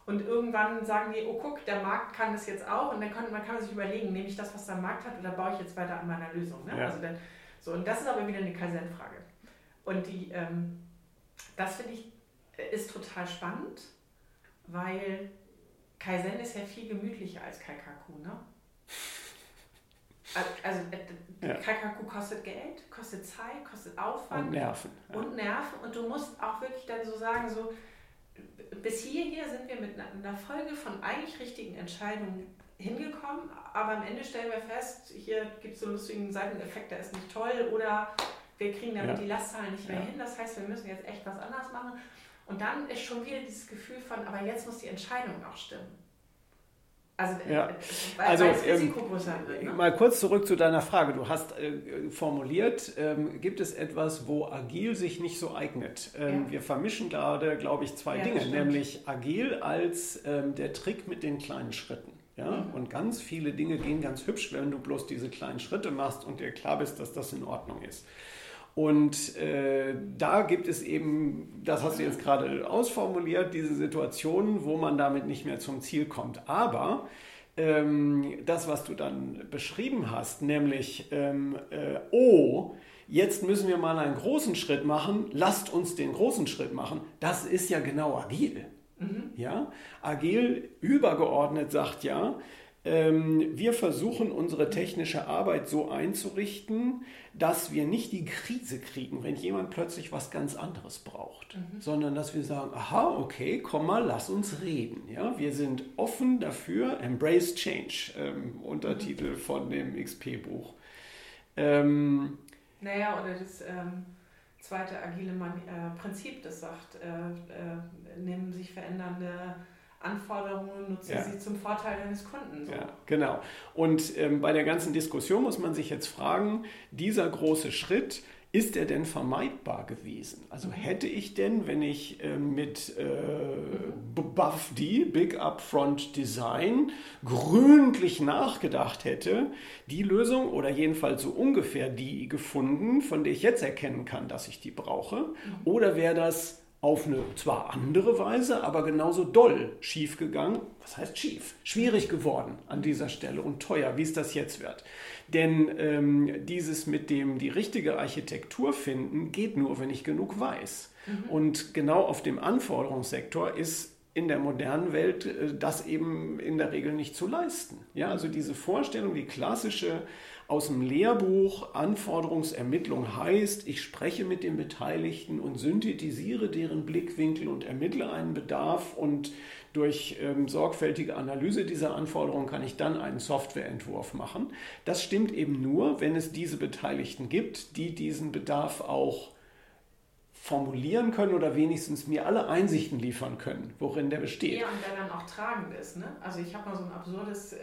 Und irgendwann sagen die, oh guck, der Markt kann das jetzt auch. Und dann kann man kann sich überlegen, nehme ich das, was der Markt hat, oder baue ich jetzt weiter an meiner Lösung. Ne? Ja. Also dann, so, und das ist aber wieder eine Kaizen-Frage. Und die, ähm, das finde ich äh, ist total spannend, weil Kaizen ist ja viel gemütlicher als Kaikaku, ne? Also äh, ja. Kaikaku kostet Geld, kostet Zeit, kostet Aufwand und Nerven. Ja. Und Nerven und du musst auch wirklich dann so sagen, so bis hierher sind wir mit einer Folge von eigentlich richtigen Entscheidungen hingekommen, aber am Ende stellen wir fest, hier gibt es so einen lustigen Seiteneffekt, der ist nicht toll oder wir kriegen damit ja. die Lastzahlen nicht mehr ja. hin. Das heißt, wir müssen jetzt echt was anders machen. Und dann ist schon wieder dieses Gefühl von, aber jetzt muss die Entscheidung auch stimmen. Also, äh, ja. weil, also das Risiko ähm, größer wird. Ne? Mal kurz zurück zu deiner Frage. Du hast äh, formuliert, ähm, gibt es etwas, wo agil sich nicht so eignet? Ähm, ja. Wir vermischen gerade, glaube ich, zwei ja, Dinge, nämlich agil als ähm, der Trick mit den kleinen Schritten. Ja? Mhm. Und ganz viele Dinge gehen ganz hübsch, wenn du bloß diese kleinen Schritte machst und dir klar bist, dass das in Ordnung ist. Und äh, da gibt es eben, das hast du jetzt gerade ausformuliert, diese Situationen, wo man damit nicht mehr zum Ziel kommt. Aber ähm, das, was du dann beschrieben hast, nämlich, ähm, äh, oh, jetzt müssen wir mal einen großen Schritt machen, lasst uns den großen Schritt machen, das ist ja genau agil. Mhm. Ja? Agil übergeordnet sagt ja, wir versuchen unsere technische Arbeit so einzurichten, dass wir nicht die Krise kriegen, wenn jemand plötzlich was ganz anderes braucht, mhm. sondern dass wir sagen, aha, okay, komm mal, lass uns reden. Ja? Wir sind offen dafür, Embrace Change, ähm, Untertitel mhm. von dem XP-Buch. Ähm, naja, oder das ähm, zweite agile Man äh, Prinzip, das sagt, äh, äh, nehmen sich verändernde Anforderungen, nutze ja. sie zum Vorteil deines Kunden. So. Ja, genau. Und ähm, bei der ganzen Diskussion muss man sich jetzt fragen, dieser große Schritt, ist er denn vermeidbar gewesen? Also mhm. hätte ich denn, wenn ich äh, mit äh, BuffD, Big Upfront Design, gründlich nachgedacht hätte, die Lösung oder jedenfalls so ungefähr die gefunden, von der ich jetzt erkennen kann, dass ich die brauche? Mhm. Oder wäre das auf eine zwar andere Weise, aber genauso doll schief gegangen. Was heißt schief? Schwierig geworden an dieser Stelle und teuer, wie es das jetzt wird. Denn ähm, dieses mit dem die richtige Architektur finden geht nur, wenn ich genug weiß. Mhm. Und genau auf dem Anforderungssektor ist in der modernen Welt äh, das eben in der Regel nicht zu leisten. Ja, also diese Vorstellung, die klassische aus dem Lehrbuch Anforderungsermittlung heißt, ich spreche mit den Beteiligten und synthetisiere deren Blickwinkel und ermittle einen Bedarf und durch ähm, sorgfältige Analyse dieser Anforderungen kann ich dann einen Softwareentwurf machen. Das stimmt eben nur, wenn es diese Beteiligten gibt, die diesen Bedarf auch formulieren können oder wenigstens mir alle Einsichten liefern können, worin der besteht. Ja, und der dann auch tragend ist. Ne? Also ich habe mal so ein absurdes äh,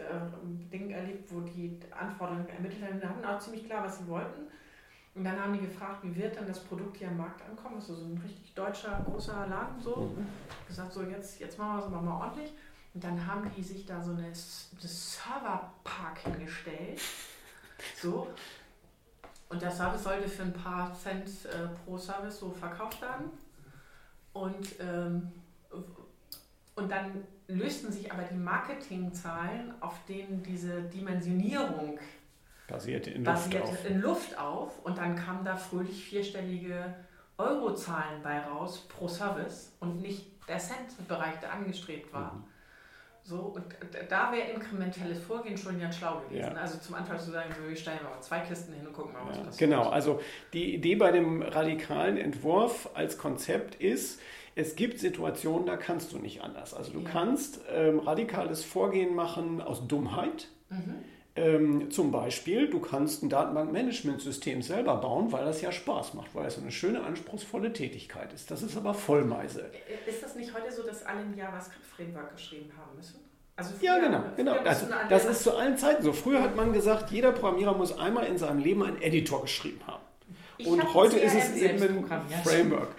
Ding erlebt, wo die Anforderungen ermittelt haben, hatten auch ziemlich klar, was sie wollten. Und dann haben die gefragt, wie wird dann das Produkt hier am Markt ankommen? Das ist so ein richtig deutscher, großer Laden so. Mhm. Gesagt, so jetzt, jetzt machen wir es mal ordentlich. Und dann haben die sich da so eine, eine Serverpark hingestellt. So, und der Service sollte für ein paar Cent äh, pro Service so verkauft werden. Und, ähm, und dann lösten sich aber die Marketingzahlen, auf denen diese Dimensionierung basierte in, basierte Luft, auf. in Luft auf. Und dann kamen da fröhlich vierstellige Eurozahlen bei raus pro Service und nicht der Cent-Bereich, der angestrebt war. Mhm. So, und da wäre inkrementelles Vorgehen schon ganz schlau gewesen. Ja. Also zum Anfang zu sagen, wir stellen mal zwei Kisten hin und gucken mal, was ja, passiert. Genau, also die Idee bei dem radikalen Entwurf als Konzept ist, es gibt Situationen, da kannst du nicht anders. Also du ja. kannst ähm, radikales Vorgehen machen aus Dummheit. Mhm. Ähm, zum Beispiel, du kannst ein Datenbankmanagementsystem selber bauen, weil das ja Spaß macht, weil es eine schöne, anspruchsvolle Tätigkeit ist. Das ist aber Vollmeise. Ist das nicht heute so, dass alle ein JavaScript-Framework geschrieben haben müssen? Also ja, genau. genau. Das, das ist zu allen Zeiten so. Früher hat man gesagt, jeder Programmierer muss einmal in seinem Leben einen Editor geschrieben haben. Ich Und heute ist es eben ein Framework.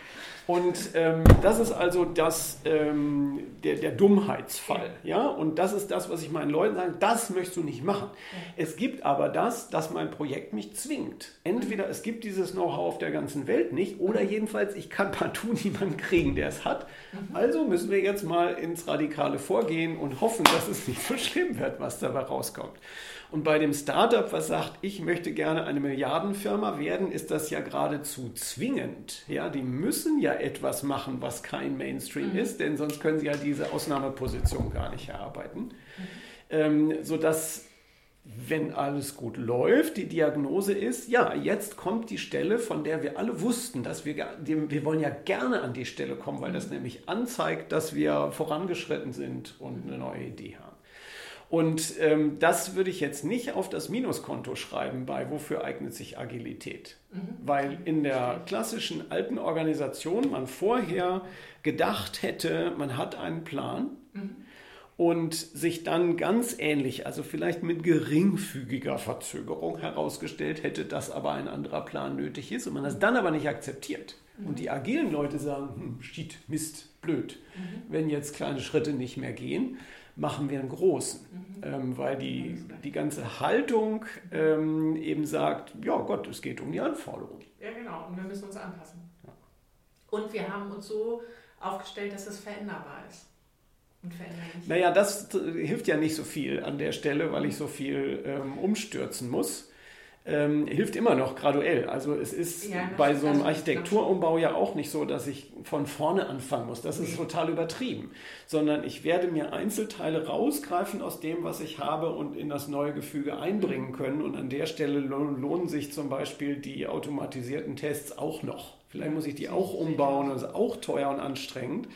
Und ähm, das ist also das, ähm, der, der Dummheitsfall. Ja. Und das ist das, was ich meinen Leuten sage, das möchtest du nicht machen. Es gibt aber das, dass mein Projekt mich zwingt. Entweder es gibt dieses Know-how auf der ganzen Welt nicht oder jedenfalls ich kann partout niemanden kriegen, der es hat. Mhm. Also müssen wir jetzt mal ins radikale Vorgehen und hoffen, dass es nicht so schlimm wird, was dabei rauskommt. Und bei dem Startup, was sagt, ich möchte gerne eine Milliardenfirma werden, ist das ja geradezu zwingend. Ja, die müssen ja etwas machen, was kein Mainstream mhm. ist, denn sonst können sie ja diese Ausnahmeposition gar nicht erarbeiten. Mhm. Ähm, sodass wenn alles gut läuft, die Diagnose ist, ja, jetzt kommt die Stelle, von der wir alle wussten, dass wir, wir wollen ja gerne an die Stelle kommen, weil das mhm. nämlich anzeigt, dass wir vorangeschritten sind und eine neue Idee haben. Und ähm, das würde ich jetzt nicht auf das Minuskonto schreiben bei wofür eignet sich Agilität. Mhm. Weil in der klassischen alten Organisation man vorher gedacht hätte, man hat einen Plan. Mhm. Und sich dann ganz ähnlich, also vielleicht mit geringfügiger Verzögerung herausgestellt hätte, dass aber ein anderer Plan nötig ist und man das dann aber nicht akzeptiert. Mhm. Und die agilen Leute sagen, hm, shit, Mist, blöd, mhm. wenn jetzt kleine Schritte nicht mehr gehen machen wir einen großen, mhm. ähm, weil die, die ganze Haltung ähm, eben sagt, ja Gott, es geht um die Anforderungen. Ja, genau, und wir müssen uns anpassen. Ja. Und wir haben uns so aufgestellt, dass es veränderbar ist. Und naja, das hilft ja nicht so viel an der Stelle, weil ich so viel ähm, umstürzen muss ähm, hilft immer noch graduell. Also es ist ja, bei so einem Architekturumbau ja auch nicht so, dass ich von vorne anfangen muss. Das ist total übertrieben. Sondern ich werde mir Einzelteile rausgreifen aus dem, was ich habe und in das neue Gefüge einbringen können. Und an der Stelle lohnen sich zum Beispiel die automatisierten Tests auch noch. Vielleicht muss ich die auch umbauen, das ist auch teuer und anstrengend.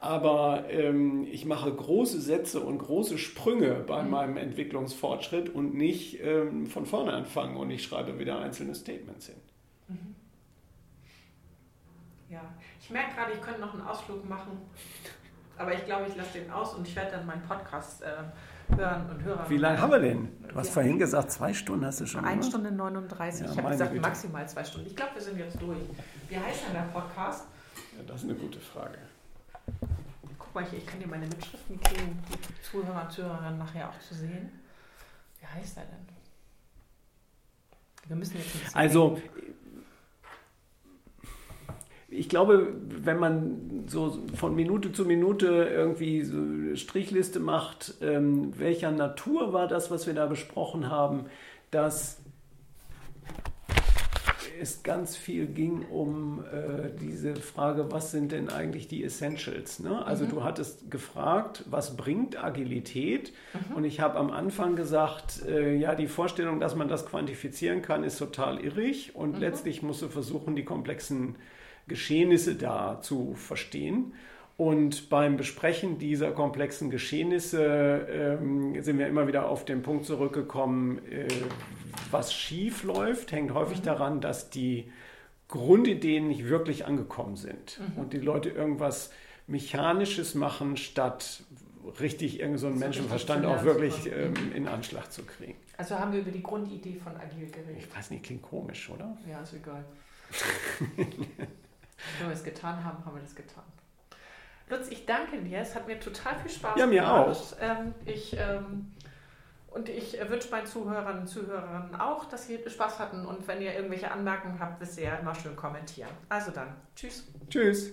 Aber ähm, ich mache große Sätze und große Sprünge bei mhm. meinem Entwicklungsfortschritt und nicht ähm, von vorne anfangen und ich schreibe wieder einzelne Statements hin. Mhm. Ja, ich merke gerade, ich könnte noch einen Ausflug machen, aber ich glaube, ich lasse den aus und ich werde dann meinen Podcast äh, hören und hören. Wie lange haben wir denn? Du hast ja. vorhin gesagt, zwei Stunden hast du schon. Eine Stunde 39. Ja, ich habe gesagt, Güte. maximal zwei Stunden. Ich glaube, wir sind jetzt durch. Wie heißt denn der Podcast? Ja, das ist eine gute Frage. Guck mal hier, ich kann dir meine Mitschriften kriegen, die Zuhörer und Zuhörerinnen nachher auch zu sehen. Wie heißt er denn? Wir müssen jetzt Also, ich glaube, wenn man so von Minute zu Minute irgendwie so Strichliste macht, ähm, welcher Natur war das, was wir da besprochen haben, dass es ganz viel ging um äh, diese Frage, was sind denn eigentlich die Essentials? Ne? Also mhm. du hattest gefragt, was bringt Agilität? Mhm. Und ich habe am Anfang gesagt, äh, ja, die Vorstellung, dass man das quantifizieren kann, ist total irrig. Und mhm. letztlich musst du versuchen, die komplexen Geschehnisse da zu verstehen. Und beim Besprechen dieser komplexen Geschehnisse ähm, sind wir immer wieder auf den Punkt zurückgekommen, äh, was schief läuft, hängt häufig mhm. daran, dass die Grundideen nicht wirklich angekommen sind mhm. und die Leute irgendwas Mechanisches machen, statt richtig irgend so einen Menschenverstand auch wirklich ähm, in Anschlag zu kriegen. Also haben wir über die Grundidee von Agil geredet. Ich weiß nicht, klingt komisch, oder? Ja, ist egal. Wenn wir es getan haben, haben wir das getan. Lutz, ich danke dir. Es hat mir total viel Spaß gemacht. Ja, mir auch. Ähm, ich, ähm, und ich wünsche meinen Zuhörern und Zuhörerinnen auch, dass sie Spaß hatten. Und wenn ihr irgendwelche Anmerkungen habt, wisst ihr ja immer schön kommentieren. Also dann, tschüss. Tschüss.